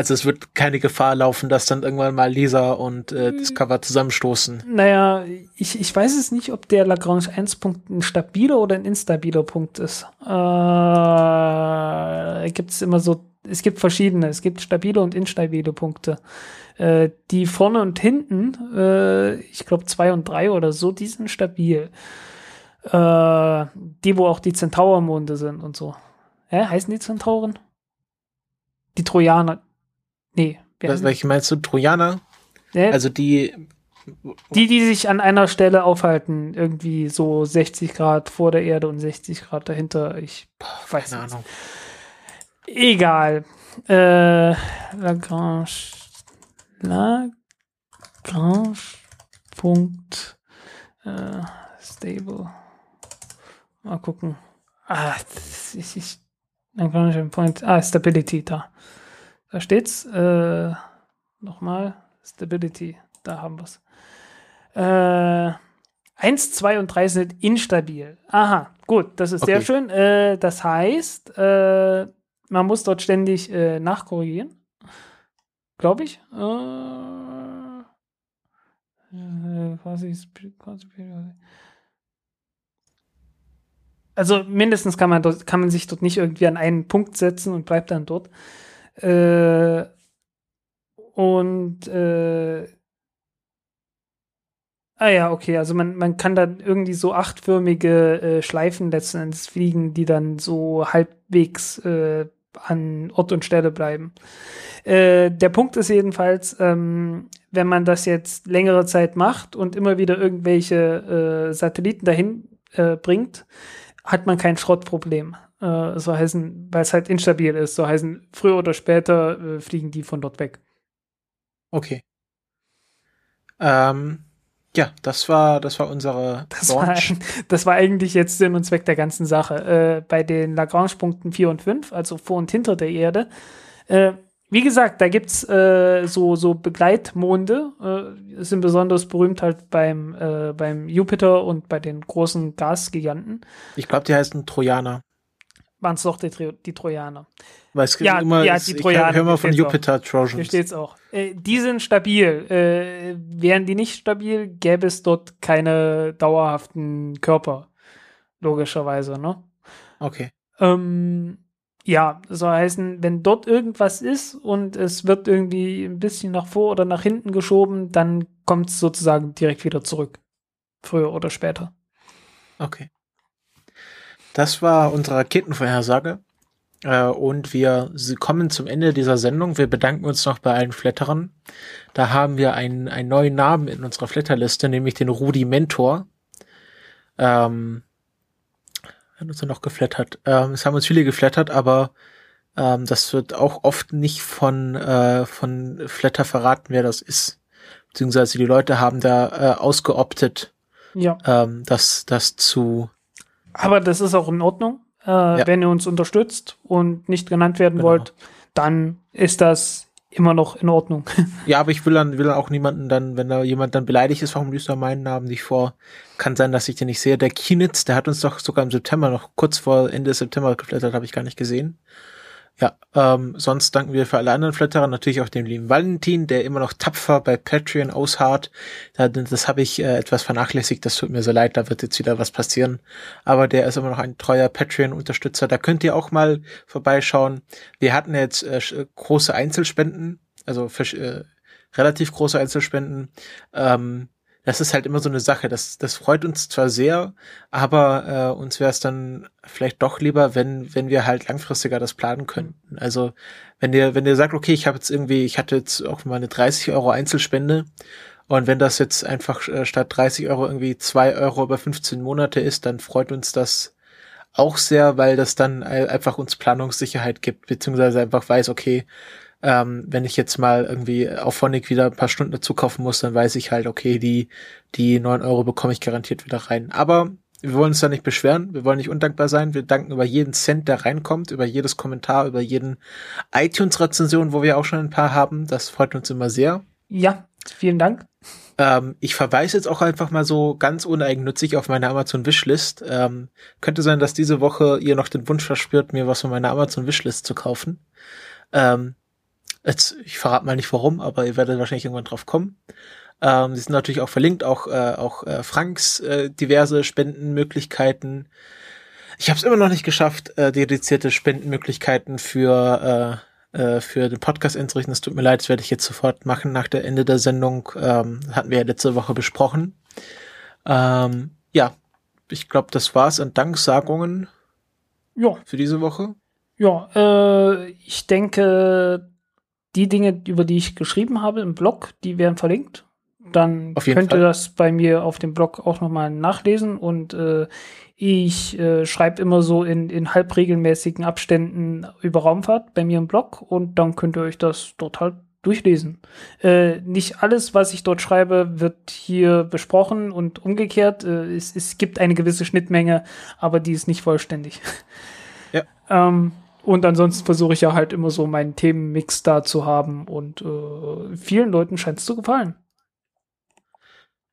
Also es wird keine Gefahr laufen, dass dann irgendwann mal Lisa und Mhm. äh, Discover zusammenstoßen. Naja, ich, ich weiß es nicht, ob der Lagrange 1 Punkt ein stabiler oder ein instabiler Punkt ist. Äh, gibt es immer so, es gibt verschiedene, es gibt stabile und instabile Punkte. Äh, die vorne und hinten, äh, ich glaube zwei und drei oder so, die sind stabil. Äh, die, wo auch die Zentaurmonde sind und so. Hä? Heißen die Zentauren? Die Trojaner. Nee. Was, welche meinst du? Trojaner? Hä? Also die, Die, die sich an einer Stelle aufhalten, irgendwie so 60 Grad vor der Erde und 60 Grad dahinter. Ich weiß keine nicht. Ahnung. Egal. Äh, Lagrange. Lagrange. Punkt. Äh, stable. Mal gucken. Ah, ist, ich, Lagrange Point. Ah, Stability, da. Da steht's. Äh, nochmal. Stability. Da haben wir's. Äh, 1, 2 und 3 sind instabil. Aha, gut, das ist sehr Okay. schön. Äh, das heißt, äh, man muss dort ständig äh, nachkorrigieren. Glaube ich. Äh, äh, quasi. Also mindestens kann man, dort, kann man sich dort nicht irgendwie an einen Punkt setzen und bleibt dann dort. Äh, und äh, Ah ja, okay, also man, man kann dann irgendwie so achtförmige äh, Schleifen letzten Endes fliegen, die dann so halbwegs äh, an Ort und Stelle bleiben. Äh, der Punkt ist jedenfalls, ähm, wenn man das jetzt längere Zeit macht und immer wieder irgendwelche äh, Satelliten dahin äh, bringt, hat man kein Schrottproblem. Äh, so heißen, weil es halt instabil ist, so heißen, früher oder später äh, fliegen die von dort weg. Okay. Ähm, ja, das war, das war unsere Das war, das war eigentlich jetzt Sinn und Zweck der ganzen Sache. Äh, bei den Lagrange-Punkten 4 und 5, also vor und hinter der Erde. Äh, wie gesagt, da gibt's äh, so, so Begleitmonde. Äh, sind besonders berühmt halt beim, äh, beim Jupiter und bei den großen Gasgiganten. Ich glaube, die heißen Trojaner. Waren es doch die, die Trojaner. Weil es Ja, immer, ja, die ich Trojaner, höre mal von hier auch. Jupiter Hier Trojans. steht's auch. Äh, die sind stabil. Äh, wären die nicht stabil, gäbe es dort keine dauerhaften Körper. Logischerweise, ne? Okay. Ähm, ja, soll heißen, wenn dort irgendwas ist und es wird irgendwie ein bisschen nach vor oder nach hinten geschoben, dann kommt es sozusagen direkt wieder zurück. Früher oder später. Okay. Das war unsere Raketenvorhersage. Äh, und wir kommen zum Ende dieser Sendung. Wir bedanken uns noch bei allen Flatterern. Da haben wir einen, einen neuen Namen in unserer Flatterliste, nämlich den Rudi Mentor. Ähm, hat uns ja noch geflattert. Ähm, es haben uns viele geflattert, aber ähm, das wird auch oft nicht von, äh, von Flatter verraten, wer das ist. Beziehungsweise die Leute haben da äh, ausgeoptet, Ja. ähm, das, das zu. Aber das ist auch in Ordnung. Äh, Wenn ihr uns unterstützt und nicht genannt werden Genau. wollt, dann ist das immer noch in Ordnung. *laughs* Ja, aber ich will dann, will dann auch niemanden dann, wenn da jemand dann beleidigt ist, warum liest du meinen Namen nicht vor? Kann sein, dass ich den nicht sehe. Der Kienitz, der hat uns doch sogar im September noch kurz vor Ende September geflattert, habe ich gar nicht gesehen. Ja, ähm, sonst danken wir für alle anderen Flatterer, natürlich auch dem lieben Valentin, der immer noch tapfer bei Patreon ausharrt. Da- Das habe ich äh, etwas vernachlässigt, das tut mir so leid, da wird jetzt wieder was passieren. Aber der ist immer noch ein treuer Patreon-Unterstützer. Da könnt ihr auch mal vorbeischauen. Wir hatten jetzt äh, große Einzelspenden, also versch- äh, relativ große Einzelspenden. Ähm, das ist halt immer so eine Sache. Das, das freut uns zwar sehr, aber äh, uns wäre es dann vielleicht doch lieber, wenn, wenn wir halt langfristiger das planen könnten. Also wenn ihr, wenn ihr sagt, okay, ich habe jetzt irgendwie, ich hatte jetzt auch mal eine 30 Euro Einzelspende und wenn das jetzt einfach äh, statt 30 Euro irgendwie 2 Euro über 15 Monate ist, dann freut uns das auch sehr, weil das dann einfach uns Planungssicherheit gibt, beziehungsweise einfach weiß, okay, ähm, wenn ich jetzt mal irgendwie auf Phonic wieder ein paar Stunden dazu kaufen muss, dann weiß ich halt, okay, die, die neun Euro bekomme ich garantiert wieder rein. Aber wir wollen uns da nicht beschweren, wir wollen nicht undankbar sein, wir danken über jeden Cent, der reinkommt, über jedes Kommentar, über jeden iTunes-Rezension, wo wir auch schon ein paar haben. Das freut uns immer sehr. ja, vielen Dank. Ähm, ich verweise jetzt auch einfach mal so ganz uneigennützig auf meine Amazon Wishlist. Ähm, könnte sein, dass diese Woche ihr noch den Wunsch verspürt, mir was von meiner Amazon Wishlist zu kaufen. Ähm, jetzt, ich verrate mal nicht warum, aber ihr werdet wahrscheinlich irgendwann drauf kommen. Ähm, die sind natürlich auch verlinkt, auch, äh, auch äh, Franks äh, diverse Spendenmöglichkeiten. Ich habe es immer noch nicht geschafft, äh, dedizierte Spendenmöglichkeiten für äh, äh, für den Podcast einzurichten. Das tut mir leid, das werde ich jetzt sofort machen nach der Ende der Sendung. Ähm, hatten wir ja letzte Woche besprochen. Ähm, ja, ich glaube, das war's an Danksagungen Ja, für diese Woche. ja, äh, ich denke, die Dinge, über die ich geschrieben habe im Blog, die werden verlinkt. Dann könnt Fall. ihr das bei mir auf dem Blog auch nochmal nachlesen und äh, ich äh, schreibe immer so in, in halbregelmäßigen Abständen über Raumfahrt bei mir im Blog und dann könnt ihr euch das dort halt durchlesen. Äh, nicht alles, was ich dort schreibe, wird hier besprochen und umgekehrt. Äh, es, es gibt eine gewisse Schnittmenge, aber die ist nicht vollständig. Ja. Ähm, und ansonsten versuche ich ja halt immer so meinen Themenmix da zu haben und äh, vielen Leuten scheint es zu gefallen.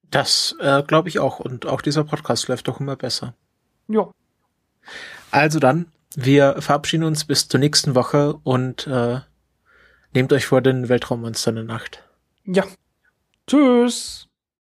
Das äh, glaube ich auch. Und auch dieser Podcast läuft doch immer besser. Ja, Also dann, wir verabschieden uns bis zur nächsten Woche und äh, nehmt euch vor den Weltraummonstern in Nacht. ja. Tschüss.